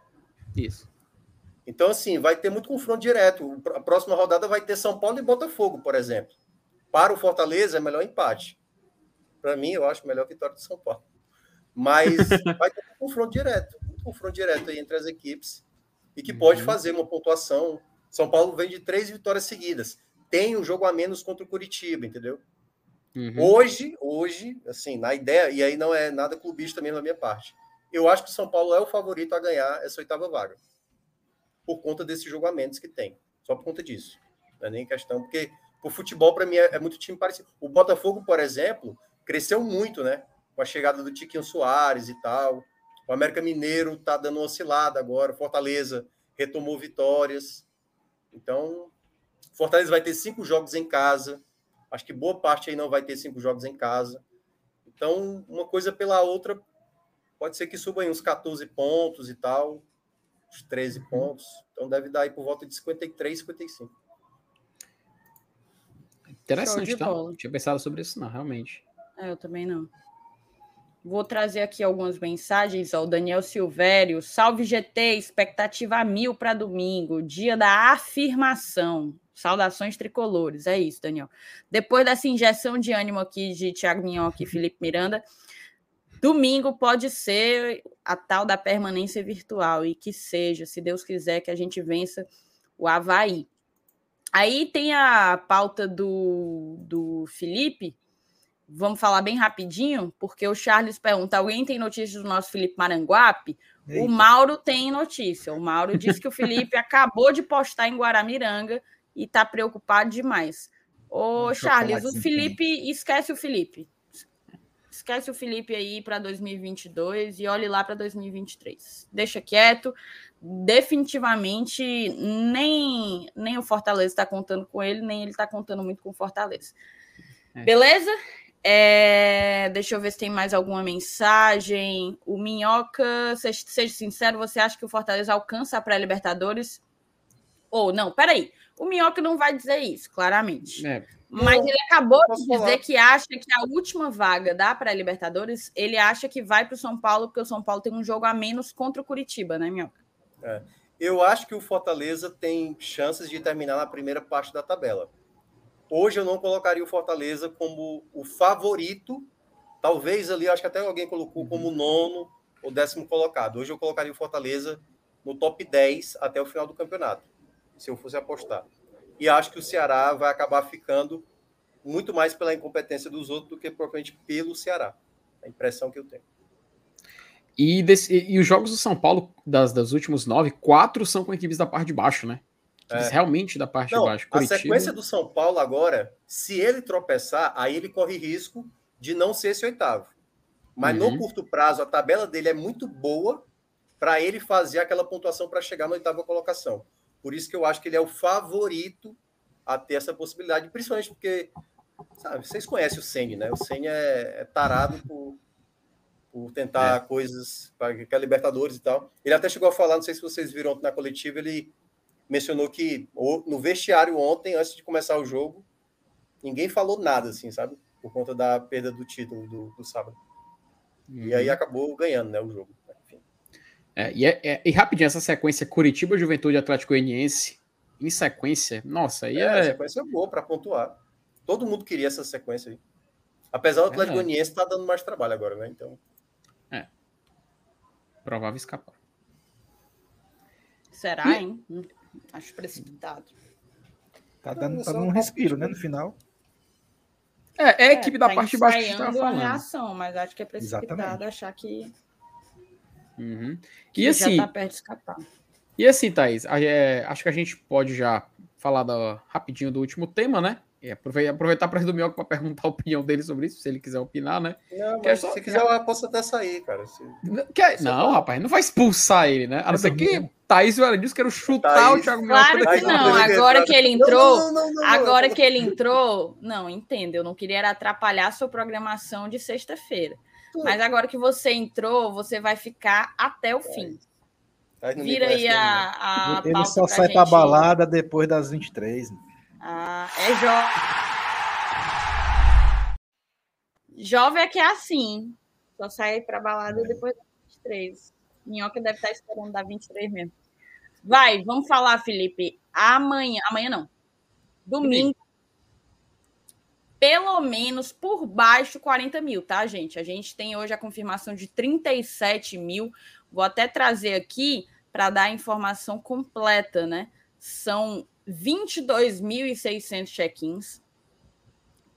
Isso. Então, assim, vai ter muito confronto direto. A próxima rodada vai ter São Paulo e Botafogo, por exemplo. Para o Fortaleza, é melhor empate. Para mim, eu acho melhor vitória do São Paulo. Mas [laughs] vai ter um confronto direto. Um confronto direto aí entre as equipes. E que pode uhum. fazer uma pontuação. São Paulo vem de três vitórias seguidas. Tem um jogo a menos contra o Curitiba, entendeu? Uhum. Hoje, hoje, assim, na ideia, e aí não é nada clubista mesmo da minha parte. Eu acho que o São Paulo é o favorito a ganhar essa oitava vaga por conta desses jogamentos que tem. Só por conta disso. Não é nem questão, porque o futebol, para mim, é, é, muito time parecido. O Botafogo, por exemplo, cresceu muito, né? Com a chegada do Tiquinho Soares e tal. O América Mineiro tá dando uma oscilada agora. Fortaleza retomou vitórias. Então, Fortaleza vai ter cinco jogos em casa. Acho que boa parte aí não vai ter cinco jogos em casa. Então, uma coisa pela outra, pode ser que suba aí uns 14 pontos e tal uns 13 pontos. Então deve dar aí por volta de 53, 55. Interessante, tá? Não tinha pensado sobre isso, não, realmente. É, eu também não. Vou trazer aqui algumas mensagens. Ó, o Daniel Silvério. Salve GT, expectativa mil para domingo, dia da afirmação. Saudações tricolores. É isso, Daniel. Depois dessa injeção de ânimo aqui de Thiago Minhoca e Felipe Miranda, Domingo pode ser a tal da permanência virtual e que seja, se Deus quiser, que a gente vença o Havaí. Aí tem a pauta do, do Felipe. Vamos falar bem rapidinho, porque o Charles pergunta: alguém tem notícias do nosso Felipe Maranguape? Eita. O Mauro tem notícia. O Mauro disse que o Felipe [laughs] acabou de postar em Guaramiranga e está preocupado demais. Ô, Charles, o Felipe, esquece o Felipe esquece o Felipe aí para 2022 e olhe lá para 2023. Deixa quieto. Definitivamente nem nem o Fortaleza está contando com ele, nem ele está contando muito com o Fortaleza. É. Beleza? É, deixa eu ver se tem mais alguma mensagem. O Minhoca, seja, seja sincero, você acha que o Fortaleza alcança a pré-Libertadores? Ou não, peraí. O Minhoca não vai dizer isso, claramente. É. Mas ele acabou de dizer falar. que acha que a última vaga da pré-Libertadores, ele acha que vai para o São Paulo, porque o São Paulo tem um jogo a menos contra o Curitiba, né, Minhoca? É. Eu acho que o Fortaleza tem chances de terminar na primeira parte da tabela. Hoje eu não colocaria o Fortaleza como o favorito. Talvez ali, acho que até alguém colocou como uhum. nono ou décimo colocado. Hoje eu colocaria o Fortaleza no top 10 até o final do campeonato, se eu fosse apostar e acho que o Ceará vai acabar ficando muito mais pela incompetência dos outros do que propriamente pelo Ceará. A impressão que eu tenho. E, desse, e os jogos do São Paulo, das, das últimos nove, quatro são com equipes da parte de baixo, né? Equipes é. realmente da parte Não, de baixo. Curitiba... A sequência do São Paulo agora, se ele tropeçar, aí ele corre risco de não ser esse oitavo. Mas uhum. no curto prazo, a tabela dele é muito boa para ele fazer aquela pontuação para chegar na oitava colocação. Por isso que eu acho que ele é o favorito a ter essa possibilidade, principalmente porque, sabe, vocês conhecem o Senni, né? O Senni é, é tarado por, por tentar é. coisas para que é Libertadores e tal. Ele até chegou a falar, não sei se vocês viram na coletiva, ele mencionou que no vestiário ontem, antes de começar o jogo, ninguém falou nada, assim, sabe? Por conta da perda do título do, do sábado. E aí uhum. acabou ganhando, né, o jogo. É, e, é, é, e rapidinho, essa sequência Curitiba, Juventude Atlético Goianiense, em sequência, nossa, aí é. é... sequência boa para pontuar. Todo mundo queria essa sequência aí. Apesar do Atlético é. Goianiense estar tá dando mais trabalho agora, né? Então. É. Provável escapar. Será, e... hein? Hum, acho precipitado. Tá dando, tá dando um respiro, né? No final. É, é a equipe é, da tá parte de baixo que está falando. reação, mas acho que é precipitado Exatamente. achar que Uhum. E assim. Já tá perto de escapar. E assim, Thaís, é, acho que a gente pode já falar da, rapidinho do último tema, né? É, aproveitar para o Minhoca para perguntar a opinião dele sobre isso, se ele quiser opinar, né? Não, mas só... se quiser, eu posso até sair, cara. Se... Quer... Não, não rapaz, não vai expulsar ele, né? A não ser que Thaís e o Alan quero chutar Thaís. o Thiago Minhoca. Claro que não, agora que ele entrou, não, não, agora que ele entrou, não, entendo, eu não queria atrapalhar a sua programação de sexta-feira. Mas agora que você entrou, você vai ficar até o fim. Vira aí a, a Ele só sai para balada depois das 23. Ah, é jovem. Jovem é que é assim. Só sai para balada depois das 23. Minhoca deve estar esperando dar 23 mesmo. Vai, vamos falar, Felipe. Amanhã, amanhã não. Domingo. Pelo menos por baixo 40 mil, tá, gente? A gente tem hoje a confirmação de 37 mil. Vou até trazer aqui para dar a informação completa, né? São 22.600 check-ins,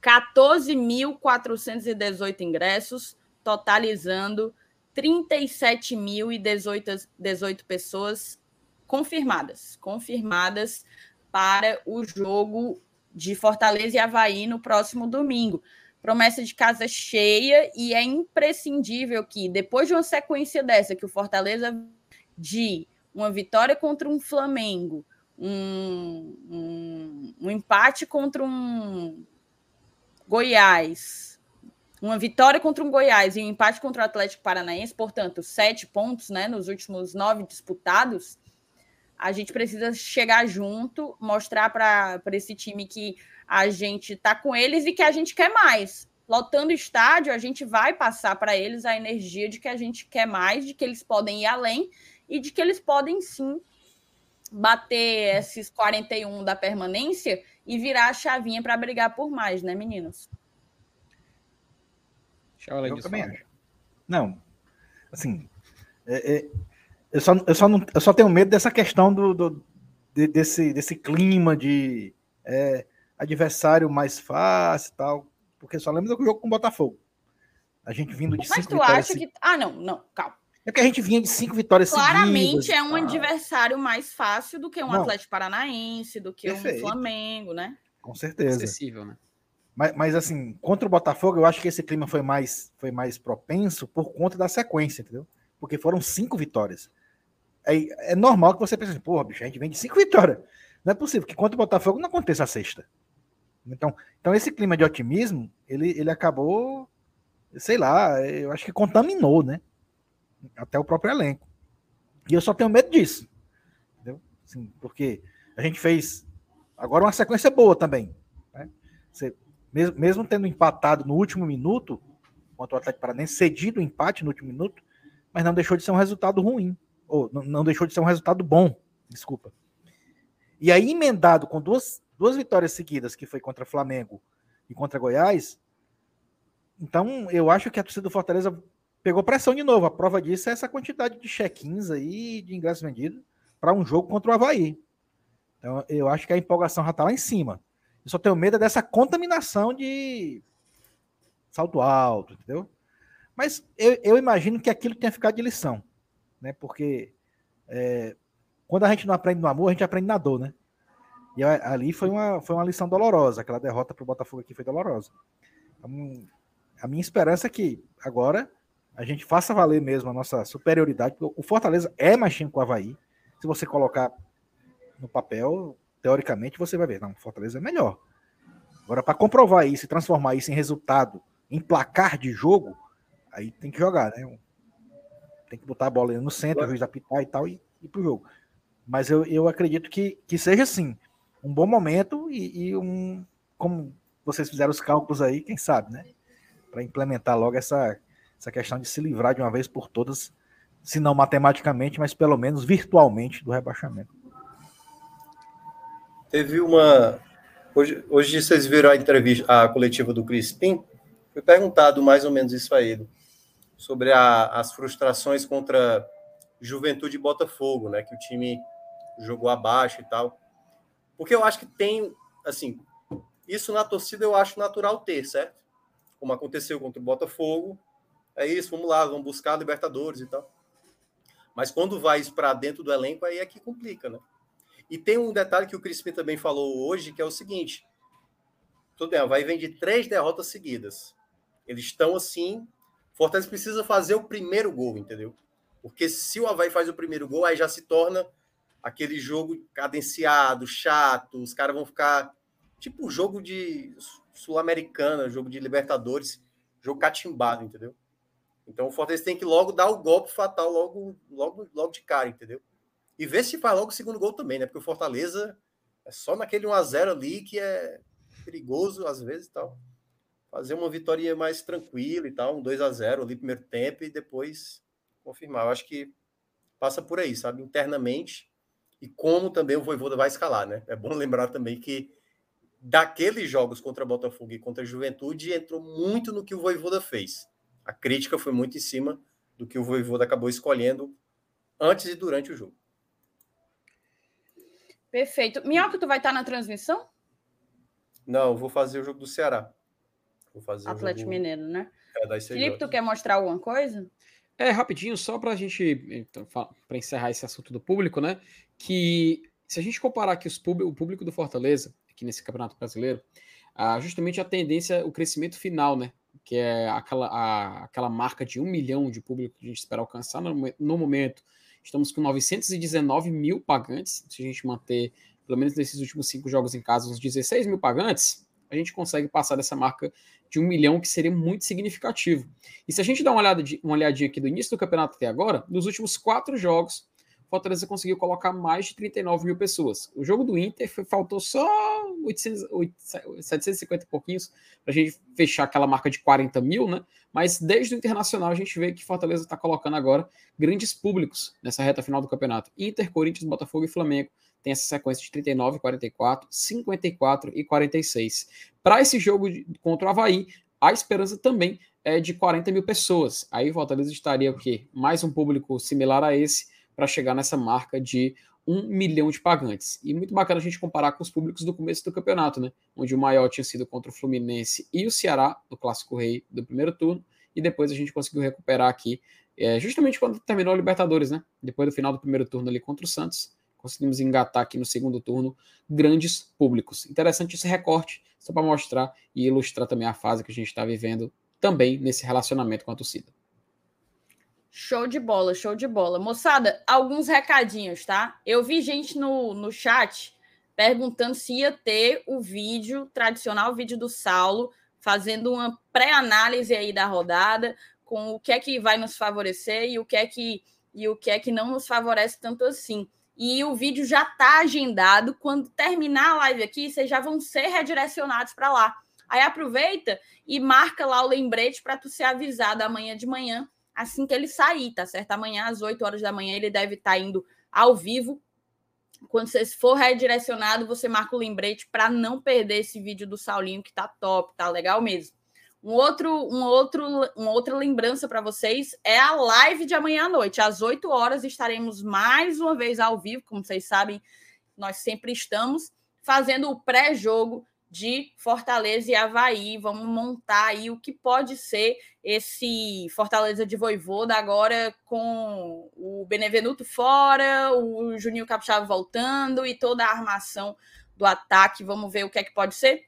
14.418 ingressos, totalizando 37.018 pessoas confirmadas, confirmadas para o jogo de Fortaleza e Havaí no próximo domingo. Promessa de casa cheia e é imprescindível que, depois de uma sequência dessa, que o Fortaleza de uma vitória contra um Flamengo, um, um, um empate contra um Goiás, uma vitória contra um Goiás e um empate contra o Atlético Paranaense, portanto, sete pontos né, nos últimos nove disputados, a gente precisa chegar junto, mostrar para esse time que a gente está com eles e que a gente quer mais. Lotando o estádio, a gente vai passar para eles a energia de que a gente quer mais, de que eles podem ir além e de que eles podem sim bater esses 41 da permanência e virar a chavinha para brigar por mais, né, meninos? Eu também acho. Não, assim, é, é, eu, só, eu, só não, eu só tenho medo dessa questão do, do de, desse, desse clima de é, adversário mais fácil e tal, porque só lembra do jogo com o Botafogo. A gente vindo de Mas tu acha que. Ah, não, não, calma. É que a gente vinha de cinco vitórias Claramente seguidas, é um adversário mais fácil do que um Não. Atlético Paranaense, do que Perfeito. um Flamengo, né? Com certeza. Acessível, né? Mas, mas, assim, contra o Botafogo, eu acho que esse clima foi mais, foi mais propenso por conta da sequência, entendeu? Porque foram cinco vitórias. É, é normal que você pense assim, porra, bicho, a gente vem de cinco vitórias. Não é possível que contra o Botafogo não aconteça a sexta. Então, então esse clima de otimismo, ele, ele acabou, sei lá, eu acho que contaminou, né? Até o próprio elenco. E eu só tenho medo disso. Entendeu? Assim, porque a gente fez agora uma sequência boa também. Né? Você, mesmo, mesmo tendo empatado no último minuto, contra o Atlético Paranaense, cedido o empate no último minuto, mas não deixou de ser um resultado ruim. Ou não, não deixou de ser um resultado bom, desculpa. E aí, emendado com duas, duas vitórias seguidas, que foi contra Flamengo e contra Goiás, então eu acho que a torcida do Fortaleza pegou pressão de novo. A prova disso é essa quantidade de check-ins aí, de ingressos vendidos, para um jogo contra o Havaí. Então, eu acho que a empolgação já está lá em cima. Eu só tenho medo dessa contaminação de salto alto, entendeu? Mas eu, eu imagino que aquilo tenha ficado de lição, né? Porque é, quando a gente não aprende no amor, a gente aprende na dor, né? E ali foi uma, foi uma lição dolorosa. Aquela derrota para o Botafogo aqui foi dolorosa. Então, a minha esperança é que agora a gente faça valer mesmo a nossa superioridade. O Fortaleza é mais time que o Havaí. Se você colocar no papel, teoricamente, você vai ver, não, o Fortaleza é melhor. Agora, para comprovar isso e transformar isso em resultado, em placar de jogo, aí tem que jogar, né? Tem que botar a bola no centro, o juiz apitar e tal, e ir pro jogo. Mas eu, eu acredito que, que seja assim, um bom momento e, e um. Como vocês fizeram os cálculos aí, quem sabe, né? Para implementar logo essa essa questão de se livrar de uma vez por todas, se não matematicamente, mas pelo menos virtualmente do rebaixamento. Teve uma. Hoje, hoje vocês viram a entrevista, a coletiva do Crispim. Foi perguntado mais ou menos isso a ele, sobre a, as frustrações contra Juventude e Botafogo, né? Que o time jogou abaixo e tal. Porque eu acho que tem, assim, isso na torcida eu acho natural ter, certo? Como aconteceu contra o Botafogo, é isso, vamos lá, vamos buscar Libertadores e tal. Mas quando vai para dentro do elenco, aí é que complica, né? E tem um detalhe que o Crispim também falou hoje, que é o seguinte: tudo bem, vai vem de três derrotas seguidas. Eles estão assim. Fortaleza precisa fazer o primeiro gol, entendeu? Porque se o Havaí faz o primeiro gol, aí já se torna aquele jogo cadenciado, chato, os caras vão ficar tipo jogo de Sul-Americana, jogo de Libertadores, jogo catimbado, entendeu? Então o Fortaleza tem que logo dar o golpe fatal logo, logo, logo de cara, entendeu? E ver se faz logo o segundo gol também, né? Porque o Fortaleza é só naquele 1 a 0 ali que é perigoso às vezes e tal. Fazer uma vitória mais tranquila e tal, um 2 a 0 ali primeiro tempo e depois confirmar. Eu acho que passa por aí, sabe? Internamente e como também o Voivoda vai escalar, né? É bom [laughs] lembrar também que daqueles jogos contra Botafogo e contra a Juventude entrou muito no que o Voivoda fez. A crítica foi muito em cima do que o Voivoda acabou escolhendo antes e durante o jogo. Perfeito. Minhoca, tu vai estar na transmissão? Não, vou fazer o jogo do Ceará. Vou fazer Atlético jogo... Mineiro, né? É, Felipe, tu quer mostrar alguma coisa? É, rapidinho, só para a gente, então, para encerrar esse assunto do público, né? Que se a gente comparar aqui os público, o público do Fortaleza, aqui nesse Campeonato Brasileiro, ah, justamente a tendência, o crescimento final, né? Que é aquela, a, aquela marca de um milhão de público que a gente espera alcançar no, no momento. Estamos com 919 mil pagantes. Se a gente manter, pelo menos nesses últimos cinco jogos em casa, uns 16 mil pagantes, a gente consegue passar dessa marca de um milhão, que seria muito significativo. E se a gente dá uma, olhada de, uma olhadinha aqui do início do campeonato até agora, nos últimos quatro jogos, Fortaleza conseguiu colocar mais de 39 mil pessoas. O jogo do Inter foi, faltou só 800, 800, 750 e pouquinhos para a gente fechar aquela marca de 40 mil, né? Mas desde o Internacional a gente vê que Fortaleza está colocando agora grandes públicos nessa reta final do campeonato. Inter, Corinthians, Botafogo e Flamengo tem essa sequência de 39, 44, 54 e 46. Para esse jogo contra o Havaí, a esperança também é de 40 mil pessoas. Aí Fortaleza estaria o quê? Mais um público similar a esse para chegar nessa marca de um milhão de pagantes. E muito bacana a gente comparar com os públicos do começo do campeonato, né? Onde o maior tinha sido contra o Fluminense e o Ceará, no Clássico Rei do primeiro turno, e depois a gente conseguiu recuperar aqui, é, justamente quando terminou a Libertadores, né? Depois do final do primeiro turno ali contra o Santos, conseguimos engatar aqui no segundo turno grandes públicos. Interessante esse recorte, só para mostrar e ilustrar também a fase que a gente está vivendo também nesse relacionamento com a torcida. Show de bola, show de bola. Moçada, alguns recadinhos, tá? Eu vi gente no, no chat perguntando se ia ter o vídeo, tradicional vídeo do Saulo, fazendo uma pré-análise aí da rodada, com o que é que vai nos favorecer e o que é que, e o que, é que não nos favorece tanto assim. E o vídeo já está agendado. Quando terminar a live aqui, vocês já vão ser redirecionados para lá. Aí aproveita e marca lá o lembrete para tu ser avisado amanhã de manhã assim que ele sair, tá certo? Amanhã, às 8 horas da manhã, ele deve estar tá indo ao vivo. Quando você for redirecionado, você marca o lembrete para não perder esse vídeo do Saulinho, que tá top, tá legal mesmo. Um outro, um outro, uma outra lembrança para vocês é a live de amanhã à noite. Às 8 horas estaremos mais uma vez ao vivo, como vocês sabem, nós sempre estamos fazendo o pré-jogo de Fortaleza e Havaí. Vamos montar aí o que pode ser esse Fortaleza de Voivoda agora com o Benevenuto fora, o Juninho Capixaba voltando e toda a armação do ataque. Vamos ver o que é que pode ser.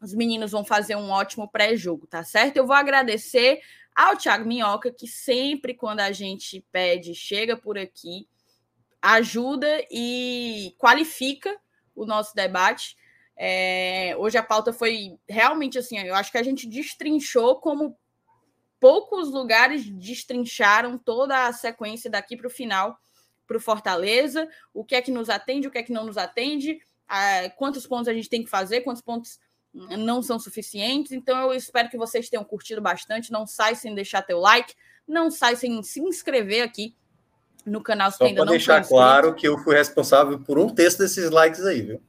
Os meninos vão fazer um ótimo pré-jogo, tá certo? Eu vou agradecer ao Thiago Minhoca, que sempre quando a gente pede, chega por aqui, ajuda e qualifica o nosso debate. É, hoje a pauta foi realmente assim, eu acho que a gente destrinchou como poucos lugares destrincharam toda a sequência daqui para o final para o Fortaleza, o que é que nos atende, o que é que não nos atende, quantos pontos a gente tem que fazer, quantos pontos não são suficientes. Então eu espero que vocês tenham curtido bastante. Não sai sem deixar teu like, não sai sem se inscrever aqui no canal se Só ainda não deixar claro que eu fui responsável por um texto desses likes aí, viu?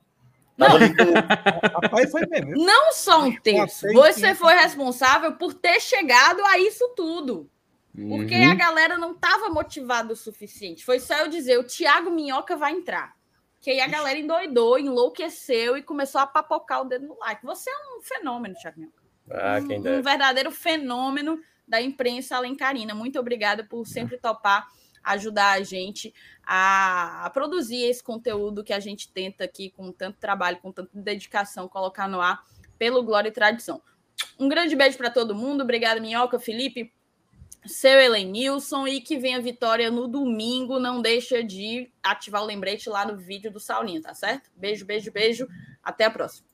Não. Rapaz, foi mesmo. Não só um terço. Você foi responsável por ter chegado a isso tudo. Porque uhum. a galera não estava motivada o suficiente. Foi só eu dizer: o Thiago Minhoca vai entrar. Que aí a galera endoidou, enlouqueceu e começou a papocar o dedo no like. Você é um fenômeno, Thiago Minhoca. Ah, quem um, um verdadeiro fenômeno da imprensa alencarina. Muito obrigada por sempre topar ajudar a gente a, produzir esse conteúdo que a gente tenta aqui com tanto trabalho, com tanta dedicação, colocar no ar pelo Glória e Tradição. Um grande beijo para todo mundo. Obrigado, Minhoca, Felipe, seu Elenilson e que venha vitória no domingo. Não deixa de ativar o lembrete lá no vídeo do Saulinho, tá certo? Beijo, beijo, beijo. Até a próxima.